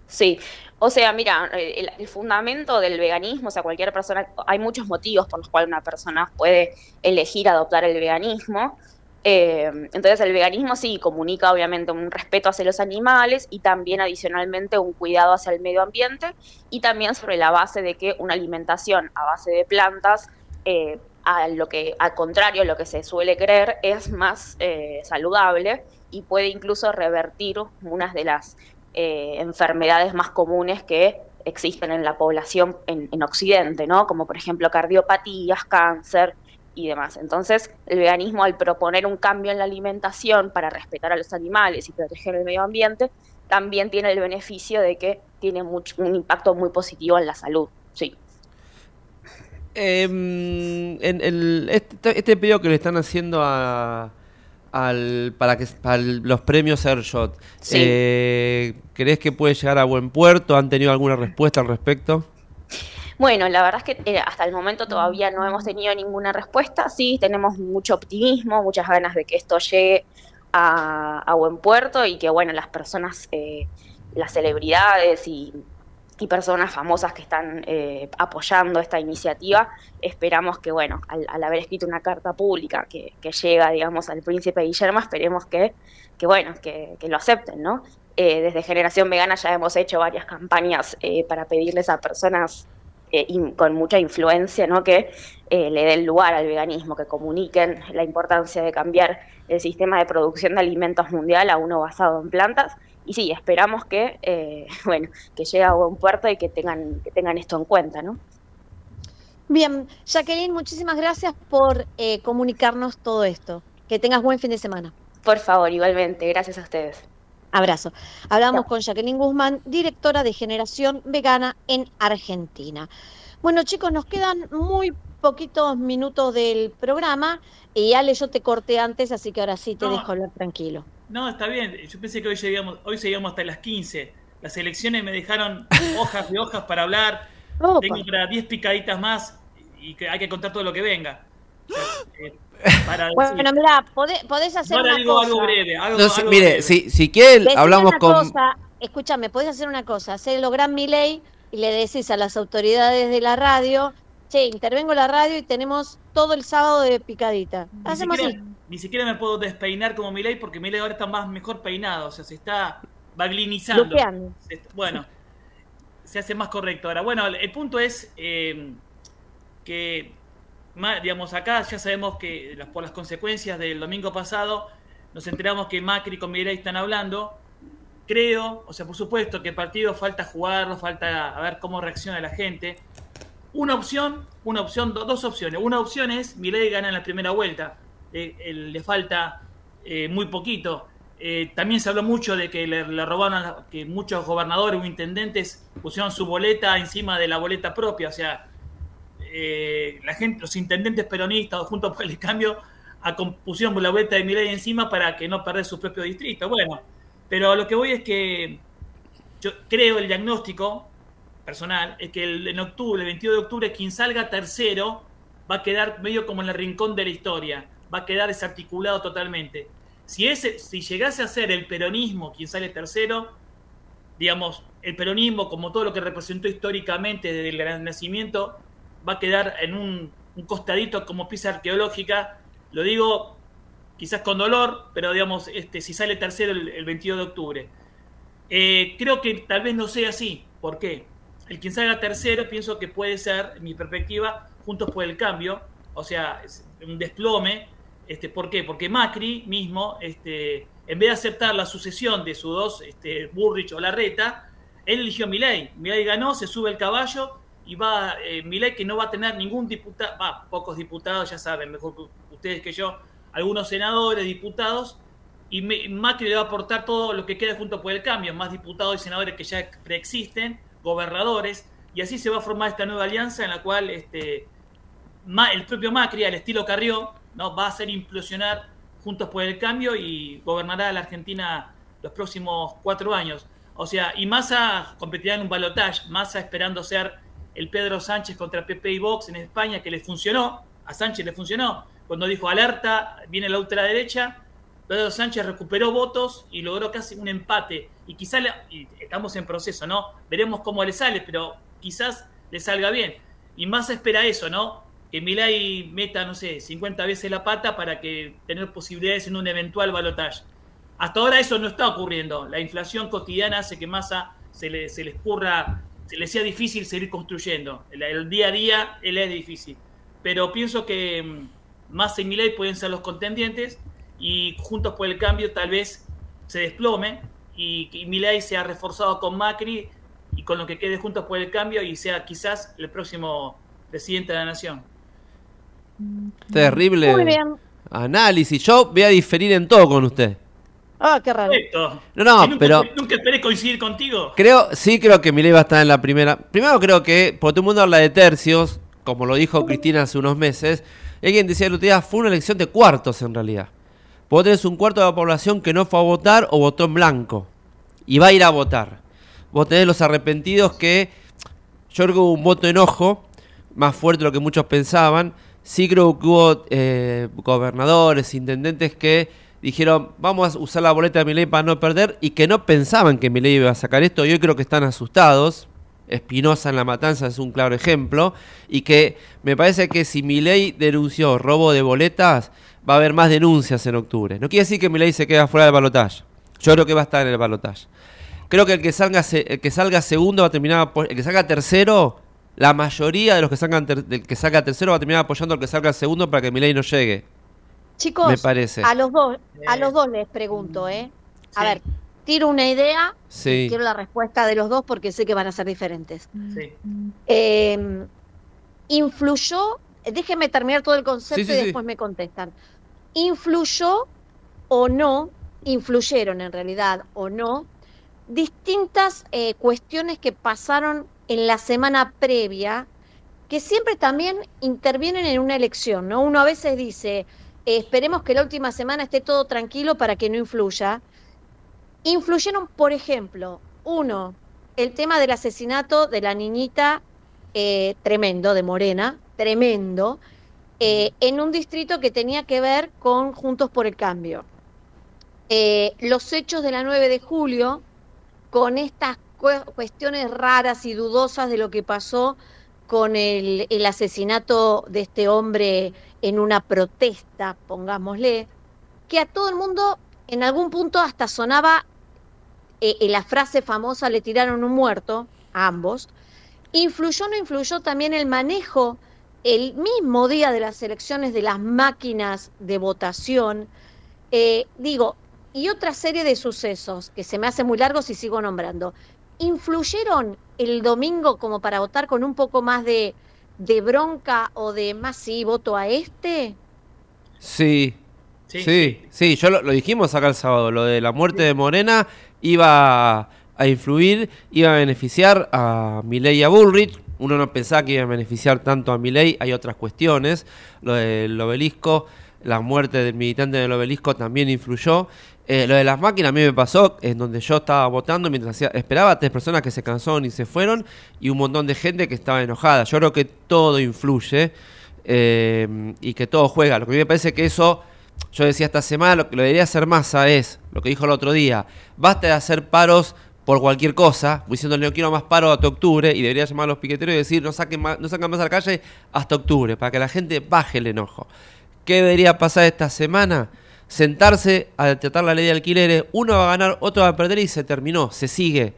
Sí, o sea, mira, el, el fundamento del veganismo, o sea, cualquier persona, hay muchos motivos por los cuales una persona puede elegir adoptar el veganismo. Eh, entonces el veganismo sí comunica obviamente un respeto hacia los animales y también adicionalmente un cuidado hacia el medio ambiente y también sobre la base de que una alimentación a base de plantas, eh, a lo que, al contrario lo que se suele creer, es más eh, saludable y puede incluso revertir unas de las eh, enfermedades más comunes que existen en la población en, en Occidente, ¿no? Como por ejemplo cardiopatías, cáncer, y demás. Entonces, el veganismo al proponer un cambio en la alimentación para respetar a los animales y proteger el medio ambiente, también tiene el beneficio de que tiene mucho, un impacto muy positivo en la salud. Sí. Em, en el, este, este pedido que le están haciendo a, al, para que para los premios Airshot, Sí. eh, ¿crees que puede llegar a buen puerto? ¿Han tenido alguna respuesta al respecto? Bueno, la verdad es que eh, hasta el momento todavía no hemos tenido ninguna respuesta. Sí, tenemos mucho optimismo, muchas ganas de que esto llegue a, a buen puerto y que, bueno, las personas, eh, las celebridades y, personas famosas que están eh, apoyando esta iniciativa, esperamos que, bueno, al, al haber escrito una carta pública que, que llega, digamos, al príncipe Guillermo, esperemos que, que bueno, que, que lo acepten, ¿no? Eh, desde Generación Vegana ya hemos hecho varias campañas eh, para pedirles a personas eh, in- con mucha influencia, ¿no? Que eh, le den lugar al veganismo, que comuniquen la importancia de cambiar el sistema de producción de alimentos mundial a uno basado en plantas. Y sí, esperamos que, eh, bueno, que llegue a buen puerto y que tengan, que tengan esto en cuenta, ¿no? Bien, Jacqueline, muchísimas gracias por comunicarnos todo esto. Que tengas buen fin de semana. Por favor, igualmente, gracias a ustedes. Abrazo. Hablamos con Jacqueline Guzmán, directora de Generación Vegana en Argentina. Bueno, chicos, nos quedan muy poquitos minutos del programa y Ale, yo te corté antes, así que ahora sí te No. dejo hablar tranquilo. No, está bien. Yo pensé que hoy llegamos, hoy seguíamos hasta las 15. Las elecciones me dejaron hojas de hojas para hablar. Opa. Tengo para 10 picaditas más y que hay que contar todo lo que venga. O sea, eh, para decir- Bueno, mira, podés, podés hacer Ahora una digo cosa. algo breve. Algo, No, algo mire, breve. si, si quiere, Decime hablamos con... cosa, escúchame, podés hacer una cosa, hacelo gran Milei y le decís a las autoridades de la radio, che, intervengo en la radio y tenemos todo el sábado de picadita. Ni Hacemos así. siquiera, ni siquiera me puedo despeinar como Milei porque Milei ahora está más mejor peinado, o sea, se está baglinizando. Bueno, se hace más correcto ahora. Bueno, el, punto es eh, que, digamos, acá ya sabemos que las- por las consecuencias del domingo pasado nos enteramos que Macri con Milei están hablando. Creo, o sea, por supuesto que el partido falta jugarlo, falta a ver cómo reacciona la gente. Una opción, una opción, do- dos opciones. Una opción es Milei gana en la primera vuelta. Eh, le falta eh, muy poquito. Eh, también se habló mucho de que le, le robaron, que muchos gobernadores o intendentes pusieron su boleta encima de la boleta propia. O sea, eh, la gente, los intendentes peronistas o juntos por el cambio a- pusieron la boleta de Milei encima para que no perder su propio distrito. Bueno, pero lo que voy es que yo creo el diagnóstico personal es que el- en octubre, el 22 de octubre, quien salga tercero va a quedar medio como en el rincón de la historia, va a quedar desarticulado totalmente. Si, ese, si llegase a ser el peronismo quien sale tercero, digamos, el peronismo, como todo lo que representó históricamente desde el gran nacimiento, va a quedar en un, costadito como pieza arqueológica. Lo digo quizás con dolor, pero digamos, este, si sale tercero el, el 22 de octubre. Eh, creo que tal vez no sea así. ¿Por qué? El quien salga tercero, pienso que puede ser, en mi perspectiva, Juntos por el Cambio, o sea, un desplome. Este, ¿Por qué? Porque Macri mismo, este, en vez de aceptar la sucesión de sus dos, este, Burrich o Larreta, él eligió Milei. Milei ganó, se sube el caballo y va eh, Milei que no va a tener ningún diputado, va, pocos diputados, ya saben, mejor que ustedes que yo, algunos senadores, diputados, y Macri le va a aportar todo lo que queda junto por el cambio, más diputados y senadores que ya preexisten, gobernadores, y así se va a formar esta nueva alianza en la cual este, el propio Macri, al estilo Carrió, ¿no? va a hacer implosionar Juntos por el Cambio y gobernará a la Argentina los próximos cuatro años. O sea, y Massa competirá en un balotaje, Massa esperando ser el Pedro Sánchez contra PP y Vox en España, que le funcionó, a Sánchez le funcionó, cuando dijo alerta, viene la ultraderecha, Pedro Sánchez recuperó votos y logró casi un empate. Y quizás, estamos en proceso, ¿no? Veremos cómo le sale, pero quizás le salga bien. Y Massa espera eso, ¿no? que Milei meta, no sé, 50 veces la pata para que tener posibilidades en un eventual balotaje. Hasta ahora eso no está ocurriendo. La inflación cotidiana hace que Massa se le, se le escurra, le sea difícil seguir construyendo. El, el día a día él es difícil. Pero pienso que mm, Massa y Milei pueden ser los contendientes y Juntos por el Cambio tal vez se desplome y, y Milei sea reforzado con Macri y con lo que quede Juntos por el Cambio y sea quizás el próximo presidente de la nación. Terrible Muy bien. análisis. Yo voy a diferir en todo con usted. Ah, qué raro. Perfecto. No, no, nunca, pero- Nunca esperé coincidir contigo. Creo, sí creo que Milei va a estar en la primera. Primero creo que, porque todo el mundo habla de tercios, como lo dijo Cristina hace unos meses, y alguien decía el otro día, fue una elección de cuartos en realidad. Vos tenés un cuarto de la población que no fue a votar o votó en blanco. Y va a ir a votar. Vos tenés los arrepentidos que, yo creo que hubo un voto enojo, más fuerte de lo que muchos pensaban. Sí creo que hubo eh, gobernadores, intendentes que dijeron, vamos a usar la boleta de Milei para no perder, y que no pensaban que Milei iba a sacar esto, y hoy creo que están asustados. Espinosa en La Matanza es un claro ejemplo, y que me parece que si Milei denunció robo de boletas, va a haber más denuncias en octubre. No quiere decir que Milei se queda fuera del balotaje. Yo creo que va a estar en el balotaje. Creo que el que salga, el que salga segundo va a terminar, el que salga tercero, la mayoría de los que salgan del que salga tercero va a terminar apoyando al que salga segundo para que Milei no llegue. Chicos, Me parece. a los dos, a los dos les pregunto, ¿eh? A ver, tiro una idea, Sí. quiero la respuesta de los dos porque sé que van a ser diferentes. Sí. Eh, influyó, déjenme terminar todo el concepto Sí, sí, y sí. después me contestan. ¿Influyó o no, influyeron en realidad o no, distintas eh, cuestiones que pasaron en la semana previa, que siempre también intervienen en una elección, ¿no? Uno a veces dice, eh, esperemos que la última semana esté todo tranquilo para que no influya. Influyeron, por ejemplo, uno, el tema del asesinato de la niñita eh, tremendo, de Morena, tremendo, eh, en un distrito que tenía que ver con Juntos por el Cambio. Eh, los hechos de la 9 de julio, con estas cue- cuestiones raras y dudosas de lo que pasó con el, el asesinato de este hombre en una protesta, pongámosle, que a todo el mundo en algún punto hasta sonaba eh, eh, la frase famosa, le tiraron un muerto, a ambos. ¿Influyó o no influyó también el manejo el mismo día de las elecciones de las máquinas de votación? Eh, digo, y otra serie de sucesos que se me hacen muy largos y sigo nombrando. ¿Influyeron el domingo como para votar con un poco más de, de bronca o de más sí, voto a este? Sí. Sí, Sí, sí, yo lo, lo dijimos acá el sábado, lo de la muerte de Morena iba a influir, iba a beneficiar a Milei y a Bullrich. Uno no pensaba que iba a beneficiar tanto a Milei, hay otras cuestiones. Lo del obelisco, la muerte del militante del obelisco también influyó. Eh, lo de las máquinas a mí me pasó en donde yo estaba votando mientras esperaba tres personas que se cansaron y se fueron y un montón de gente que estaba enojada. Yo creo que todo influye eh, y que todo juega. Lo que a mí me parece que eso, yo decía esta semana, lo que lo debería hacer Massa es, lo que dijo el otro día, basta de hacer paros por cualquier cosa, diciéndole no quiero más paro hasta octubre, y debería llamar a los piqueteros y decir no saquen no sacan más a la calle hasta octubre, para que la gente baje el enojo. ¿Qué debería pasar esta semana? Sentarse a tratar la ley de alquileres, uno va a ganar, otro va a perder y se terminó, se sigue.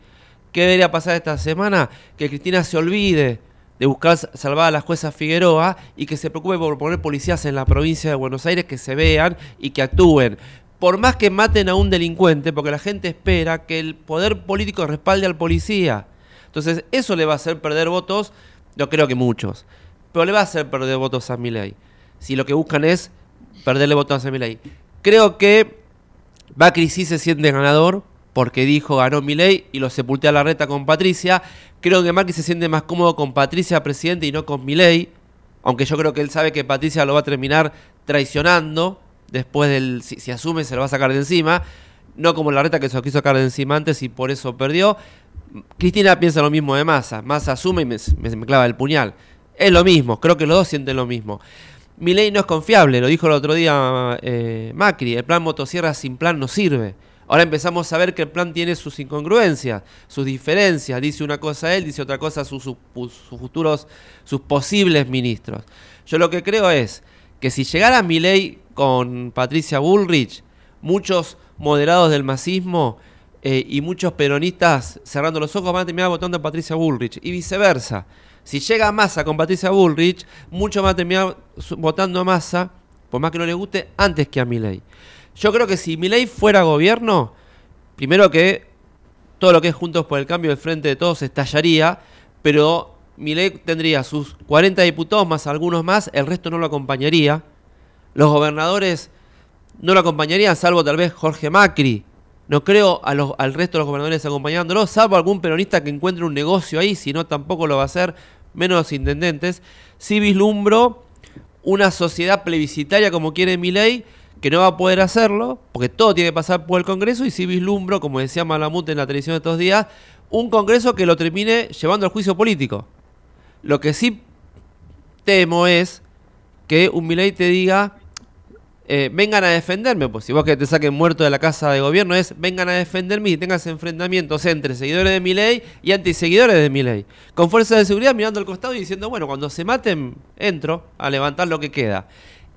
¿Qué debería pasar esta semana? Que Cristina se olvide de buscar salvar a la jueza Figueroa y que se preocupe por poner policías en la provincia de Buenos Aires que se vean y que actúen. Por más que maten a un delincuente, porque la gente espera que el poder político respalde al policía. Entonces, eso le va a hacer perder votos, yo creo que muchos, pero le va a hacer perder votos a Milei. Si lo que buscan es perderle votos a Milei. Creo que Macri sí se siente ganador porque dijo ganó Milei y lo sepulté a la reta con Patricia. Creo que Macri se siente más cómodo con Patricia presidente y no con Milei, aunque yo creo que él sabe que Patricia lo va a terminar traicionando después del si, asume se lo va a sacar de encima, no como la reta que se lo quiso sacar de encima antes y por eso perdió. Cristina piensa lo mismo de Massa, Massa asume y me- me clava el puñal. Es lo mismo, creo que los dos sienten lo mismo. Milei no es confiable, lo dijo el otro día eh, Macri, el plan motosierra sin plan no sirve. Ahora empezamos a ver que el plan tiene sus incongruencias, sus diferencias. Dice una cosa él, dice otra cosa sus, sus, sus futuros, sus posibles ministros. Yo lo que creo es que si llegara Milei con Patricia Bullrich, muchos moderados del masismo eh, y muchos peronistas cerrando los ojos van a terminar votando a Patricia Bullrich y viceversa. Si llega Massa con Patricia Bullrich, muchos van a terminar votando a Massa, por más que no les guste, antes que a Milei. Yo creo que si Milei fuera gobierno, primero que todo lo que es Juntos por el Cambio del Frente de Todos estallaría, pero Milei tendría sus 40 diputados más algunos más, el resto no lo acompañaría. Los gobernadores no lo acompañarían, salvo tal vez Jorge Macri. No creo a al resto de los gobernadores acompañándolo, salvo algún peronista que encuentre un negocio ahí, si no tampoco lo va a hacer, menos intendentes. Sí vislumbro una sociedad plebiscitaria como quiere Milei, que no va a poder hacerlo, porque todo tiene que pasar por el Congreso, y sí vislumbro, como decía Malamut en la televisión de estos días, un Congreso que lo termine llevando al juicio político. Lo que sí temo es que un Milei te diga, eh, vengan a defenderme, pues si vos que te saquen muerto de la casa de gobierno es, vengan a defenderme y tengas enfrentamientos entre seguidores de Milei y antiseguidores de Milei. Con fuerzas de seguridad mirando al costado y diciendo, bueno, cuando se maten, entro a levantar lo que queda.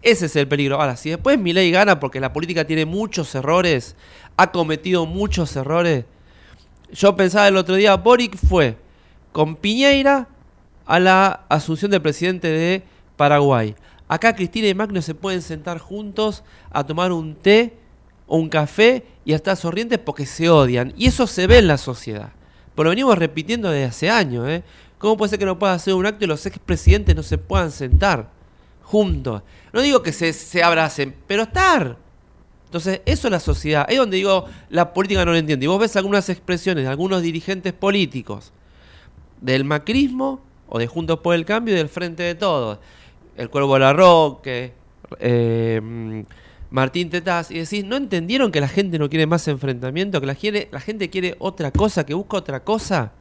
Ese es el peligro. Ahora, si después Milei gana porque la política tiene muchos errores, ha cometido muchos errores, yo pensaba el otro día, Boric fue con Piñeira a la asunción del presidente de Paraguay. Acá Cristina y Macri se pueden sentar juntos a tomar un té o un café y a estar sonrientes porque se odian. Y eso se ve en la sociedad. Pero lo venimos repitiendo desde hace años. ¿eh? ¿Cómo puede ser que no pueda hacer un acto y los expresidentes no se puedan sentar juntos? No digo que se, se abracen, pero estar. Entonces, eso es la sociedad. Es donde digo, la política no lo entiende. Y vos ves algunas expresiones de algunos dirigentes políticos del macrismo o de Juntos por el Cambio y del Frente de Todos. El Cuervo Larroque, eh, mm, Martín Tetaz, y decís, ¿no entendieron que la gente no quiere más enfrentamiento? ¿Que la, la gente quiere otra cosa, que busca otra cosa?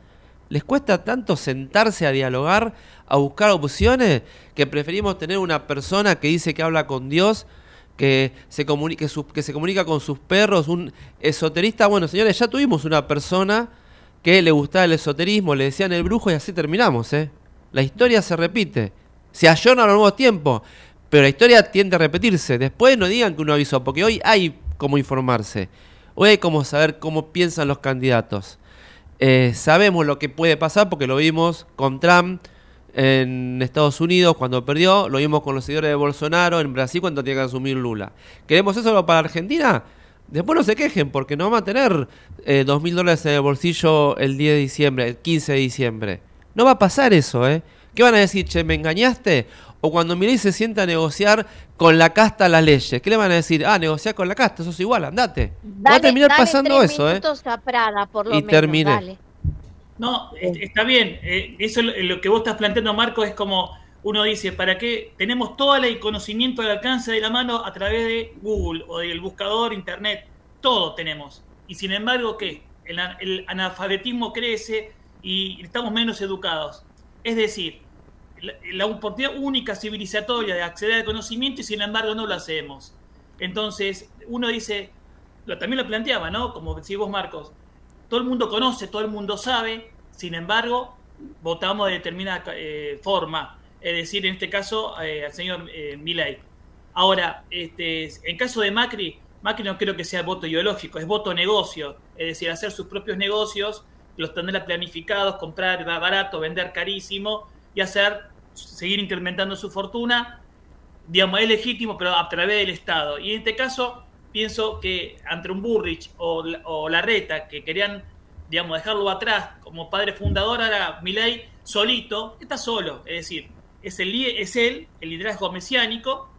¿Les cuesta tanto sentarse a dialogar, a buscar opciones, que preferimos tener una persona que dice que habla con Dios, que se, comuni- que, su- que se comunica con sus perros, un esoterista? Bueno, señores, ya tuvimos una persona que le gustaba el esoterismo, le decían el brujo y así terminamos, ¿eh? La historia se repite, se ayorna a los nuevos tiempos, pero la historia tiende a repetirse. Después no digan que uno avisó, porque hoy hay cómo informarse, hoy hay cómo saber cómo piensan los candidatos. Eh, sabemos lo que puede pasar porque lo vimos con Trump en Estados Unidos cuando perdió, lo vimos con los seguidores de Bolsonaro en Brasil cuando tiene que asumir Lula. ¿Queremos eso para Argentina? Después no se quejen porque no van a tener eh, dos mil dólares en el bolsillo el 10 de diciembre, el 15 de diciembre. No va a pasar eso, ¿eh? ¿Qué van a decir? Che, ¿me engañaste? O cuando Milei se sienta a negociar con la casta las leyes, ¿qué le van a decir? Ah, negociar con la casta, eso es igual, andate. va a terminar dale pasando tres eso, ¿eh? a Prada, por lo Y menos, terminé. dale. No, es- está bien. eh, Eso es lo- que vos estás planteando, Marco, es como uno dice, ¿para qué tenemos todo el conocimiento al alcance de la mano a través de Google o del buscador, Internet? Todo tenemos. Y sin embargo, ¿qué? El analfabetismo crece y estamos menos educados. Es decir, la, oportunidad única civilizatoria de acceder al conocimiento y sin embargo no lo hacemos. Entonces, uno dice, lo, también lo planteaba, ¿no? Como decís vos, Marcos, todo el mundo conoce, todo el mundo sabe, sin embargo, votamos de determinada eh, forma, es decir, en este caso, eh, al señor eh, Milei. Ahora, este, en caso de Macri, Macri no creo que sea voto ideológico, es voto negocio, es decir, hacer sus propios negocios, los tener planificados, comprar barato, vender carísimo y hacer, seguir incrementando su fortuna, digamos, es legítimo, pero a través del Estado. Y en este caso, pienso que entre un Burrich o, o Larreta, que querían, digamos, dejarlo atrás como padre fundador, ahora Milei solito, está solo, es decir, es, el, es él, el liderazgo mesiánico,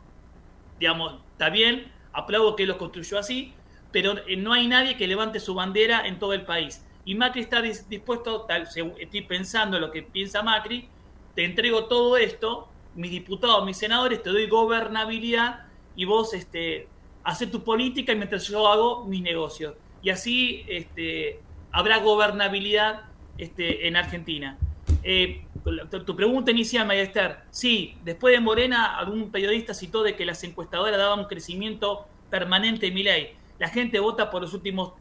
digamos, está bien, aplaudo que lo construyó así, pero eh, no hay nadie que levante su bandera en todo el país. Y Macri está dis- dispuesto, tal, estoy pensando lo que piensa Macri, te entrego todo esto, mis diputados, mis senadores, te doy gobernabilidad y vos este, haces tu política y mientras yo hago mis negocios. Y así este, habrá gobernabilidad este, en Argentina. Eh, tu, pregunta inicial, María Esther, sí, después de Morena, algún periodista citó de que las encuestadoras daban un crecimiento permanente de Milei. La gente vota por los últimos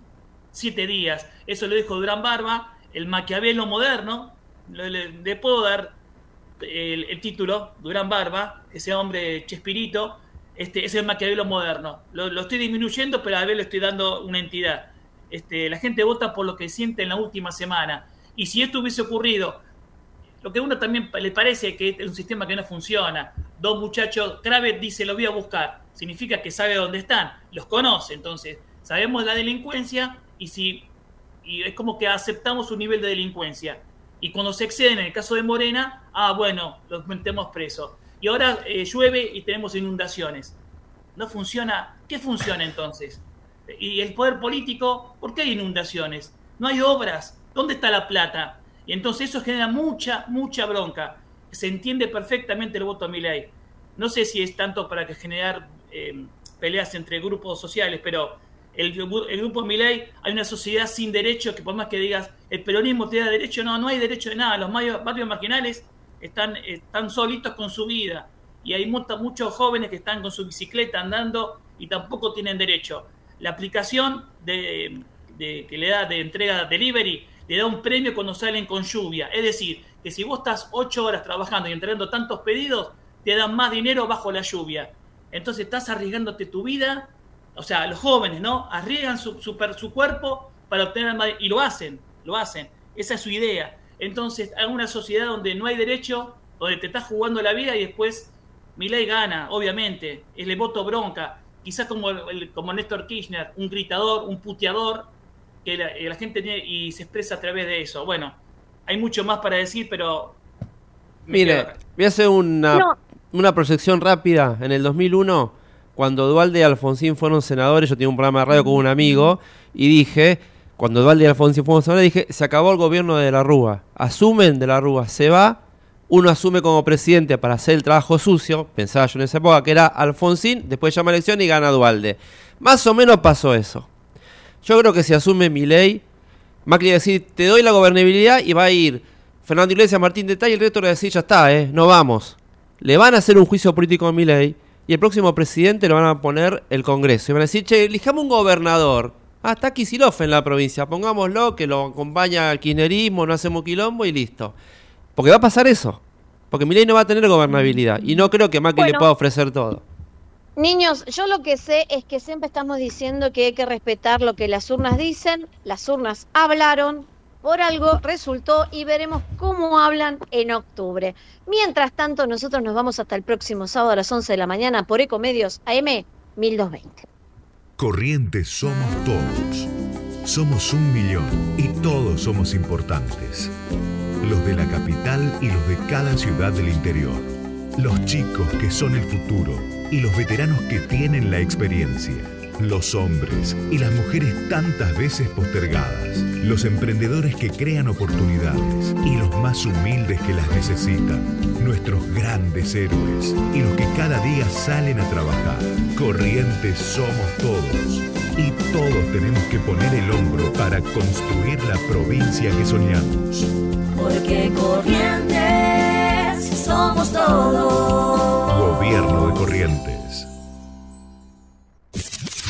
siete días. Eso lo dijo Durán Barba, el Maquiavelo moderno. Le, le- le puedo dar el, título, Durán Barba, ese hombre Chespirito, este, es el Maquiavelo moderno. Lo, estoy disminuyendo, pero a ver le estoy dando una entidad. Este, la gente vota por lo que siente en la última semana. Y si esto hubiese ocurrido, lo que a uno también le parece que es un sistema que no funciona. Dos muchachos, Kravet dice, lo voy a buscar. Significa que sabe dónde están, los conoce. Entonces, sabemos la delincuencia y si y es como que aceptamos un nivel de delincuencia. Y cuando se exceden, en el caso de Morena, ah, bueno, los metemos presos. Y ahora eh, llueve y tenemos inundaciones. No funciona. ¿Qué funciona entonces? Y el poder político, ¿por qué hay inundaciones? No hay obras. ¿Dónde está la plata? Y entonces eso genera mucha, mucha bronca. Se entiende perfectamente el voto a mi ley. No sé si es tanto para que generar eh, peleas entre grupos sociales, pero el, gru- el grupo Milei, hay una sociedad sin derecho que por más que digas el peronismo te da derecho, no, no hay derecho de nada. Los barrios, marginales están, están solitos con su vida y hay muchos jóvenes que están con su bicicleta andando y tampoco tienen derecho. La aplicación de- que le da de entrega delivery le da un premio cuando salen con lluvia. Es decir, que si vos estás ocho horas trabajando y entregando tantos pedidos, te dan más dinero bajo la lluvia. Entonces estás arriesgándote tu vida o sea, los jóvenes, ¿no? Arriesgan su, su, per- su cuerpo para obtener más, y lo hacen, lo hacen. Esa es su idea. Entonces, hay una sociedad donde no hay derecho, donde te estás jugando la vida y después Milei gana, obviamente. Es el voto bronca. Quizás como, el- como Néstor Kirchner, un gritador, un puteador, que la, la gente tiene y se expresa a través de eso. Bueno, hay mucho más para decir, pero Mire, voy a hacer una, No. una proyección rápida. En el 2001, cuando Dualde y Alfonsín fueron senadores, yo tenía un programa de radio con un amigo y dije, cuando Dualde y Alfonsín fueron senadores, dije, se acabó el gobierno de la Rúa. Asumen de la Rúa, se va, uno asume como presidente para hacer el trabajo sucio, pensaba yo en esa época que era Alfonsín, después llama elección y gana Dualde. Más o menos pasó eso. Yo creo que si asume mi ley, Macri va a decir, te doy la gobernabilidad y va a ir Fernando Iglesias, Martín Detall y el resto va a decir, ya está, eh, no vamos. Le van a hacer un juicio político a mi ley y el próximo presidente lo van a poner el Congreso. Y van a decir, che, elijamos un gobernador. Ah, está Kicillof en la provincia, pongámoslo, que lo acompaña al kirchnerismo, no hacemos quilombo y listo. Porque va a pasar eso. Porque mi ley no va a tener gobernabilidad. Y no creo que Macri le pueda ofrecer todo. Niños, yo lo que sé es que siempre estamos diciendo que hay que respetar lo que las urnas dicen, las urnas hablaron, por algo resultó y veremos cómo hablan en octubre. Mientras tanto, nosotros nos vamos hasta el próximo sábado a las 11 de la mañana por Ecomedios AM 1220. Corrientes somos todos. Somos un millón y todos somos importantes. Los de la capital y los de cada ciudad del interior. Los chicos que son el futuro y los veteranos que tienen la experiencia. Los hombres y las mujeres tantas veces postergadas. Los emprendedores que crean oportunidades y los más humildes que las necesitan. Nuestros grandes héroes y los que cada día salen a trabajar. Corrientes somos todos. Y todos tenemos que poner el hombro para construir la provincia que soñamos. Porque Corrientes somos todos. Gobierno de Corrientes.